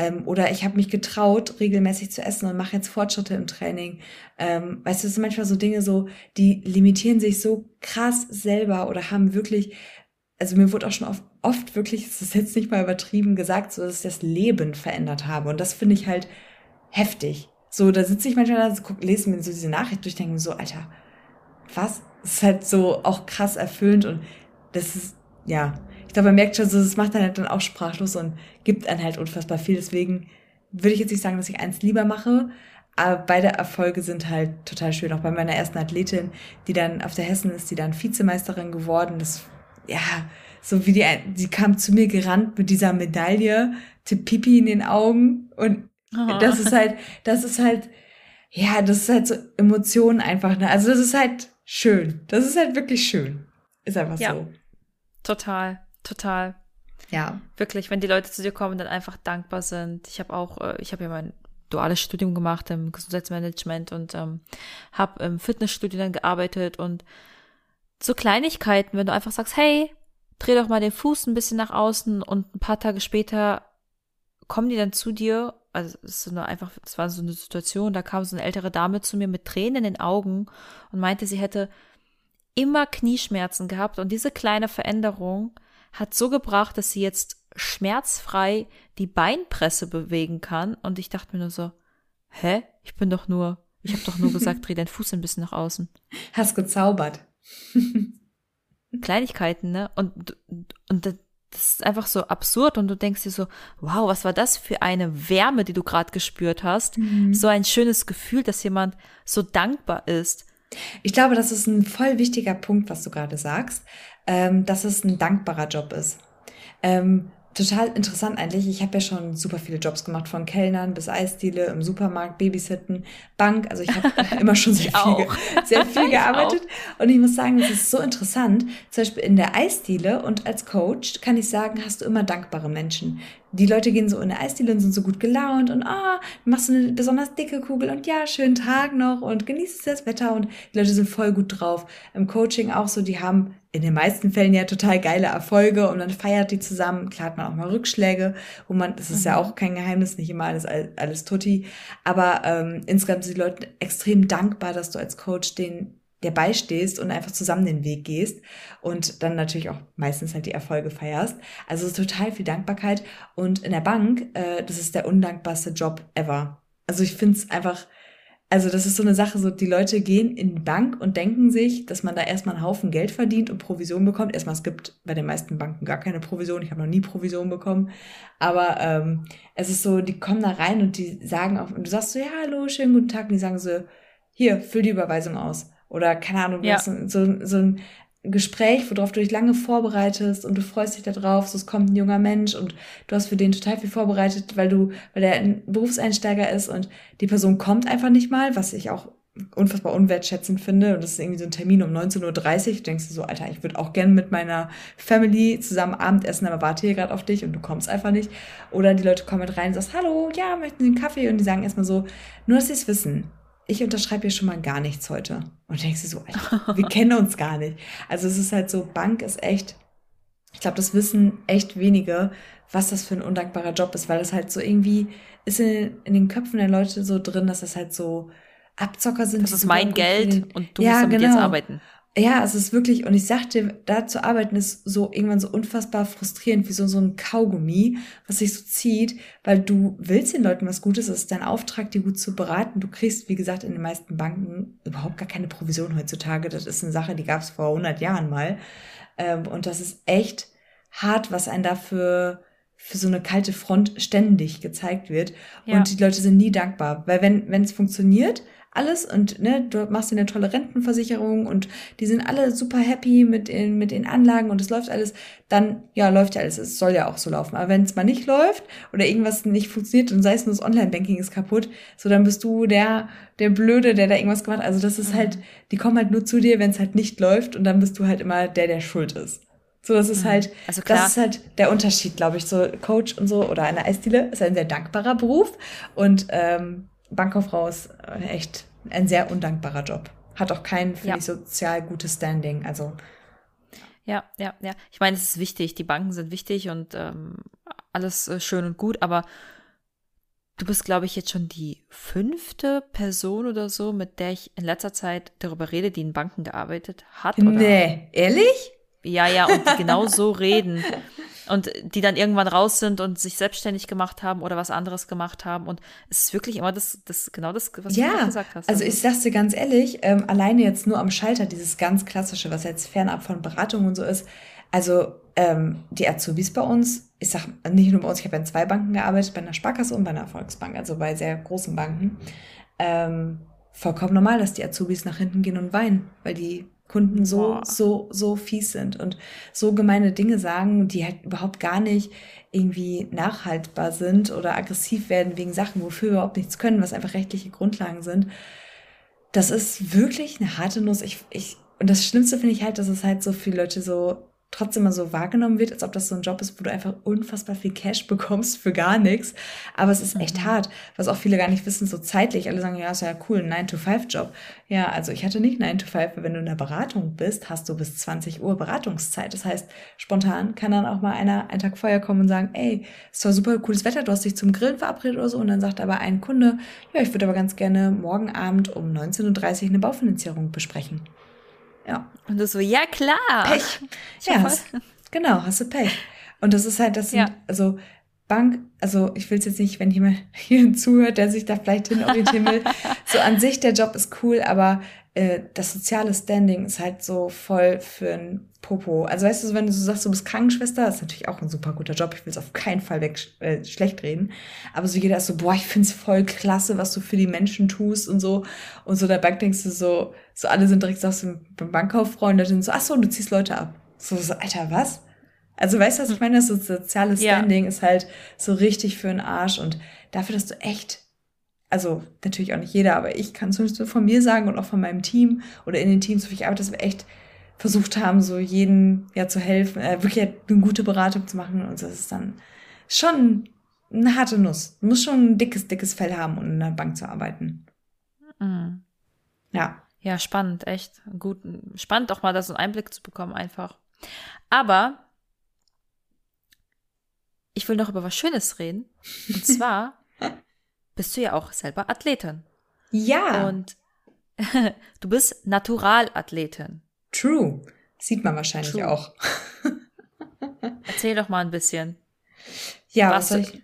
Ähm, oder ich habe mich getraut, regelmäßig zu essen und mache jetzt Fortschritte im Training. Ähm, weißt du, es sind manchmal so Dinge so, die limitieren sich so krass selber oder haben wirklich, also mir wurde auch schon oft, oft wirklich, es ist jetzt nicht mal übertrieben gesagt, so dass ich das Leben verändert habe. Und das finde ich halt heftig. So, da sitze ich manchmal da, guck, lese mir so diese Nachricht durch, denke mir so, Alter, was? Das ist halt so auch krass erfüllend und das ist, ja, ich glaube, man merkt schon, so, das macht dann halt dann auch sprachlos und gibt einen halt unfassbar viel. Deswegen würde ich jetzt nicht sagen, dass ich eins lieber mache, aber beide Erfolge sind halt total schön. Auch bei meiner ersten Athletin, die dann auf der Hessen ist, die dann Vizemeisterin geworden. Das ja, so wie die, sie kam zu mir gerannt mit dieser Medaille, Pipi in den Augen und oh. das ist halt, das ist halt, ja, das ist halt so Emotionen einfach, ne? Also das ist halt schön. Das ist halt wirklich schön. Ist einfach ja. so. Total, total. Ja. Wirklich, wenn die Leute zu dir kommen dann einfach dankbar sind. Ich habe auch, äh, ich habe ja mein duales Studium gemacht im Gesundheitsmanagement und ähm, habe im Fitnessstudio dann gearbeitet und so Kleinigkeiten, wenn du einfach sagst, hey, dreh doch mal den Fuß ein bisschen nach außen und ein paar Tage später kommen die dann zu dir, also es ist so eine einfach, es war so eine Situation, da kam so eine ältere Dame zu mir mit Tränen in den Augen und meinte, sie hätte immer Knieschmerzen gehabt und diese kleine Veränderung hat so gebracht, dass sie jetzt schmerzfrei die Beinpresse bewegen kann und ich dachte mir nur so, hä? Ich bin doch nur, ich habe doch nur gesagt, dreh deinen Fuß ein bisschen nach außen. Hast gezaubert. Kleinigkeiten, ne? Und, und das ist einfach so absurd und du denkst dir so, wow, was war das für eine Wärme, die du gerade gespürt hast? Mhm. So ein schönes Gefühl, dass jemand so dankbar ist. Ich glaube, das ist ein voll wichtiger Punkt, was du gerade sagst, ähm, dass es ein dankbarer Job ist. Ähm, total interessant eigentlich. Ich habe ja schon super viele Jobs gemacht, von Kellnern bis Eisdiele, im Supermarkt, Babysitten, Bank. Also ich habe immer schon sehr viel, sehr viel gearbeitet. Und ich muss sagen, es ist so interessant. Zum Beispiel in der Eisdiele und als Coach kann ich sagen, hast du immer dankbare Menschen. Die Leute gehen so in der Eisdiele und sind so gut gelaunt und ah, oh, machst du eine besonders dicke Kugel und ja, schönen Tag noch und genießt das Wetter und die Leute sind voll gut drauf. Im Coaching auch so, die haben in den meisten Fällen ja total geile Erfolge und dann feiert die zusammen. Klar hat man auch mal Rückschläge, wo man, das ist mhm. ja auch kein Geheimnis, nicht immer alles, alles tutti. Aber ähm, insgesamt sind die Leute extrem dankbar, dass du als Coach den der beistehst und einfach zusammen den Weg gehst und dann natürlich auch meistens halt die Erfolge feierst. Also total viel Dankbarkeit. Und in der Bank, äh, das ist der undankbarste Job ever. Also ich finde es einfach, also das ist so eine Sache, so die Leute gehen in die Bank und denken sich, dass man da erstmal einen Haufen Geld verdient und Provision bekommt. Erstmal, es gibt bei den meisten Banken gar keine Provision. Ich habe noch nie Provision bekommen. Aber ähm, es ist so, die kommen da rein und die sagen auch, und du sagst so, ja, hallo, schönen guten Tag. Und die sagen so, hier, füll die Überweisung aus. Oder keine Ahnung, ja. so, so ein Gespräch, worauf du dich lange vorbereitest und du freust dich darauf, so es kommt ein junger Mensch und du hast für den total viel vorbereitet, weil du, weil der ein Berufseinsteiger ist und die Person kommt einfach nicht mal, was ich auch unfassbar unwertschätzend finde. Und das ist irgendwie so ein Termin um 19.30 Uhr. Denkst du so, Alter, ich würde auch gerne mit meiner Family zusammen Abendessen, aber warte hier gerade auf dich und du kommst einfach nicht. Oder die Leute kommen mit rein und sagst, hallo, ja, möchten Sie einen Kaffee? Und die sagen erstmal so, nur dass sie es wissen ich unterschreibe hier schon mal gar nichts heute. Und denkst du so, Alter, wir kennen uns gar nicht. Also es ist halt so, Bank ist echt, ich glaube, das wissen echt wenige, was das für ein undankbarer Job ist, weil das halt so irgendwie ist in, in den Köpfen der Leute so drin, dass das halt so Abzocker sind. Das ist mein Geld und du ja, musst damit genau. jetzt arbeiten ja, es ist wirklich, und ich sagte, da zu arbeiten ist so irgendwann so unfassbar frustrierend, wie so, so ein Kaugummi, was sich so zieht, weil du willst den Leuten was Gutes, es ist dein Auftrag, die gut zu beraten. Du kriegst, wie gesagt, in den meisten Banken überhaupt gar keine Provision heutzutage. Das ist eine Sache, die gab es vor 100 Jahren mal. Ähm, und das ist echt hart, was einen dafür für so eine kalte Front ständig gezeigt wird. Ja. Und die Leute sind nie dankbar, weil wenn wenn es funktioniert, alles und ne, du machst eine tolle Rentenversicherung und die sind alle super happy mit den, mit den Anlagen und es läuft alles, dann ja, läuft ja alles. Es soll ja auch so laufen. Aber wenn es mal nicht läuft oder irgendwas nicht funktioniert und sei es nur das Online-Banking ist kaputt, so dann bist du der, der Blöde, der da irgendwas gemacht hat. Also das ist mhm. halt, die kommen halt nur zu dir, wenn es halt nicht läuft und dann bist du halt immer der, der schuld ist. So, das ist mhm. halt, also das ist halt der Unterschied, glaube ich. So Coach und so oder eine Eisdiele ist ein sehr dankbarer Beruf und ähm, Bankkauffrau ist äh, echt ein sehr undankbarer Job. Hat auch kein, finde ja. ich, sozial gutes Standing. Also. Ja, ja, ja. Ich meine, es ist wichtig. Die Banken sind wichtig und ähm, alles äh, schön und gut, aber du bist, glaube ich, jetzt schon die fünfte Person oder so, mit der ich in letzter Zeit darüber rede, die in Banken gearbeitet hat. Oder? Nee, ehrlich? Ja, ja, und die genau so reden. Und die dann irgendwann raus sind und sich selbstständig gemacht haben oder was anderes gemacht haben. Und es ist wirklich immer das, das genau das, was ja, du gesagt hast. Also, also ich sag's dir ganz ehrlich, ähm, alleine jetzt nur am Schalter, dieses ganz klassische, was jetzt fernab von Beratung und so ist. Also ähm, die Azubis bei uns, ich sag nicht nur bei uns, ich habe in zwei Banken gearbeitet, bei einer Sparkasse und bei einer Volksbank, also bei sehr großen Banken. Ähm, vollkommen normal, dass die Azubis nach hinten gehen und weinen, weil die Kunden so, Boah. so, so fies sind und so gemeine Dinge sagen, die halt überhaupt gar nicht irgendwie nachhaltbar sind oder aggressiv werden wegen Sachen, wofür wir überhaupt nichts können, was einfach rechtliche Grundlagen sind. Das ist wirklich eine harte Nuss. Ich, ich, und das Schlimmste finde ich halt, dass es halt so viele Leute so trotzdem mal so wahrgenommen wird, als ob das so ein Job ist, wo du einfach unfassbar viel Cash bekommst für gar nichts. Aber es ist echt mhm. hart, was auch viele gar nicht wissen, so zeitlich. Alle sagen, ja, ist ja cool, ein 9-to-5-Job. Ja, also ich hatte nicht 9-to-5, weil wenn du in der Beratung bist, hast du bis 20 Uhr Beratungszeit. Das heißt, spontan kann dann auch mal einer einen Tag vorher kommen und sagen, ey, ist zwar super cooles Wetter, du hast dich zum Grillen verabredet oder so. Und dann sagt aber ein Kunde, ja, ich würde aber ganz gerne morgen Abend um 19.30 Uhr eine Baufinanzierung besprechen. Ja. Und du so, ja klar. Pech. ja, hast, genau, hast du Pech. Und das ist halt, das sind, ja. also Bank, also ich will es jetzt nicht, wenn jemand hier zuhört, der sich da vielleicht hin orientieren will. so an sich, der Job ist cool, aber äh, das soziale Standing ist halt so voll für ein Popo. Also weißt du, wenn du so sagst, du bist Krankenschwester, das ist natürlich auch ein super guter Job. Ich will es auf keinen Fall weg äh, schlecht reden. Aber so jeder ist so, boah, ich find's voll klasse, was du für die Menschen tust und so. Und so der Bank denkst du so, so alle sind direkt sagst du beim Bankkauffrau und dann so, ach so, du ziehst Leute ab. So, so, Alter, was? Also weißt du, was ich meine? Das soziale Standing ja. ist halt so richtig für den Arsch und dafür, dass du echt also natürlich auch nicht jeder, aber ich kann zumindest von mir sagen und auch von meinem Team oder in den Teams, wo ich arbeite, dass wir echt versucht haben, so jeden ja zu helfen, äh, wirklich eine gute Beratung zu machen. Und das ist dann schon eine harte Nuss. Du musst schon ein dickes, dickes Fell haben, um in einer Bank zu arbeiten. Mhm. Ja. Ja, spannend, echt. Gut, spannend auch mal, da so einen Einblick zu bekommen, einfach. Aber ich will noch über was Schönes reden. Und zwar bist du ja auch selber Athletin. Ja. Und du bist Naturalathletin. True. Sieht man wahrscheinlich True. auch. Erzähl doch mal ein bisschen. Ja, warst was soll ich?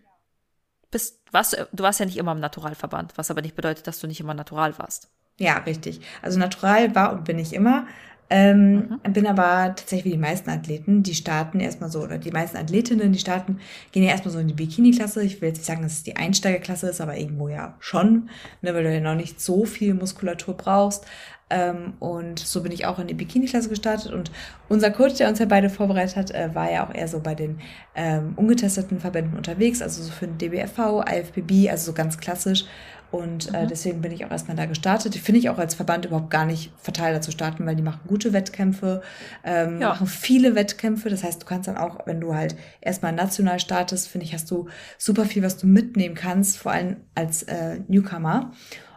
Bist, warst du, du warst ja nicht immer im Naturalverband, was aber nicht bedeutet, dass du nicht immer natural warst. Ja, richtig. Also natural war und bin ich immer. Ähm, mhm. Bin aber tatsächlich wie die meisten Athleten, die starten erstmal so, oder die meisten Athletinnen, die starten, gehen ja erstmal so in die Bikini-Klasse. Ich will jetzt nicht sagen, dass es die Einsteigerklasse ist, aber irgendwo ja schon, ne, weil du ja noch nicht so viel Muskulatur brauchst. Ähm, und so bin ich auch in die Bikini-Klasse gestartet. Und unser Coach, der uns ja beide vorbereitet hat, äh, war ja auch eher so bei den ähm, ungetesteten Verbänden unterwegs, also so für den DBFV, IFBB, also so ganz klassisch. Und äh, mhm. deswegen bin ich auch erstmal da gestartet. Die finde ich auch als Verband überhaupt gar nicht verteilt zu starten, weil die machen gute Wettkämpfe, ähm, ja. machen viele Wettkämpfe. Das heißt, du kannst dann auch, wenn du halt erstmal national startest, finde ich, hast du super viel, was du mitnehmen kannst, vor allem als äh, Newcomer.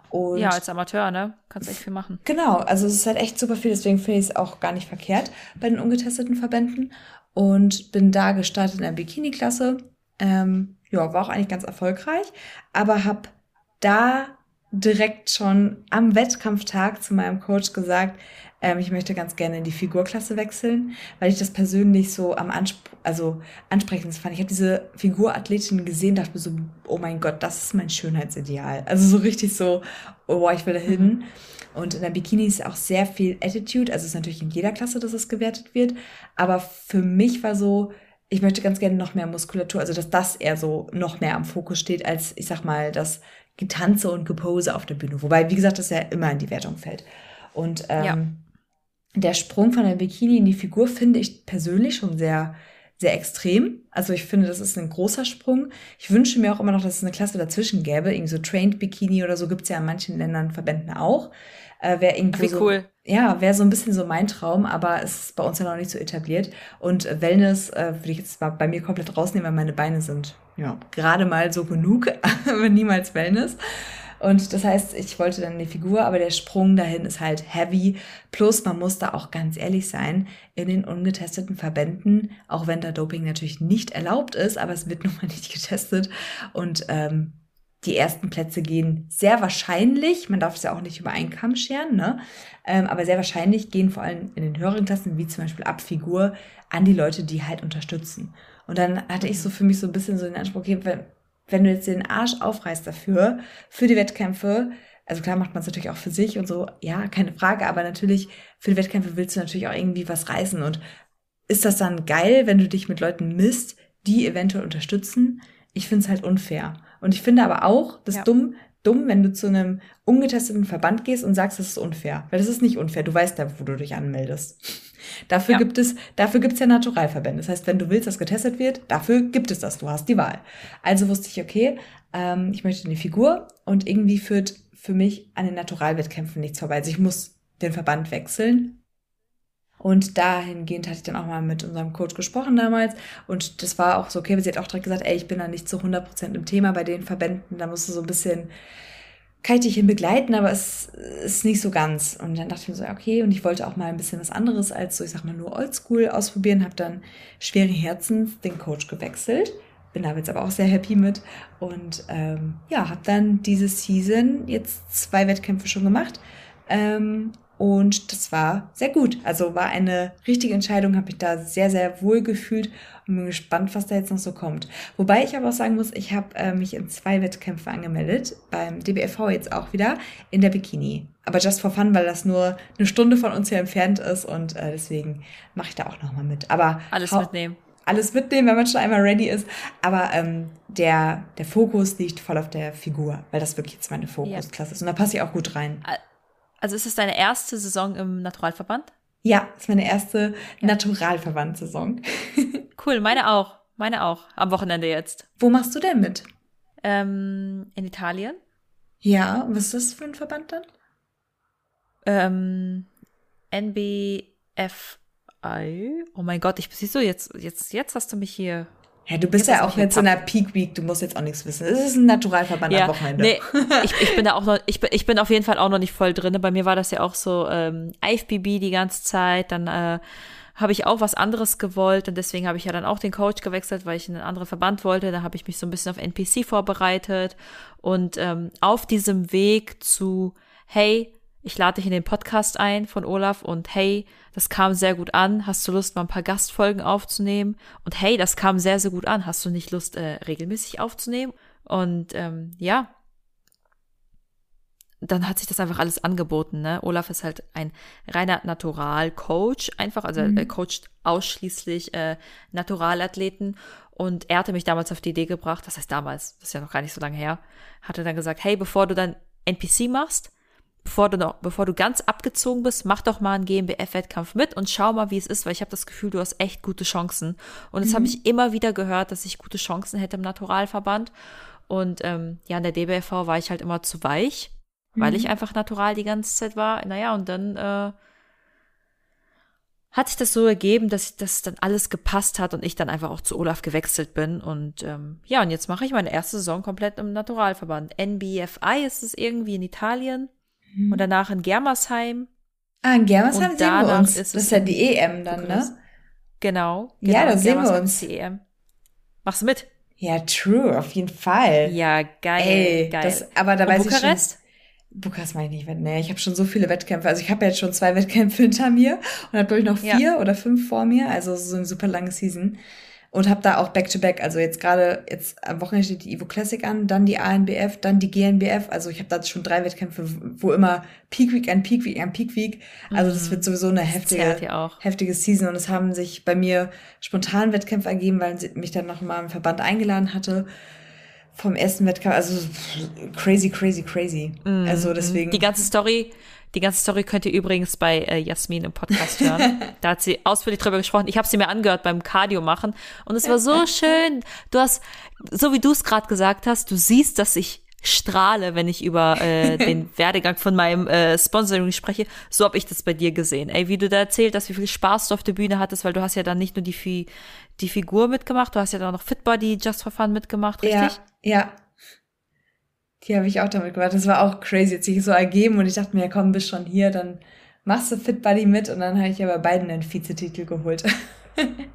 Und ja, als Amateur, ne? Kannst echt viel machen. Genau, also es ist halt echt super viel, deswegen finde ich es auch gar nicht verkehrt bei den ungetesteten Verbänden. Und bin da gestartet in der Bikini-Klasse. Ähm, ja, war auch eigentlich ganz erfolgreich, aber habe da direkt schon am Wettkampftag zu meinem Coach gesagt, ähm, ich möchte ganz gerne in die Figurklasse wechseln, weil ich das persönlich so am Anspr also ansprechend fand. Ich habe diese Figurathletin gesehen, dachte mir so, oh mein Gott, das ist mein Schönheitsideal. Also so richtig so, oh, ich will da hin. Mhm. Und in der Bikini ist auch sehr viel Attitude. Also es ist natürlich in jeder Klasse, dass es gewertet wird. Aber für mich war so, ich möchte ganz gerne noch mehr Muskulatur, also dass das eher so noch mehr am Fokus steht, als ich sag mal, das Getanze und Gepose auf der Bühne. Wobei, wie gesagt, das ja immer in die Wertung fällt. Und ähm, ja. der Sprung von der Bikini in die Figur finde ich persönlich schon sehr, sehr extrem. Also ich finde, das ist ein großer Sprung. Ich wünsche mir auch immer noch, dass es eine Klasse dazwischen gäbe. Irgendwie so Trained Bikini oder so gibt es ja in manchen Ländern, Verbänden auch. Äh, wäre irgendwo Wie cool. So, ja, wäre so ein bisschen so mein Traum, aber es ist bei uns ja noch nicht so etabliert. Und Wellness äh, würde ich jetzt mal bei mir komplett rausnehmen, weil meine Beine sind ja gerade mal so genug, aber niemals Wellness. Und das heißt, ich wollte dann eine Figur, aber der Sprung dahin ist halt heavy. Plus, man muss da auch ganz ehrlich sein, in den ungetesteten Verbänden, auch wenn da Doping natürlich nicht erlaubt ist, aber es wird nun mal nicht getestet. Und ähm, die ersten Plätze gehen sehr wahrscheinlich, man darf es ja auch nicht über einen Kamm scheren, ne? Ähm, aber sehr wahrscheinlich gehen vor allem in den höheren Klassen, wie zum Beispiel Abfigur, an die Leute, die halt unterstützen. Und dann hatte ich so für mich so ein bisschen so den Anspruch, okay, wenn, wenn du jetzt den Arsch aufreißt dafür, für die Wettkämpfe, also klar macht man es natürlich auch für sich und so, ja, keine Frage, aber natürlich für die Wettkämpfe willst du natürlich auch irgendwie was reißen. Und ist das dann geil, wenn du dich mit Leuten misst, die eventuell unterstützen? Ich finde es halt unfair. Und ich finde aber auch, das ja. dumm, dumm, wenn du zu einem ungetesteten Verband gehst und sagst, das ist unfair. Weil das ist nicht unfair. Du weißt ja, wo du dich anmeldest. Dafür ja. gibt es, dafür gibt es ja Naturalverbände. Das heißt, wenn du willst, dass getestet wird, dafür gibt es das. Du hast die Wahl. Also wusste ich, okay, ähm, ich möchte eine Figur und irgendwie führt für mich an den Naturalwettkämpfen nichts vorbei. Also ich muss den Verband wechseln. Und dahingehend hatte ich dann auch mal mit unserem Coach gesprochen damals. Und das war auch so okay, sie hat auch direkt gesagt, ey, ich bin da nicht zu 100% im Thema bei den Verbänden. Da musst du so ein bisschen kann ich dich hin begleiten, aber es ist nicht so ganz. Und dann dachte ich mir so, okay, und ich wollte auch mal ein bisschen was anderes als so, ich sag mal, nur Oldschool ausprobieren, habe dann schweren Herzens den Coach gewechselt. Bin da jetzt aber auch sehr happy mit. Und ähm, ja, habe dann diese Season jetzt zwei Wettkämpfe schon gemacht. Ähm, und das war sehr gut. Also war eine richtige Entscheidung, habe ich da sehr, sehr wohl gefühlt und bin gespannt, was da jetzt noch so kommt. Wobei ich aber auch sagen muss, ich habe äh, mich in zwei Wettkämpfe angemeldet, beim DBFV jetzt auch wieder, in der Bikini. Aber just for fun, weil das nur eine Stunde von uns hier entfernt ist und äh, deswegen mache ich da auch nochmal mit. Aber alles mitnehmen. Alles mitnehmen, wenn man schon einmal ready ist. Aber ähm, der, der Fokus liegt voll auf der Figur, weil das wirklich jetzt meine Fokusklasse ja. ist. Und da passe ich auch gut rein. Also ist es deine erste Saison im Naturalverband? Ja, ist meine erste ja. Naturalverband-Saison. cool, meine auch. Meine auch. Am Wochenende jetzt. Wo machst du denn mit? Ähm, in Italien. Ja, was ist das für ein Verband dann? Ähm, NBFI. Oh mein Gott, ich siehst du jetzt, jetzt, jetzt hast du mich hier ja, du bist ja auch jetzt in der Peak Week, du musst jetzt auch nichts wissen. Es ist ein Naturalverband ja, am Wochenende. Nee, ich, ich bin da auch noch, ich bin, ich bin auf jeden Fall auch noch nicht voll drin. Bei mir war das ja auch so ähm, IFBB die ganze Zeit, dann äh, habe ich auch was anderes gewollt und deswegen habe ich ja dann auch den Coach gewechselt, weil ich in einen anderen Verband wollte. Da habe ich mich so ein bisschen auf NPC vorbereitet und ähm, auf diesem Weg zu, hey, ich lade dich in den Podcast ein von Olaf und hey, das kam sehr gut an, hast du Lust, mal ein paar Gastfolgen aufzunehmen? Und hey, das kam sehr, sehr gut an, hast du nicht Lust, äh, regelmäßig aufzunehmen? Und ähm, ja, dann hat sich das einfach alles angeboten. Ne? Olaf ist halt ein reiner Natural-Coach, einfach, also mhm. er coacht ausschließlich äh, Naturalathleten. Und er hatte mich damals auf die Idee gebracht, das heißt damals, das ist ja noch gar nicht so lange her, hatte dann gesagt, hey, bevor du dann NPC machst, bevor du noch, bevor du ganz abgezogen bist, mach doch mal einen GmbF-Wettkampf mit und schau mal, wie es ist, weil ich habe das Gefühl, du hast echt gute Chancen. Und das mhm. habe ich immer wieder gehört, dass ich gute Chancen hätte im Naturalverband. Und ähm, ja, in der DBFV war ich halt immer zu weich, mhm. weil ich einfach natural die ganze Zeit war. Naja, und dann äh, hat sich das so ergeben, dass das dann alles gepasst hat und ich dann einfach auch zu Olaf gewechselt bin. Und ähm, ja, und jetzt mache ich meine erste Saison komplett im Naturalverband. NBFI ist es irgendwie in Italien mhm. und danach in Germersheim. Ah, in Germersheim sehen wir uns. Ist das ist ja die EM dann, ne? Genau. genau ja, da sehen wir uns. Die EM. Machst du mit? Ja, true, auf jeden Fall. Ja, geil. Ey, geil. Das, aber da und weiß Bukarest? ich schon. Bukarest meine ich nicht. Nee, ich habe schon so viele Wettkämpfe. Also ich habe jetzt schon zwei Wettkämpfe hinter mir und habe glaube ich noch vier ja. oder fünf vor mir. Also so eine super lange Season und habe da auch Back-to-Back, -back, also jetzt gerade, jetzt am Wochenende steht die Evo Classic an, dann die ANBF, dann die GNBF, also ich habe da schon drei Wettkämpfe, wo immer Peak Week an Peak Week an Peak Week, also das mhm. wird sowieso eine heftige, heftige Season und es haben sich bei mir spontan Wettkämpfe ergeben, weil sie mich dann noch mal im Verband eingeladen hatte vom ersten Wettkampf, also crazy, crazy, crazy. Mm, also deswegen. Die ganze Story die ganze Story könnt ihr übrigens bei äh, Jasmin im Podcast hören. da hat sie ausführlich drüber gesprochen. Ich habe sie mir angehört beim Cardio machen und es war so schön. Du hast, so wie du es gerade gesagt hast, du siehst, dass ich strahle, wenn ich über äh, den Werdegang von meinem äh, Sponsoring spreche. So habe ich das bei dir gesehen. Ey, wie du da erzählt hast, wie viel Spaß du auf der Bühne hattest, weil du hast ja dann nicht nur die, Fi die Figur mitgemacht, du hast ja dann noch Fitbody Just for Fun mitgemacht, richtig? Ja, ja. Die habe ich auch damit gemacht. Das war auch crazy, hat sich so ergeben und ich dachte mir, ja komm, bist schon hier, dann machst du Fit Buddy mit und dann habe ich aber beiden einen Vizetitel geholt.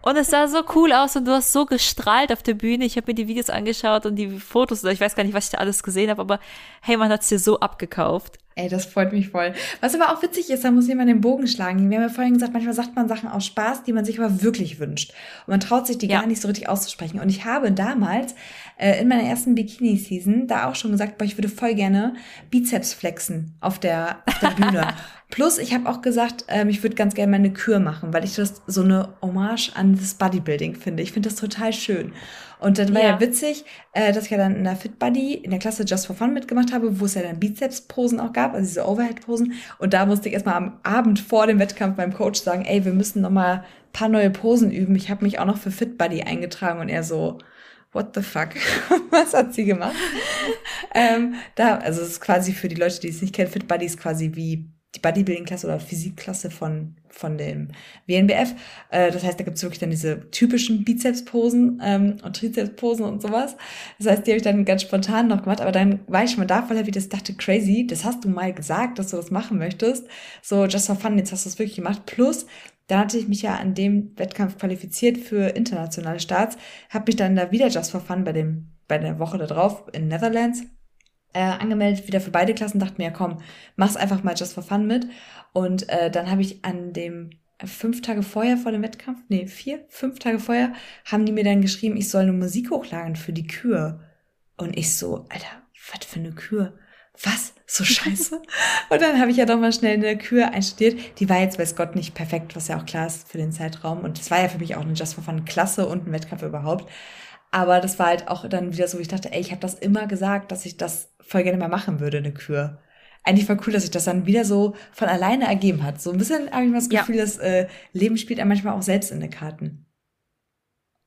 Und es sah so cool aus und du hast so gestrahlt auf der Bühne. Ich habe mir die Videos angeschaut und die Fotos, ich weiß gar nicht, was ich da alles gesehen habe, aber hey, man hat es dir so abgekauft. Ey, das freut mich voll. Was aber auch witzig ist, da muss jemand den Bogen schlagen. Wir haben ja vorhin gesagt, manchmal sagt man Sachen aus Spaß, die man sich aber wirklich wünscht. Und man traut sich die ja. gar nicht so richtig auszusprechen. Und ich habe damals äh, in meiner ersten Bikini-Season da auch schon gesagt, boah, ich würde voll gerne Bizeps flexen auf der, auf der Bühne. Plus, ich habe auch gesagt, ähm, ich würde ganz gerne meine Kür machen, weil ich das so eine Hommage an das Bodybuilding finde. Ich finde das total schön. Und dann war ja, ja witzig, äh, dass ich ja dann in der Fit Buddy in der Klasse Just for Fun mitgemacht habe, wo es ja dann Bizeps-Posen auch gab, also diese Overhead-Posen. Und da musste ich erstmal am Abend vor dem Wettkampf meinem Coach sagen, ey, wir müssen noch mal ein paar neue Posen üben. Ich habe mich auch noch für Fit Buddy eingetragen und er so, what the fuck? Was hat sie gemacht? ähm, da, also es ist quasi für die Leute, die es nicht kennen, Fit Buddy ist quasi wie die Bodybuilding-Klasse oder Physikklasse von, von dem WNBF. Äh, das heißt, da gibt's wirklich dann diese typischen Bizeps-Posen ähm, und Trizeps-Posen und sowas. Das heißt, die habe ich dann ganz spontan noch gemacht, aber dann war ich schon mal da voll happy, dass ich dachte, crazy, das hast du mal gesagt, dass du das machen möchtest. So, just for fun, jetzt hast du es wirklich gemacht. Plus, dann hatte ich mich ja an dem Wettkampf qualifiziert für internationale Starts, habe mich dann da wieder just for fun bei dem bei der Woche da drauf in Netherlands äh, angemeldet, wieder für beide Klassen, dachte mir, ja komm, mach's einfach mal just for fun mit. Und äh, dann habe ich an dem äh, fünf Tage vorher vor dem Wettkampf, nee, vier, fünf Tage vorher, haben die mir dann geschrieben, ich soll eine Musik hochladen für die Kür. Und ich so, Alter, was für eine Kür? Was? So scheiße? und dann habe ich ja doch mal schnell eine Kür einstudiert. Die war jetzt, weiß Gott, nicht perfekt, was ja auch klar ist für den Zeitraum. Und das war ja für mich auch eine Just for Fun Klasse und ein Wettkampf überhaupt. Aber das war halt auch dann wieder so, wie ich dachte, ey, ich habe das immer gesagt, dass ich das voll gerne mal machen würde, eine Kür. Eigentlich voll cool, dass sich das dann wieder so von alleine ergeben hat. So ein bisschen habe ich mal das Gefühl, ja. das äh, Leben spielt einem manchmal auch selbst in den Karten.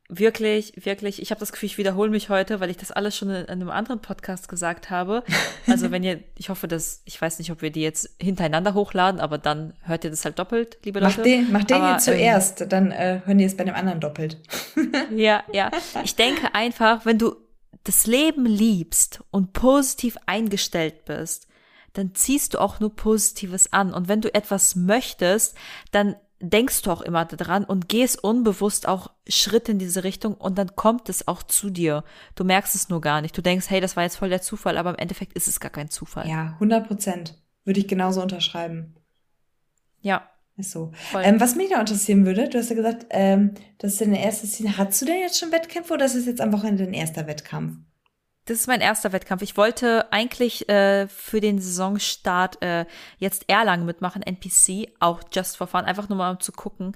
Wirklich, wirklich. Ich habe das Gefühl, ich wiederhole mich heute, weil ich das alles schon in, in einem anderen Podcast gesagt habe. Also wenn ihr, ich hoffe, dass, ich weiß nicht, ob wir die jetzt hintereinander hochladen, aber dann hört ihr das halt doppelt, liebe Leute. Mach den, mach den aber, jetzt zuerst, ähm, dann äh, hören die es bei dem anderen doppelt. ja, ja. Ich denke einfach, wenn du das Leben liebst und positiv eingestellt bist, dann ziehst du auch nur Positives an. Und wenn du etwas möchtest, dann denkst du auch immer daran und gehst unbewusst auch Schritte in diese Richtung und dann kommt es auch zu dir. Du merkst es nur gar nicht. Du denkst, hey, das war jetzt voll der Zufall, aber im Endeffekt ist es gar kein Zufall. Ja, 100 Prozent. Würde ich genauso unterschreiben. Ja. So. Ähm, was mich noch interessieren würde, du hast ja gesagt, ähm, das ist deine erste Szene. Hast du denn jetzt schon Wettkämpfe oder ist es jetzt am Wochenende dein erster Wettkampf? Das ist mein erster Wettkampf. Ich wollte eigentlich äh, für den Saisonstart äh, jetzt Erlangen mitmachen, NPC, auch just for fun, einfach nur mal um zu gucken.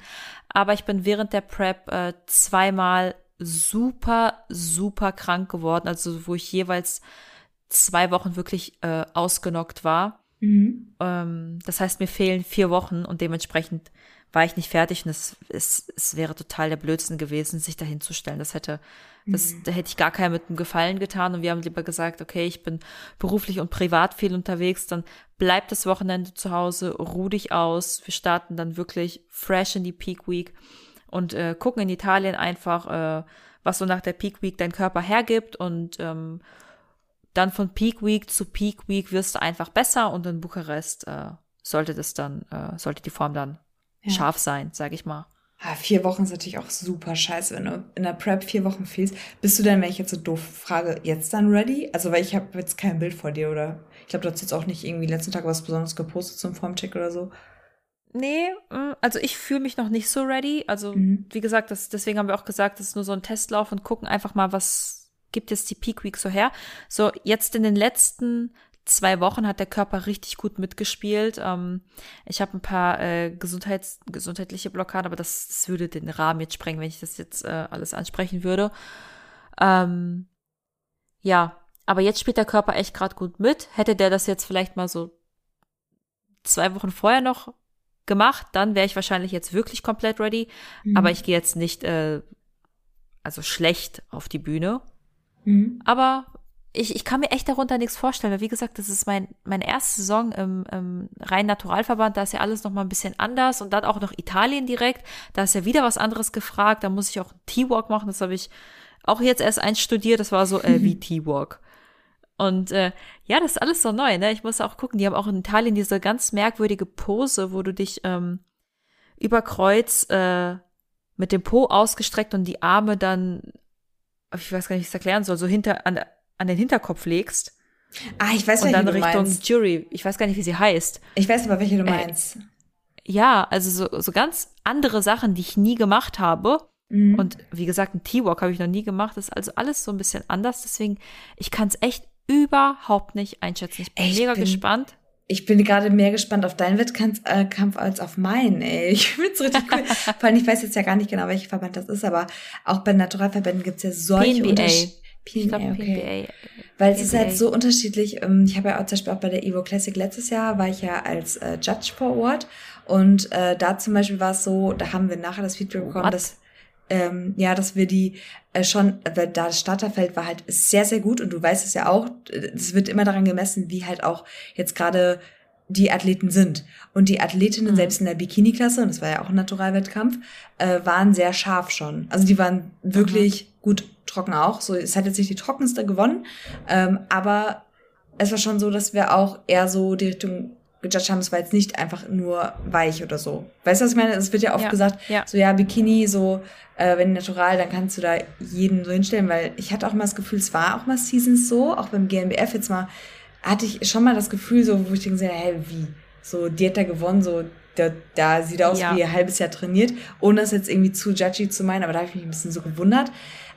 Aber ich bin während der Prep äh, zweimal super, super krank geworden, also wo ich jeweils zwei Wochen wirklich äh, ausgenockt war. Mhm. Ähm, das heißt, mir fehlen vier Wochen und dementsprechend war ich nicht fertig und es, es, es wäre total der Blödsinn gewesen, sich dahin zu stellen. Das hätte das, mhm. Da hätte ich gar keinen mit einem Gefallen getan und wir haben lieber gesagt, okay, ich bin beruflich und privat viel unterwegs, dann bleib das Wochenende zu Hause, ruh dich aus. Wir starten dann wirklich fresh in die Peak Week und äh, gucken in Italien einfach, äh, was so nach der Peak Week dein Körper hergibt und ähm, dann von Peak Week zu Peak Week wirst du einfach besser und in Bukarest äh, sollte das dann, äh, sollte die Form dann ja. scharf sein, sag ich mal. Ah, vier Wochen ist natürlich auch super scheiße, wenn du in der Prep vier Wochen fehlst. Bist du denn, wenn ich jetzt so doof frage, jetzt dann ready? Also, weil ich habe jetzt kein Bild vor dir, oder? Ich glaube, du hast jetzt auch nicht irgendwie letzten Tag was Besonderes gepostet zum Formcheck oder so. Nee, mm, also ich fühle mich noch nicht so ready. Also, mhm. wie gesagt, das, deswegen haben wir auch gesagt, das ist nur so ein Testlauf und gucken einfach mal, was gibt jetzt die Peak Week so her. So, jetzt in den letzten zwei Wochen hat der Körper richtig gut mitgespielt. Ähm, ich habe ein paar äh, Gesundheits gesundheitliche Blockaden, aber das, das, würde den Rahmen jetzt sprengen, wenn ich das jetzt äh, alles ansprechen würde. Ähm, ja, aber jetzt spielt der Körper echt gerade gut mit. Hätte der das jetzt vielleicht mal so zwei Wochen vorher noch gemacht, dann wäre ich wahrscheinlich jetzt wirklich komplett ready. Mhm. Aber ich gehe jetzt nicht äh, also schlecht auf die Bühne. Mhm. Aber ich, ich kann mir echt darunter nichts vorstellen, weil wie gesagt, das ist mein, meine erste Saison im, im rein Naturalverband, da ist ja alles noch mal ein bisschen anders und dann auch noch Italien direkt, da ist ja wieder was anderes gefragt, da muss ich auch T-Walk machen, das habe ich auch jetzt erst einstudiert, das war so äh, wie T-Walk. Und äh, ja, das ist alles so neu, ne? Ich muss auch gucken, die haben auch in Italien diese ganz merkwürdige Pose, wo du dich ähm, über Kreuz äh, mit dem Po ausgestreckt und die Arme dann, ich weiß gar nicht, wie ich es erklären soll, so hinter an, an den Hinterkopf legst. Ah, ich weiß, welche Und dann Richtung meinst. Jury. Ich weiß gar nicht, wie sie heißt. Ich weiß aber, welche du äh, meinst. ja, also so, so ganz andere Sachen, die ich nie gemacht habe. Mhm. Und wie gesagt, ein T-Walk habe ich noch nie gemacht. Das ist also alles so ein bisschen anders. Deswegen, ich kann es echt überhaupt nicht einschätzen. Ich bin ich mega bin, gespannt. Ich bin gerade mehr gespannt auf deinen Wettkampf äh, als auf meinen, ey. Ich finde es richtig cool. Vor allem, ich weiß jetzt ja gar nicht genau, welcher Verband das ist, aber auch bei Naturalverbänden gibt es ja solche Unterschiede. PNBA, okay. PNBA. Weil es PNBA. ist halt so unterschiedlich. Ähm, ich habe ja auch zum Beispiel auch bei der Evo Classic letztes Jahr war ich ja als äh, Judge vor Ort und äh, da zum Beispiel war es so, da haben wir nachher das Feedback bekommen, What? dass ähm, ja, dass wir die äh, schon, weil da das Starterfeld war halt sehr, sehr gut und du weißt es ja auch, es wird immer daran gemessen, wie halt auch jetzt gerade die Athleten sind. Und die Athletinnen, mhm. selbst in der Bikini-Klasse, und das war ja auch ein Naturalwettkampf, äh, waren sehr scharf schon. Also die waren wirklich mhm. gut trocken auch. So, es hat jetzt nicht die trockenste gewonnen, ähm, aber es war schon so, dass wir auch eher so die Richtung gejudged haben, es war jetzt nicht einfach nur weich oder so. Weißt du, was ich meine? Es wird ja oft ja, gesagt, ja. so ja, Bikini, so, äh, wenn natural, dann kannst du da jeden so hinstellen, weil ich hatte auch mal das Gefühl, es war auch mal Seasons so, auch beim GNBF jetzt mal, hatte ich schon mal das Gefühl, so, wo ich denke, hey, wie? So, die hat da gewonnen, so, da, da sieht aus ja. wie ein halbes Jahr trainiert, ohne das jetzt irgendwie zu judgy zu meinen, aber da habe ich mich ein bisschen so gewundert.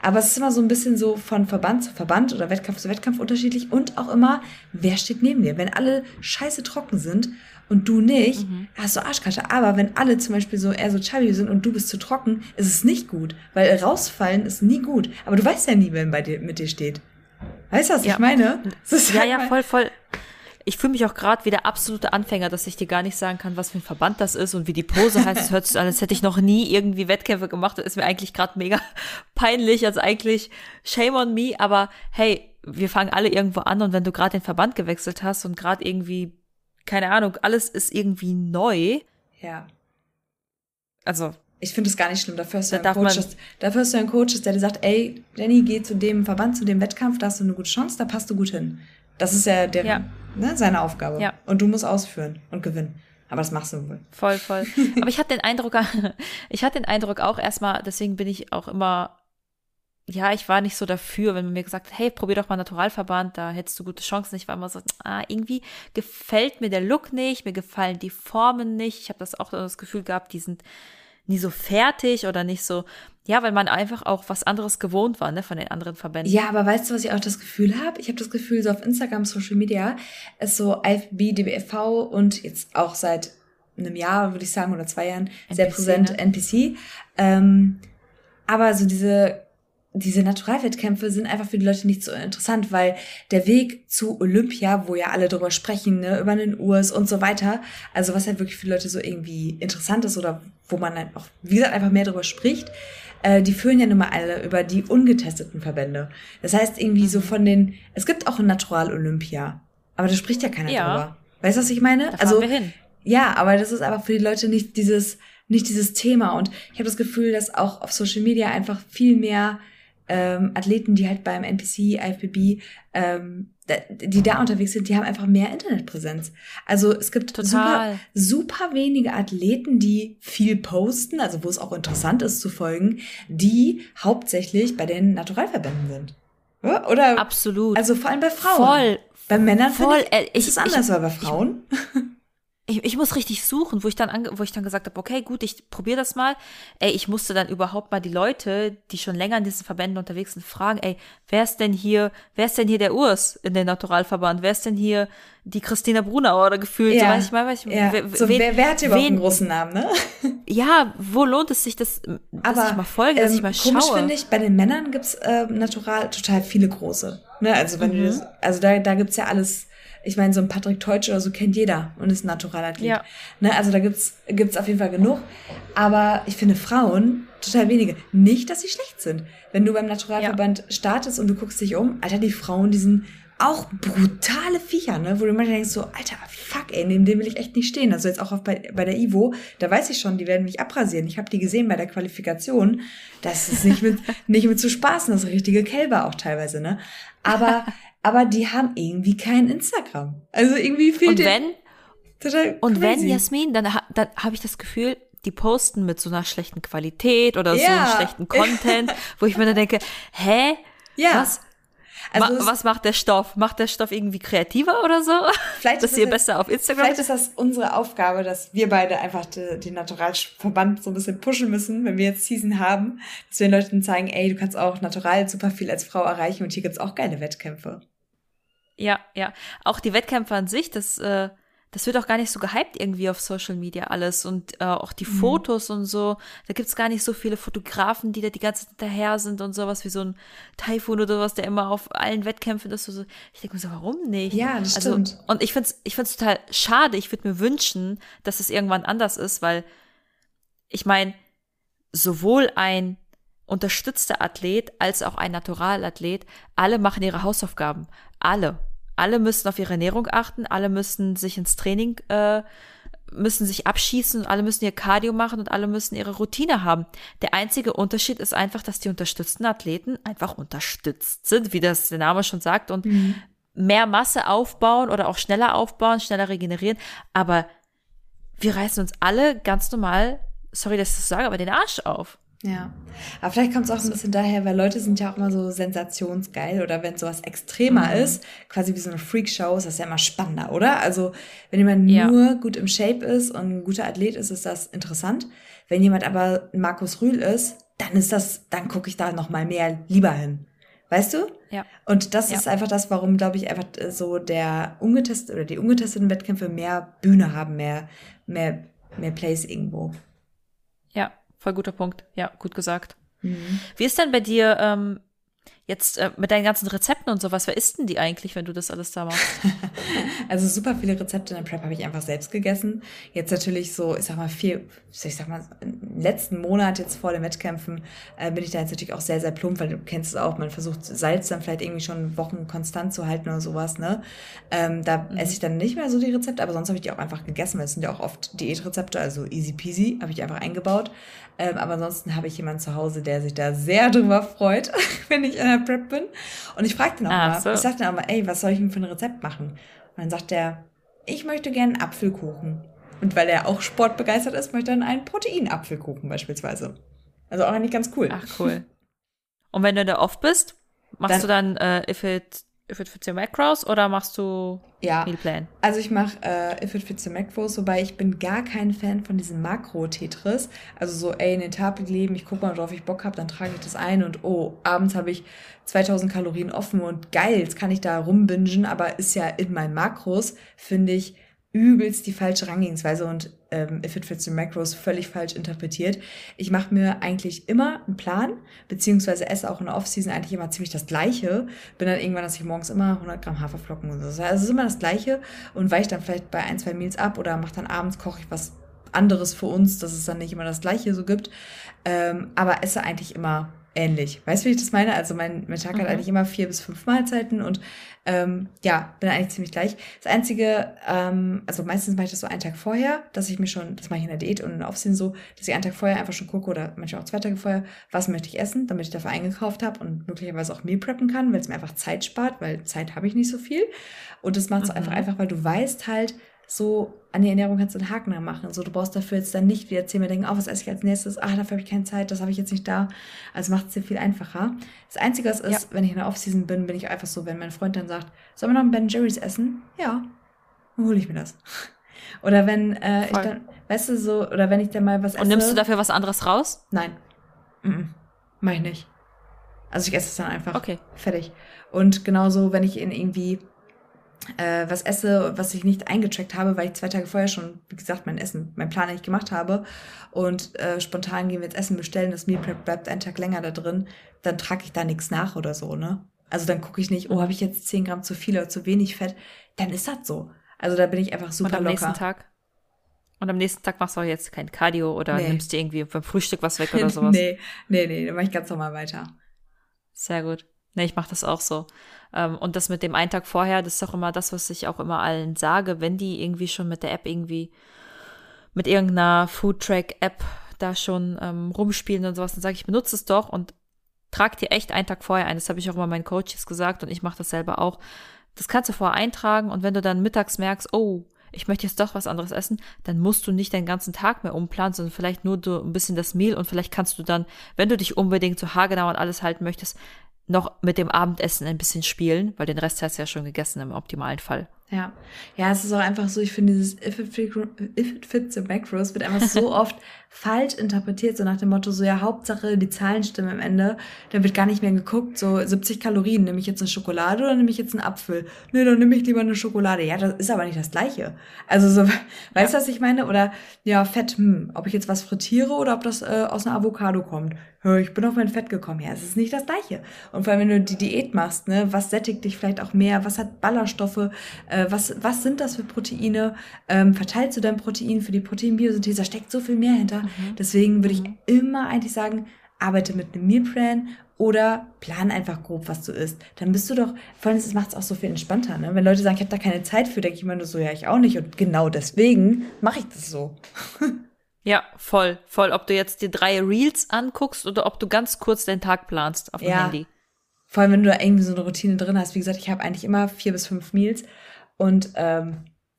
Aber es ist immer so ein bisschen so von Verband zu Verband oder Wettkampf zu Wettkampf unterschiedlich und auch immer, wer steht neben dir? Wenn alle scheiße trocken sind und du nicht, mhm. hast du Arschkasche. Aber wenn alle zum Beispiel so eher so chubby sind und du bist zu trocken, ist es nicht gut. Weil rausfallen ist nie gut. Aber du weißt ja nie, wer bei dir, mit dir steht. Weißt du, was ja. ich meine? ja, ja, voll, voll ich fühle mich auch gerade wie der absolute Anfänger, dass ich dir gar nicht sagen kann, was für ein Verband das ist und wie die Pose heißt. Es hört sich an, als hätte ich noch nie irgendwie Wettkämpfe gemacht. Das ist mir eigentlich gerade mega peinlich. Also eigentlich shame on me. Aber hey, wir fangen alle irgendwo an und wenn du gerade den Verband gewechselt hast und gerade irgendwie, keine Ahnung, alles ist irgendwie neu. Ja. Also. Ich finde es gar nicht schlimm. Dafür hast, du da einen Coach, dafür hast du einen Coach, der dir sagt, ey, Jenny, geh zu dem Verband, zu dem Wettkampf, da hast du eine gute Chance, da passt du gut hin. Das ist ja, der, ja. Ne, seine Aufgabe. Ja. Und du musst ausführen und gewinnen. Aber das machst du wohl. Voll, voll. Aber ich hatte den Eindruck, ich hatte den Eindruck auch erstmal, deswegen bin ich auch immer, ja, ich war nicht so dafür, wenn man mir gesagt hat, hey, probier doch mal Naturalverband, da hättest du gute Chancen. Ich war immer so, ah, irgendwie gefällt mir der Look nicht, mir gefallen die Formen nicht. Ich habe das auch das Gefühl gehabt, die sind nie so fertig oder nicht so, ja, weil man einfach auch was anderes gewohnt war, ne, von den anderen Verbänden. Ja, aber weißt du, was ich auch das Gefühl habe? Ich habe das Gefühl, so auf Instagram, Social Media, ist so IFB, DBFV und jetzt auch seit einem Jahr, würde ich sagen, oder zwei Jahren, NPC, sehr präsent ne? NPC. Ähm, aber so diese diese Naturalwettkämpfe sind einfach für die Leute nicht so interessant, weil der Weg zu Olympia, wo ja alle drüber sprechen, ne, über den Urs und so weiter, also was halt wirklich für die Leute so irgendwie interessant ist oder wo man dann auch, wie gesagt, einfach mehr drüber spricht, äh, die führen ja nun mal alle über die ungetesteten Verbände. Das heißt irgendwie so mhm. von den, es gibt auch ein Natural Olympia, aber da spricht ja keiner ja. drüber. Weißt du, was ich meine? Da also, wir hin. ja, aber das ist einfach für die Leute nicht dieses, nicht dieses Thema und ich habe das Gefühl, dass auch auf Social Media einfach viel mehr ähm, Athleten, die halt beim NPC, IFBB, ähm, die da unterwegs sind, die haben einfach mehr Internetpräsenz. Also es gibt super, super wenige Athleten, die viel posten, also wo es auch interessant ist zu folgen, die hauptsächlich bei den Naturalverbänden sind. Oder? Absolut. Also vor allem bei Frauen. Voll. Bei Männern voll. Ich, äh, ich, ist es anders, ich, aber bei Frauen. Ich, ich, ich muss richtig suchen, wo ich dann wo ich dann gesagt habe, okay, gut, ich probiere das mal. Ey, ich musste dann überhaupt mal die Leute, die schon länger in diesen Verbänden unterwegs sind, fragen, ey, wer ist denn hier, wer ist denn hier der Urs in den Naturalverband? Wer ist denn hier die Christina Brunauer oder gefühlt? Ja, so, weiß ich mal, weiß ich, ja. wen, so, wer, wer hat hier überhaupt einen großen Namen, ne? ja, wo lohnt es sich, dass, dass Aber, ich mal folge, dass ähm, ich mal schaue? Komisch finde ich, bei den Männern gibt's äh, natural total viele große. Ne? Also wenn mhm. du das, also da, da gibt's ja alles ich meine, so ein Patrick Teutsch oder so kennt jeder und ist ein Naturalathlet. Ja. Ne, also da gibt's gibt's auf jeden Fall genug. Aber ich finde Frauen total wenige. Nicht, dass sie schlecht sind. Wenn du beim Naturalverband ja. startest und du guckst dich um, Alter, die Frauen, die sind auch brutale Viecher, ne? Wo du manchmal denkst so, Alter, fuck, ey, neben dem will ich echt nicht stehen. Also jetzt auch auf bei, bei der Ivo, da weiß ich schon, die werden mich abrasieren. Ich habe die gesehen bei der Qualifikation. Das ist nicht mit, nicht mit zu spaßen, das richtige Kälber auch teilweise, ne? Aber aber die haben irgendwie kein Instagram. Also irgendwie fehlt Und wenn, total und wenn Jasmin, dann, dann habe ich das Gefühl, die posten mit so einer schlechten Qualität oder ja. so einem schlechten Content, wo ich mir dann denke, hä? Ja. Was? Also Ma was macht der Stoff? Macht der Stoff irgendwie kreativer oder so? Vielleicht dass ihr besser auf Instagram. Vielleicht ist das unsere Aufgabe, dass wir beide einfach den die Naturalverband so ein bisschen pushen müssen, wenn wir jetzt Season haben, dass wir den Leuten zeigen, ey, du kannst auch natural super viel als Frau erreichen und hier gibt's auch geile Wettkämpfe. Ja, ja. Auch die Wettkämpfe an sich, das, äh, das wird auch gar nicht so gehypt irgendwie auf Social Media alles und äh, auch die mhm. Fotos und so. Da gibt's gar nicht so viele Fotografen, die da die ganze Zeit daher sind und sowas wie so ein Taifun oder sowas, der immer auf allen Wettkämpfen ist. So. Ich denke mir so, warum nicht? Ja, das also, stimmt. Und ich find's, ich find's total schade. Ich würde mir wünschen, dass es irgendwann anders ist, weil ich meine, sowohl ein unterstützter Athlet als auch ein Naturalathlet, alle machen ihre Hausaufgaben. Alle. Alle müssen auf ihre Ernährung achten, alle müssen sich ins Training, äh, müssen sich abschießen und alle müssen ihr Cardio machen und alle müssen ihre Routine haben. Der einzige Unterschied ist einfach, dass die unterstützten Athleten einfach unterstützt sind, wie das der Name schon sagt, und mhm. mehr Masse aufbauen oder auch schneller aufbauen, schneller regenerieren. Aber wir reißen uns alle ganz normal, sorry, dass ich das sage, aber den Arsch auf. Ja, aber vielleicht kommt es auch ein bisschen daher, weil Leute sind ja auch immer so sensationsgeil oder wenn sowas extremer mhm. ist, quasi wie so eine Freakshow, ist das ja immer spannender, oder? Also wenn jemand ja. nur gut im Shape ist und ein guter Athlet ist, ist das interessant. Wenn jemand aber Markus Rühl ist, dann ist das, dann gucke ich da noch mal mehr lieber hin. Weißt du? Ja. Und das ja. ist einfach das, warum, glaube ich, einfach so der ungetestete oder die ungetesteten Wettkämpfe mehr Bühne haben, mehr, mehr, mehr Place irgendwo. Voll guter Punkt. Ja, gut gesagt. Mhm. Wie ist denn bei dir ähm, jetzt äh, mit deinen ganzen Rezepten und sowas? Wer isst denn die eigentlich, wenn du das alles da machst? also super viele Rezepte in der Prep habe ich einfach selbst gegessen. Jetzt natürlich so, ich sag mal, vier, ich sag mal, im letzten Monat jetzt vor den Wettkämpfen äh, bin ich da jetzt natürlich auch sehr, sehr plump, weil du kennst es auch, man versucht Salz dann vielleicht irgendwie schon Wochen konstant zu halten oder sowas, ne? Ähm, da mhm. esse ich dann nicht mehr so die Rezepte, aber sonst habe ich die auch einfach gegessen, weil es sind ja auch oft Diätrezepte, also easy peasy, habe ich einfach eingebaut. Ähm, aber ansonsten habe ich jemanden zu Hause, der sich da sehr drüber freut, wenn ich in der Prep bin. Und ich frage den auch ah, mal, so. ich sage dann auch mal, ey, was soll ich denn für ein Rezept machen? Und dann sagt er, ich möchte gerne Apfelkuchen. Und weil er auch sportbegeistert ist, möchte er dann einen Proteinapfelkuchen beispielsweise. Also auch eigentlich ganz cool. Ach, cool. Und wenn du da oft bist, machst dann, du dann äh, If It If It Fits Your Macros oder machst du ja. Mealplan? Also ich mache äh, If It Fits Your Macros, wobei ich bin gar kein Fan von diesem Makro-Tetris. Also so, ey, in den Tag leben, ich gucke mal, worauf ich Bock habe, dann trage ich das ein und oh, abends habe ich 2000 Kalorien offen und geil, jetzt kann ich da rumbingen, aber ist ja in meinen Makros, finde ich, übelst die falsche Rangehensweise und ähm, If It Fits the Macros völlig falsch interpretiert. Ich mache mir eigentlich immer einen Plan, beziehungsweise esse auch in der Off-Season eigentlich immer ziemlich das Gleiche. Bin dann irgendwann, dass ich morgens immer 100 Gramm Haferflocken und so. Also es ist immer das Gleiche und weiche dann vielleicht bei ein, zwei Meals ab oder mache dann abends, koche ich was anderes für uns, dass es dann nicht immer das Gleiche so gibt. Ähm, aber esse eigentlich immer ähnlich. Weißt du, wie ich das meine? Also mein, mein Tag mhm. hat eigentlich immer vier bis fünf Mahlzeiten und ähm, ja, bin eigentlich ziemlich gleich. Das Einzige, ähm, also meistens mache ich das so einen Tag vorher, dass ich mir schon, das mache ich in der Diät und in der Aufsehen so, dass ich einen Tag vorher einfach schon gucke oder manchmal auch zwei Tage vorher, was möchte ich essen, damit ich dafür eingekauft habe und möglicherweise auch Meal preppen kann, weil es mir einfach Zeit spart, weil Zeit habe ich nicht so viel. Und das macht es mhm. einfach einfach, weil du weißt halt, so an die Ernährung kannst du einen Haken machen. So, du brauchst dafür jetzt dann nicht wieder zehnmal denken, oh, was esse ich als nächstes? Ah, dafür habe ich keine Zeit, das habe ich jetzt nicht da. Also macht es dir viel einfacher. Das Einzige, was ist, ja. wenn ich in der Offseason bin, bin ich einfach so, wenn mein Freund dann sagt, sollen wir noch ein Ben Jerry's essen? Ja, dann hole ich mir das. Oder wenn äh, ich dann, weißt du, so, oder wenn ich dann mal was esse. Und nimmst du dafür was anderes raus? Nein. Mm -mm. Mach ich nicht. Also ich esse es dann einfach. Okay. Fertig. Und genauso, wenn ich in irgendwie äh, was esse, was ich nicht eingetrackt habe, weil ich zwei Tage vorher schon, wie gesagt, mein Essen, mein Plan nicht gemacht habe und äh, spontan gehen wir jetzt Essen bestellen, das Meal Prep bleibt einen Tag länger da drin, dann trage ich da nichts nach oder so, ne? Also dann gucke ich nicht, oh, habe ich jetzt 10 Gramm zu viel oder zu wenig Fett, dann ist das so. Also da bin ich einfach super und am locker. nächsten Tag? Und am nächsten Tag machst du auch jetzt kein Cardio oder nee. nimmst dir irgendwie beim Frühstück was weg oder sowas? nee, nee, nee, dann mache ich ganz normal weiter. Sehr gut. Nee, ich mache das auch so. Ähm, und das mit dem einen Tag vorher, das ist auch immer das, was ich auch immer allen sage, wenn die irgendwie schon mit der App irgendwie, mit irgendeiner Foodtrack-App da schon ähm, rumspielen und sowas, dann sage ich, benutze es doch und trag dir echt einen Tag vorher ein. Das habe ich auch immer meinen Coaches gesagt und ich mache das selber auch. Das kannst du vorher eintragen und wenn du dann mittags merkst, oh, ich möchte jetzt doch was anderes essen, dann musst du nicht deinen ganzen Tag mehr umplanen, sondern vielleicht nur du ein bisschen das Mehl und vielleicht kannst du dann, wenn du dich unbedingt so haargenau und alles halten möchtest, noch mit dem Abendessen ein bisschen spielen, weil den Rest hast du ja schon gegessen im optimalen Fall. Ja, ja, es ist auch einfach so, ich finde dieses If it, if it fits the macros wird einfach so oft falsch interpretiert, so nach dem Motto, so ja, Hauptsache die Zahlen stimmen am Ende. Dann wird gar nicht mehr geguckt, so 70 Kalorien, nehme ich jetzt eine Schokolade oder nehme ich jetzt einen Apfel? Nee, dann nehme ich lieber eine Schokolade. Ja, das ist aber nicht das Gleiche. Also so, weißt du, was ich meine? Oder ja, Fett, hm, ob ich jetzt was frittiere oder ob das äh, aus einer Avocado kommt. Ja, ich bin auf mein Fett gekommen. Ja, es ist nicht das Gleiche. Und vor allem, wenn du die Diät machst, ne, was sättigt dich vielleicht auch mehr? Was hat Ballaststoffe? Äh, was, was sind das für Proteine? Ähm, verteilst du dein Protein für die Proteinbiosynthese? Da steckt so viel mehr hinter. Mhm. Deswegen würde mhm. ich immer eigentlich sagen, arbeite mit einem Mealplan oder plan einfach grob, was du isst. Dann bist du doch, vor allem macht es auch so viel entspannter. Ne? Wenn Leute sagen, ich habe da keine Zeit für, denke ich immer nur so, ja, ich auch nicht. Und genau deswegen mache ich das so. ja, voll, voll. Ob du jetzt die drei Reels anguckst oder ob du ganz kurz deinen Tag planst auf dem ja. Handy. Vor allem, wenn du da irgendwie so eine Routine drin hast. Wie gesagt, ich habe eigentlich immer vier bis fünf Meals. Und ähm,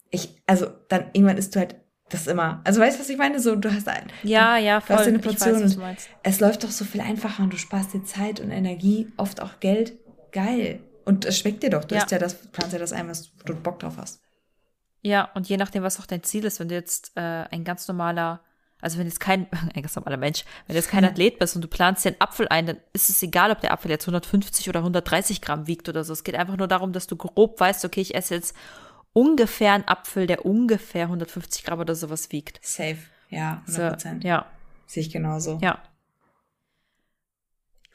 ich, also dann irgendwann isst du halt das immer. Also weißt du, was ich meine? So, du hast ein, ja, ja, voll. Du hast eine Portion weiß, es läuft doch so viel einfacher und du sparst dir Zeit und Energie, oft auch Geld. Geil. Und es schmeckt dir doch. Du ja. ja das, planst ja das ein, was du Bock drauf hast. Ja, und je nachdem, was auch dein Ziel ist, wenn du jetzt äh, ein ganz normaler, also wenn du jetzt kein, ein ganz normaler Mensch, wenn du jetzt kein Athlet bist und du planst dir einen Apfel ein, dann ist es egal, ob der Apfel jetzt 150 oder 130 Gramm wiegt oder so. Es geht einfach nur darum, dass du grob weißt, okay, ich esse jetzt ungefähr ein Apfel, der ungefähr 150 Gramm oder sowas wiegt. Safe, ja, 100%. So, ja. Sehe ich genauso. Ja.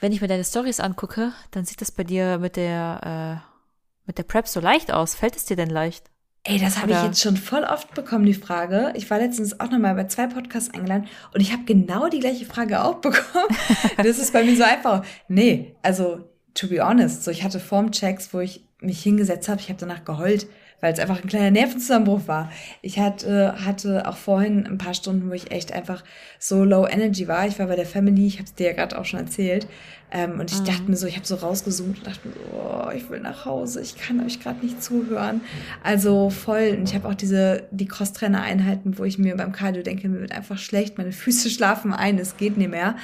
Wenn ich mir deine Stories angucke, dann sieht das bei dir mit der, äh, mit der Prep so leicht aus. Fällt es dir denn leicht? Ey, das habe ich jetzt schon voll oft bekommen, die Frage. Ich war letztens auch nochmal bei zwei Podcasts eingeladen und ich habe genau die gleiche Frage auch bekommen. das ist bei mir so einfach. Nee, also, to be honest, so ich hatte Formchecks, wo ich mich hingesetzt habe, ich habe danach geheult, weil es einfach ein kleiner Nervenzusammenbruch war. Ich hatte, hatte auch vorhin ein paar Stunden, wo ich echt einfach so low energy war. Ich war bei der Family, ich habe es dir ja gerade auch schon erzählt. Ähm, und ich mhm. dachte mir so, ich habe so rausgezoomt und dachte mir so, oh, ich will nach Hause, ich kann euch gerade nicht zuhören. Also voll. Und ich habe auch diese, die Cross-Trainer-Einheiten, wo ich mir beim Cardio denke, mir wird einfach schlecht, meine Füße schlafen ein, es geht nicht mehr.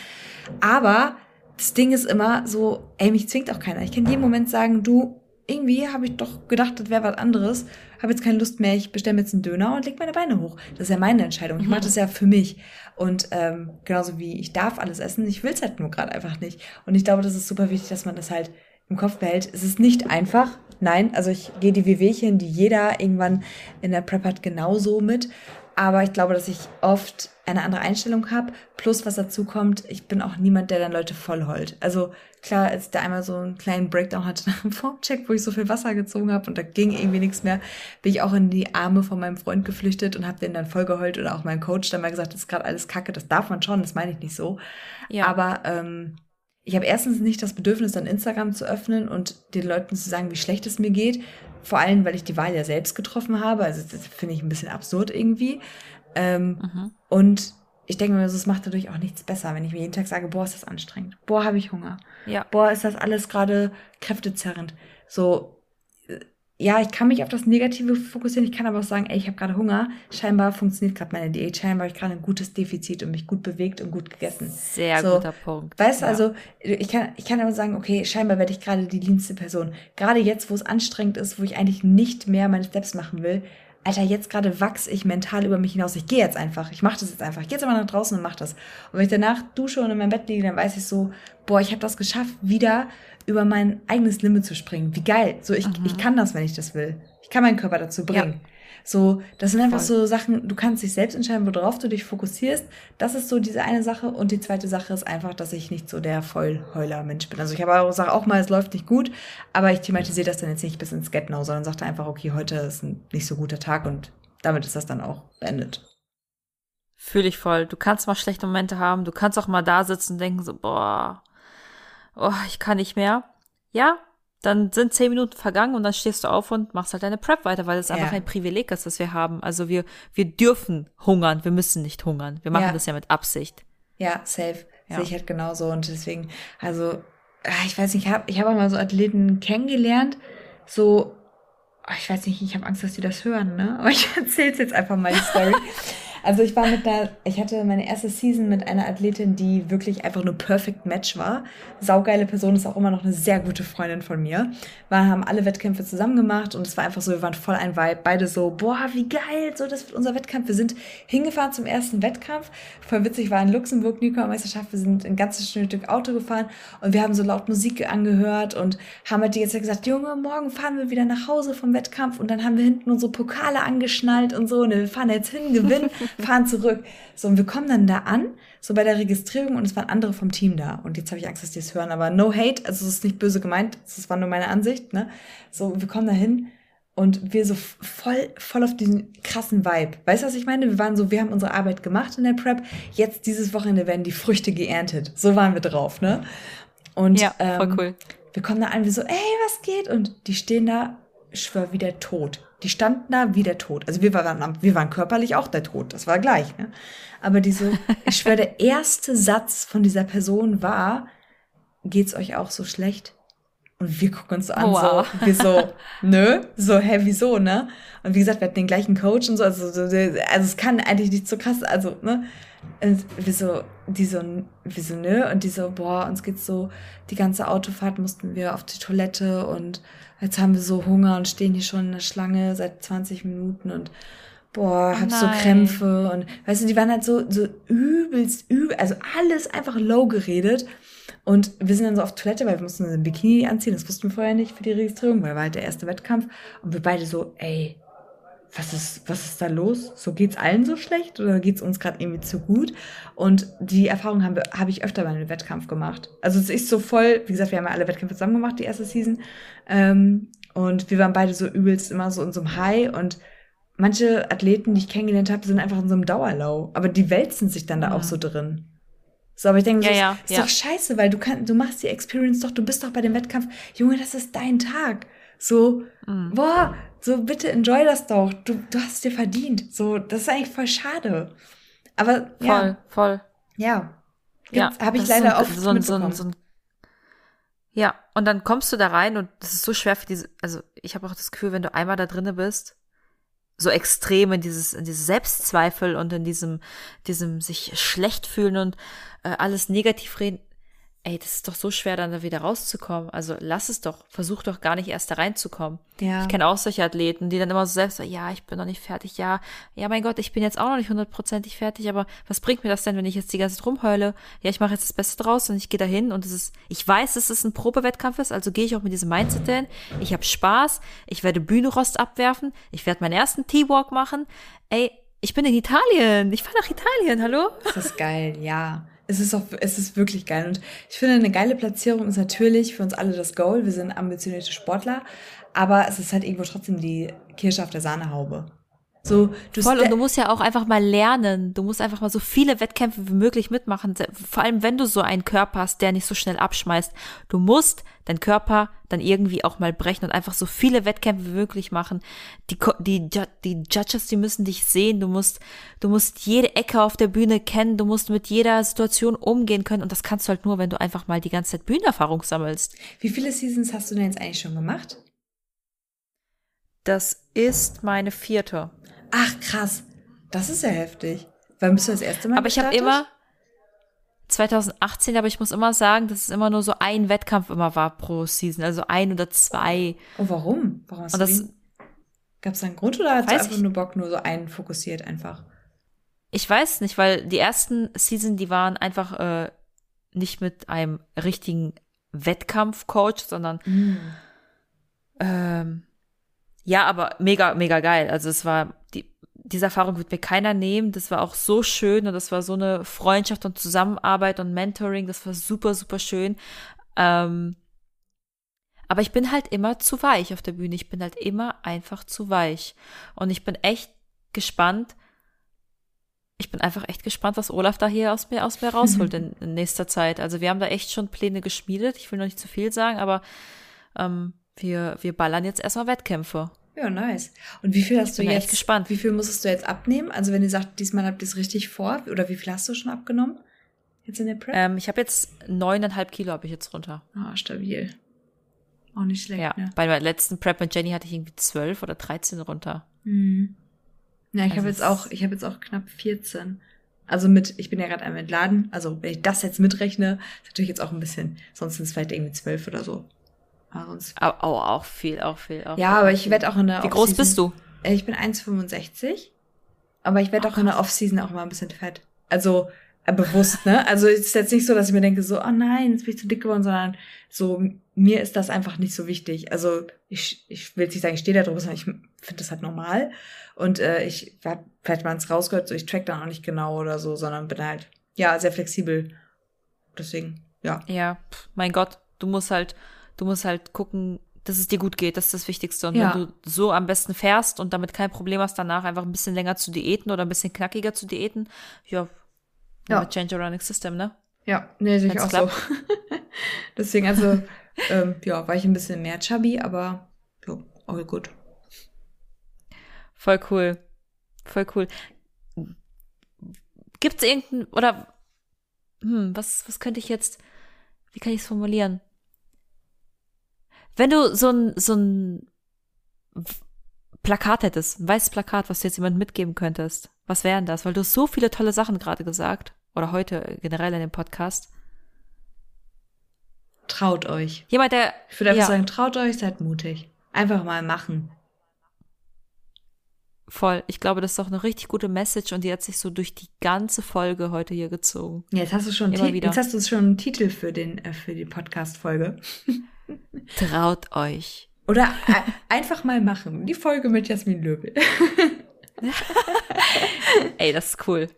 Aber das Ding ist immer so, ey, mich zwingt auch keiner. Ich kann jeden Moment sagen, du, irgendwie habe ich doch gedacht, das wäre was anderes. Habe jetzt keine Lust mehr, ich bestelle mir jetzt einen Döner und leg meine Beine hoch. Das ist ja meine Entscheidung. Ich mache das ja für mich. Und ähm, genauso wie ich darf alles essen, ich will es halt nur gerade einfach nicht. Und ich glaube, das ist super wichtig, dass man das halt im Kopf behält. Es ist nicht einfach. Nein, also ich gehe die Wehwehchen, die jeder irgendwann in der Prep hat, genauso mit. Aber ich glaube, dass ich oft eine andere Einstellung habe. Plus, was dazu kommt, ich bin auch niemand, der dann Leute voll heult. Also klar, als der einmal so einen kleinen Breakdown hatte nach dem Formcheck, wo ich so viel Wasser gezogen habe und da ging irgendwie nichts mehr, bin ich auch in die Arme von meinem Freund geflüchtet und habe den dann voll geheult oder auch mein Coach dann mal gesagt, das ist gerade alles Kacke, das darf man schon, das meine ich nicht so. Ja. Aber ähm, ich habe erstens nicht das Bedürfnis, dann Instagram zu öffnen und den Leuten zu sagen, wie schlecht es mir geht. Vor allem, weil ich die Wahl ja selbst getroffen habe. Also das finde ich ein bisschen absurd irgendwie. Ähm, mhm. Und ich denke mir, es macht dadurch auch nichts besser, wenn ich mir jeden Tag sage, boah, ist das anstrengend. Boah, habe ich Hunger. Ja. Boah, ist das alles gerade kräftezerrend. So, ja, ich kann mich auf das Negative fokussieren, ich kann aber auch sagen, ey, ich habe gerade Hunger. Scheinbar funktioniert gerade meine Diät, scheinbar habe ich gerade ein gutes Defizit und mich gut bewegt und gut gegessen. Sehr so, guter Punkt. Weißt du, ja. also ich kann, ich kann aber sagen, okay, scheinbar werde ich gerade die liebste Person. Gerade jetzt, wo es anstrengend ist, wo ich eigentlich nicht mehr meine Steps machen will, Alter, jetzt gerade wachse ich mental über mich hinaus. Ich gehe jetzt einfach. Ich mache das jetzt einfach. Ich gehe jetzt einfach nach draußen und mach das. Und wenn ich danach dusche und in meinem Bett liege, dann weiß ich so, boah, ich habe das geschafft, wieder über mein eigenes Limit zu springen. Wie geil. So, ich, ich kann das, wenn ich das will. Ich kann meinen Körper dazu bringen. Ja. So, das sind einfach Voll. so Sachen, du kannst dich selbst entscheiden, worauf du dich fokussierst. Das ist so diese eine Sache. Und die zweite Sache ist einfach, dass ich nicht so der Vollheuler-Mensch bin. Also ich habe auch, sage auch mal, es läuft nicht gut, aber ich thematisiere das dann jetzt nicht bis ins Get-Now, sondern sage einfach, okay, heute ist ein nicht so guter Tag und damit ist das dann auch beendet. Fühle ich voll. Du kannst mal schlechte Momente haben, du kannst auch mal da sitzen und denken so, boah, oh, ich kann nicht mehr. Ja, dann sind zehn Minuten vergangen und dann stehst du auf und machst halt deine Prep weiter, weil es ja. einfach ein Privileg ist, das wir haben. Also wir, wir dürfen hungern, wir müssen nicht hungern. Wir machen ja. das ja mit Absicht. Ja, safe. Ja. Sehe ich halt genauso. Und deswegen, also, ah, ich weiß nicht, ich habe ich hab auch mal so Athleten kennengelernt, so, ah, ich weiß nicht, ich habe Angst, dass die das hören, ne? Aber ich erzähle jetzt einfach mal die Story. Also ich war mit einer, ich hatte meine erste Season mit einer Athletin, die wirklich einfach nur Perfect Match war. Saugeile Person, ist auch immer noch eine sehr gute Freundin von mir. Wir haben alle Wettkämpfe zusammen gemacht und es war einfach so, wir waren voll ein Vibe. Beide so, boah, wie geil, so das wird unser Wettkampf. Wir sind hingefahren zum ersten Wettkampf. Voll witzig, war in Luxemburg Newcomer-Meisterschaft. Wir sind ein ganzes Stück Auto gefahren und wir haben so laut Musik angehört und haben halt die Zeit gesagt, Junge, morgen fahren wir wieder nach Hause vom Wettkampf und dann haben wir hinten unsere Pokale angeschnallt und so. Und wir fahren jetzt hin, gewinnen, fahren zurück. So, und wir kommen dann da an, so bei der Registrierung und es waren andere vom Team da. Und jetzt habe ich Angst, dass die es hören, aber no hate, also es ist nicht böse gemeint, das war nur meine Ansicht, ne? So, wir kommen da hin und wir so voll, voll auf diesen krassen Vibe. Weißt du, was ich meine? Wir waren so, wir haben unsere Arbeit gemacht in der Prep, jetzt dieses Wochenende werden die Früchte geerntet. So waren wir drauf, ne? Und ja, voll ähm, cool. wir kommen da an, wir so, ey, was geht? Und die stehen da, ich schwör, wie der Tod. Die standen da wie der Tod. Also wir waren, wir waren körperlich auch der Tod, das war gleich. Ne? Aber diese, ich schwör, der erste Satz von dieser Person war, geht's euch auch so schlecht? Und wir gucken uns so an, Wow. so, wir so, nö, so, hä, wieso, ne? Und wie gesagt, wir hatten den gleichen Coach und so, also, so, also es kann eigentlich nicht so krass, also, ne? Und wir so, die so, wir so, nö, und die so, boah, uns geht's so, die ganze Autofahrt mussten wir auf die Toilette und jetzt haben wir so Hunger und stehen hier schon in der Schlange seit 20 Minuten und boah, Oh hab so nein. Krämpfe und weißt du, die waren halt so, so übelst, übel, also alles einfach low geredet. Und wir sind dann so auf Toilette, weil wir mussten ein Bikini anziehen, das wussten wir vorher nicht für die Registrierung, weil war halt der erste Wettkampf. Und wir beide so, ey, was ist, was ist da los? So geht's allen so schlecht oder geht's uns gerade irgendwie zu gut? Und die Erfahrung habe hab ich öfter bei einem Wettkampf gemacht. Also es ist so voll, wie gesagt, wir haben ja alle Wettkämpfe zusammen gemacht, die erste Season. Ähm, und wir waren beide so übelst immer so in so einem High und manche Athleten, die ich kennengelernt habe, sind einfach in so einem Dauerlau. Aber die wälzen sich dann da auch so drin. So, aber ich denke, Ja, das ja, ist ja. doch scheiße, weil du kannst, du machst die Experience doch, du bist doch bei dem Wettkampf. Junge, das ist dein Tag. So, Mhm. boah, so bitte enjoy das doch. Du, du hast es dir verdient. So, das ist eigentlich voll schade. Aber Voll, ja, voll. ja. Ja, habe ich leider so, oft so, so, mitbekommen. so ein Ja, und dann kommst du da rein und das ist so schwer für diese, also ich habe auch das Gefühl, wenn du einmal da drinne bist, so extrem in dieses, in dieses Selbstzweifel und in diesem, diesem sich schlecht fühlen und äh, alles negativ reden, ey, das ist doch so schwer, dann da wieder rauszukommen. Also lass es doch, versuch doch gar nicht erst da reinzukommen. Ja. Ich kenne auch solche Athleten, die dann immer so selbst, so, ja, ich bin noch nicht fertig, ja, ja, mein Gott, ich bin jetzt auch noch nicht hundertprozentig fertig, aber was bringt mir das denn, wenn ich jetzt die ganze Zeit rumheule? Ja, ich mache jetzt das Beste draus und ich gehe dahin und es ist, ich weiß, dass es ein Probewettkampf ist, also gehe ich auch mit diesem Mindset dahin. Ich habe Spaß, ich werde Bühnerost abwerfen, ich werde meinen ersten T-Walk machen. Ey, ich bin in Italien, ich fahre nach Italien, hallo? Das ist geil, ja. Es ist auch, es ist wirklich geil. Und ich finde, eine geile Platzierung ist natürlich für uns alle das Goal. Wir sind ambitionierte Sportler. Aber es ist halt irgendwo trotzdem die Kirsche auf der Sahnehaube. So, du Voll, und du musst ja auch einfach mal lernen. Du musst einfach mal so viele Wettkämpfe wie möglich mitmachen. Vor allem, wenn du so einen Körper hast, der nicht so schnell abschmeißt. Du musst deinen Körper dann irgendwie auch mal brechen und einfach so viele Wettkämpfe wie möglich machen. Die, die, die Judges, die müssen dich sehen. Du musst, du musst jede Ecke auf der Bühne kennen. Du musst mit jeder Situation umgehen können. Und das kannst du halt nur, wenn du einfach mal die ganze Zeit Bühnenerfahrung sammelst. Wie viele Seasons hast du denn jetzt eigentlich schon gemacht? Das ist meine vierte. Ach, krass. Das ist ja heftig. Wann bist du das erste Mal Aber ich habe immer 2018, aber ich muss immer sagen, dass es immer nur so ein Wettkampf immer war pro Season, also ein oder zwei. Oh, warum? Warum hast Und du das? Gab es einen Grund oder hast du einfach ich. nur Bock, nur so einen fokussiert einfach? ich weiß nicht, weil die ersten Season, die waren einfach äh, nicht mit einem richtigen Wettkampfcoach, sondern Mm. ähm, ja, aber mega, mega geil. Also es war diese Erfahrung wird mir keiner nehmen. Das war auch so schön und das war so eine Freundschaft und Zusammenarbeit und Mentoring. Das war super, super schön. Ähm, aber ich bin halt immer zu weich auf der Bühne. Ich bin halt immer einfach zu weich. Und ich bin echt gespannt. Ich bin einfach echt gespannt, was Olaf da hier aus mir, aus mir rausholt in, in nächster Zeit. Also wir haben da echt schon Pläne geschmiedet. Ich will noch nicht zu viel sagen, aber ähm, wir, wir ballern jetzt erstmal Wettkämpfe. Ja, nice. Und wie viel hast du jetzt? echt gespannt. Wie viel musstest du jetzt abnehmen? Also wenn ihr sagt, diesmal habt ihr es richtig vor, oder wie viel hast du schon abgenommen? Jetzt in der Prep? Ähm, ich habe jetzt neuneinhalb Kilo habe ich jetzt runter. Ah, stabil. Auch nicht schlecht, Ja, ne? bei meiner letzten Prep mit Jenny hatte ich irgendwie zwölf oder 13 runter. Mhm. Ja, ich Also habe jetzt auch, ich habe jetzt auch knapp 14. Also mit, ich bin ja gerade am Entladen. Also wenn ich das jetzt mitrechne, ist natürlich jetzt auch ein bisschen. Sonst sind es vielleicht irgendwie zwölf oder so. Sonst. Au, au, auch viel, auch viel. Auch Ja, viel, aber ich werde auch in der Wie groß bist du? Äh, Ich bin 1,65. Aber ich werde Ach, auch in der. Off-Season auch mal ein bisschen fett. Also äh, bewusst, ne? Also es ist jetzt nicht so, dass ich mir denke, so, oh nein, jetzt bin ich zu dick geworden, sondern so, mir ist das einfach nicht so wichtig. Also ich, ich will jetzt nicht sagen, ich stehe da drüber, sondern ich finde das halt normal. Und äh, ich hab vielleicht mal ins rausgehört, so ich track dann auch nicht genau oder so, sondern bin halt, ja, sehr flexibel. Deswegen, ja. Ja, mein Gott, du musst halt, du musst halt gucken, dass es dir gut geht. Das ist das Wichtigste. Und Ja. wenn du so am besten fährst und damit kein Problem hast, danach einfach ein bisschen länger zu diäten oder ein bisschen knackiger zu diäten, ja, Ja. change your running system, ne? Ja, nee, sehe ich auch so. Deswegen, also, ähm, ja, war ich ein bisschen mehr chubby, aber ja, all gut. Voll cool. Voll cool. Gibt's irgendein, oder, hm, was, was könnte ich jetzt, wie kann ich es formulieren? Wenn du so ein, so ein Plakat hättest, ein weißes Plakat, was du jetzt jemandem mitgeben könntest, was wären das? Weil du hast so viele tolle Sachen gerade gesagt, oder heute generell in dem Podcast. Traut euch. Jemand, der, Ich würde einfach Ja. sagen, traut euch, seid mutig. Einfach mal machen. voll, ich glaube, das ist doch eine richtig gute Message und die hat sich so durch die ganze Folge heute hier gezogen. Ja, Jetzt hast du schon, Immer wieder. jetzt hast du schon einen Titel für den, äh, für die Podcast-Folge. Traut euch. Oder äh, einfach mal machen. Die Folge mit Jasmin Löbel. Ey, das ist cool.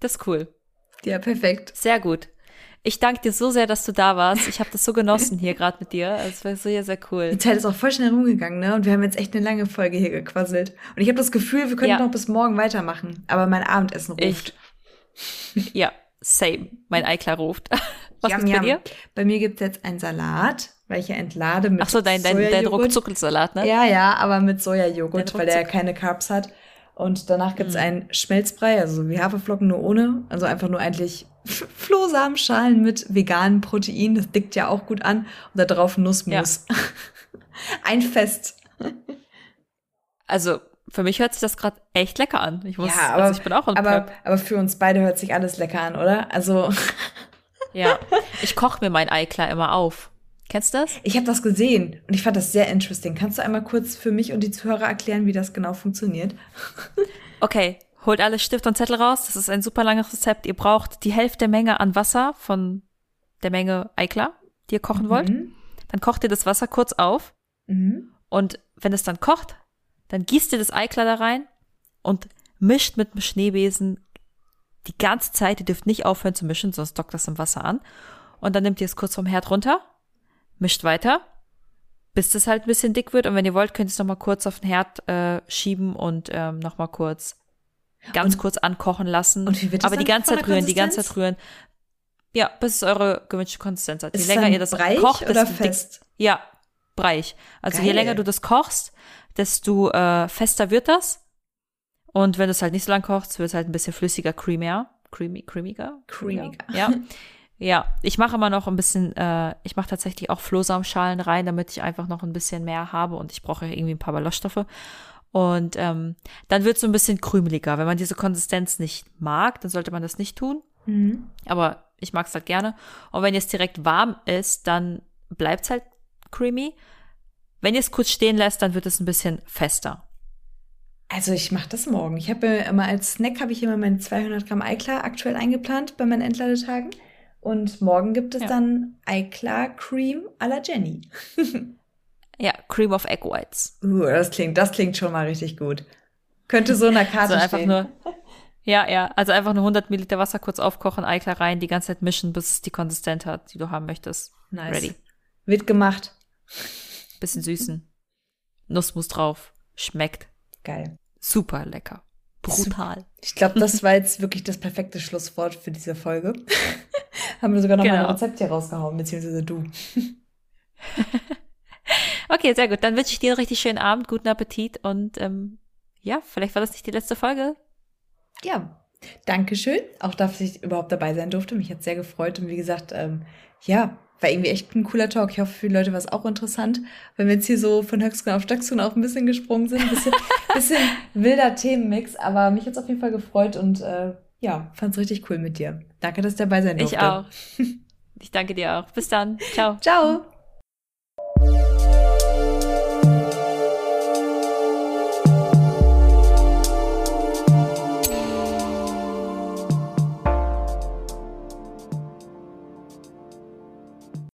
Das ist cool. ja, perfekt. Sehr gut. Ich danke dir so sehr, dass du da warst. Ich habe das so genossen hier gerade mit dir. Es war sehr, sehr cool. Die Zeit ist auch voll schnell rumgegangen, ne? Und wir haben jetzt echt eine lange Folge hier gequasselt. Und ich habe das Gefühl, wir können Ja. noch bis morgen weitermachen. Aber mein Abendessen ruft. Ja, same. Mein Eiklar ruft. Was ist bei dir? Bei mir gibt's jetzt einen Salat, weil ich ja entlade mit Ach so, dein, dein, dein. Ruckzuckelsalat, ne? Ja, ja, aber mit Sojajoghurt, weil der ja keine Carbs hat. Und danach gibt's Mhm. einen Schmelzbrei, also wie Haferflocken nur ohne. Also einfach nur eigentlich Flohsamenschalen mit veganem Protein. Das dickt ja auch gut an. Und da drauf Nussmus. Ein Fest. Also, für mich hört sich das gerade echt lecker an. Ich muss, ja, aber, also ich bin auch aber, aber für uns beide hört sich alles lecker an, oder? Also Ja. Ich koche mir mein Eiklar immer auf. Kennst du das? ich habe das gesehen und ich fand das sehr interesting. Kannst du einmal kurz für mich und die Zuhörer erklären, wie das genau funktioniert? Okay, holt alle Stift und Zettel raus. Das ist ein super langes Rezept. Ihr braucht die Hälfte Menge an Wasser von der Menge Eiklar, die ihr kochen wollt. Mhm. Dann kocht ihr das Wasser kurz auf Mhm. und wenn es dann kocht, dann gießt ihr das Eiklar da rein und mischt mit dem Schneebesen die ganze Zeit. Ihr dürft nicht aufhören zu mischen, sonst dockt das im Wasser an. Und dann nehmt ihr es kurz vom Herd runter, mischt weiter, bis es halt ein bisschen dick wird. Und wenn ihr wollt, könnt ihr es nochmal kurz auf den Herd äh, schieben und ähm, nochmal kurz, ganz Und- kurz ankochen lassen. und wie wird das Aber die ganze Zeit rühren, die ganze? Zeit rühren. Ja, bis es eure gewünschte Konsistenz hat. Je Ist länger ihr das breich kocht, oder desto dick- fest? ja, breich. Also je Geil. länger du das kochst, desto äh, fester wird das. Und wenn du es halt nicht so lang kochst, wird es halt ein bisschen flüssiger, creamier. Creamy, creamiger? Creamiger. Ja. Ja, ich mache immer noch ein bisschen, äh, ich mache tatsächlich auch Flohsamenschalen rein, damit ich einfach noch ein bisschen mehr habe und ich brauche ja irgendwie ein paar Ballaststoffe. Und ähm, dann wird es so ein bisschen krümeliger. Wenn man diese Konsistenz nicht mag, dann sollte man das nicht tun. Mhm. Aber ich mag es halt gerne. Und wenn es direkt warm ist, dann bleibt es halt creamy. Wenn ihr es kurz stehen lässt, dann wird es ein bisschen fester. Also ich mache das morgen. Ich habe immer als Snack habe ich immer meine 200 Gramm Eiklar aktuell eingeplant bei meinen Entladetagen. Und morgen gibt es Ja. dann Eiklar Cream à la Jenny. Ja, Cream of Egg Whites. Uh, das klingt, das klingt schon mal richtig gut. Könnte so in der Karte Also einfach stehen. nur, ja, ja, also einfach nur 100 Milliliter Wasser kurz aufkochen, Eiklar rein, die ganze Zeit mischen, bis es die Konsistenz hat, die du haben möchtest. nice. Ready. Wird gemacht. Bisschen süßen. Nussmus drauf. Schmeckt Geil. super lecker. Brutal. Ich glaube, das war jetzt wirklich das perfekte Schlusswort für diese Folge. Haben wir sogar noch mal Genau. ein Rezept hier rausgehauen, beziehungsweise du. Okay, sehr gut. Dann wünsche ich dir einen richtig schönen Abend, guten Appetit und ähm, ja, vielleicht war das nicht die letzte Folge. Ja. Dankeschön, auch dass ich überhaupt dabei sein durfte. Mich hat sehr gefreut und wie gesagt, ähm, ja, war irgendwie echt ein cooler Talk. Ich hoffe, für die Leute war es auch interessant, wenn wir jetzt hier so von Höchstgrün auf Stöcksgrün auch ein bisschen gesprungen sind. Ein bisschen, bisschen wilder Themenmix, aber mich hat es auf jeden Fall gefreut und äh, ja, fand es richtig cool mit dir. Danke, dass du dabei sein durfte. Ich auch. Ich danke dir auch. Bis dann. Ciao. Ciao.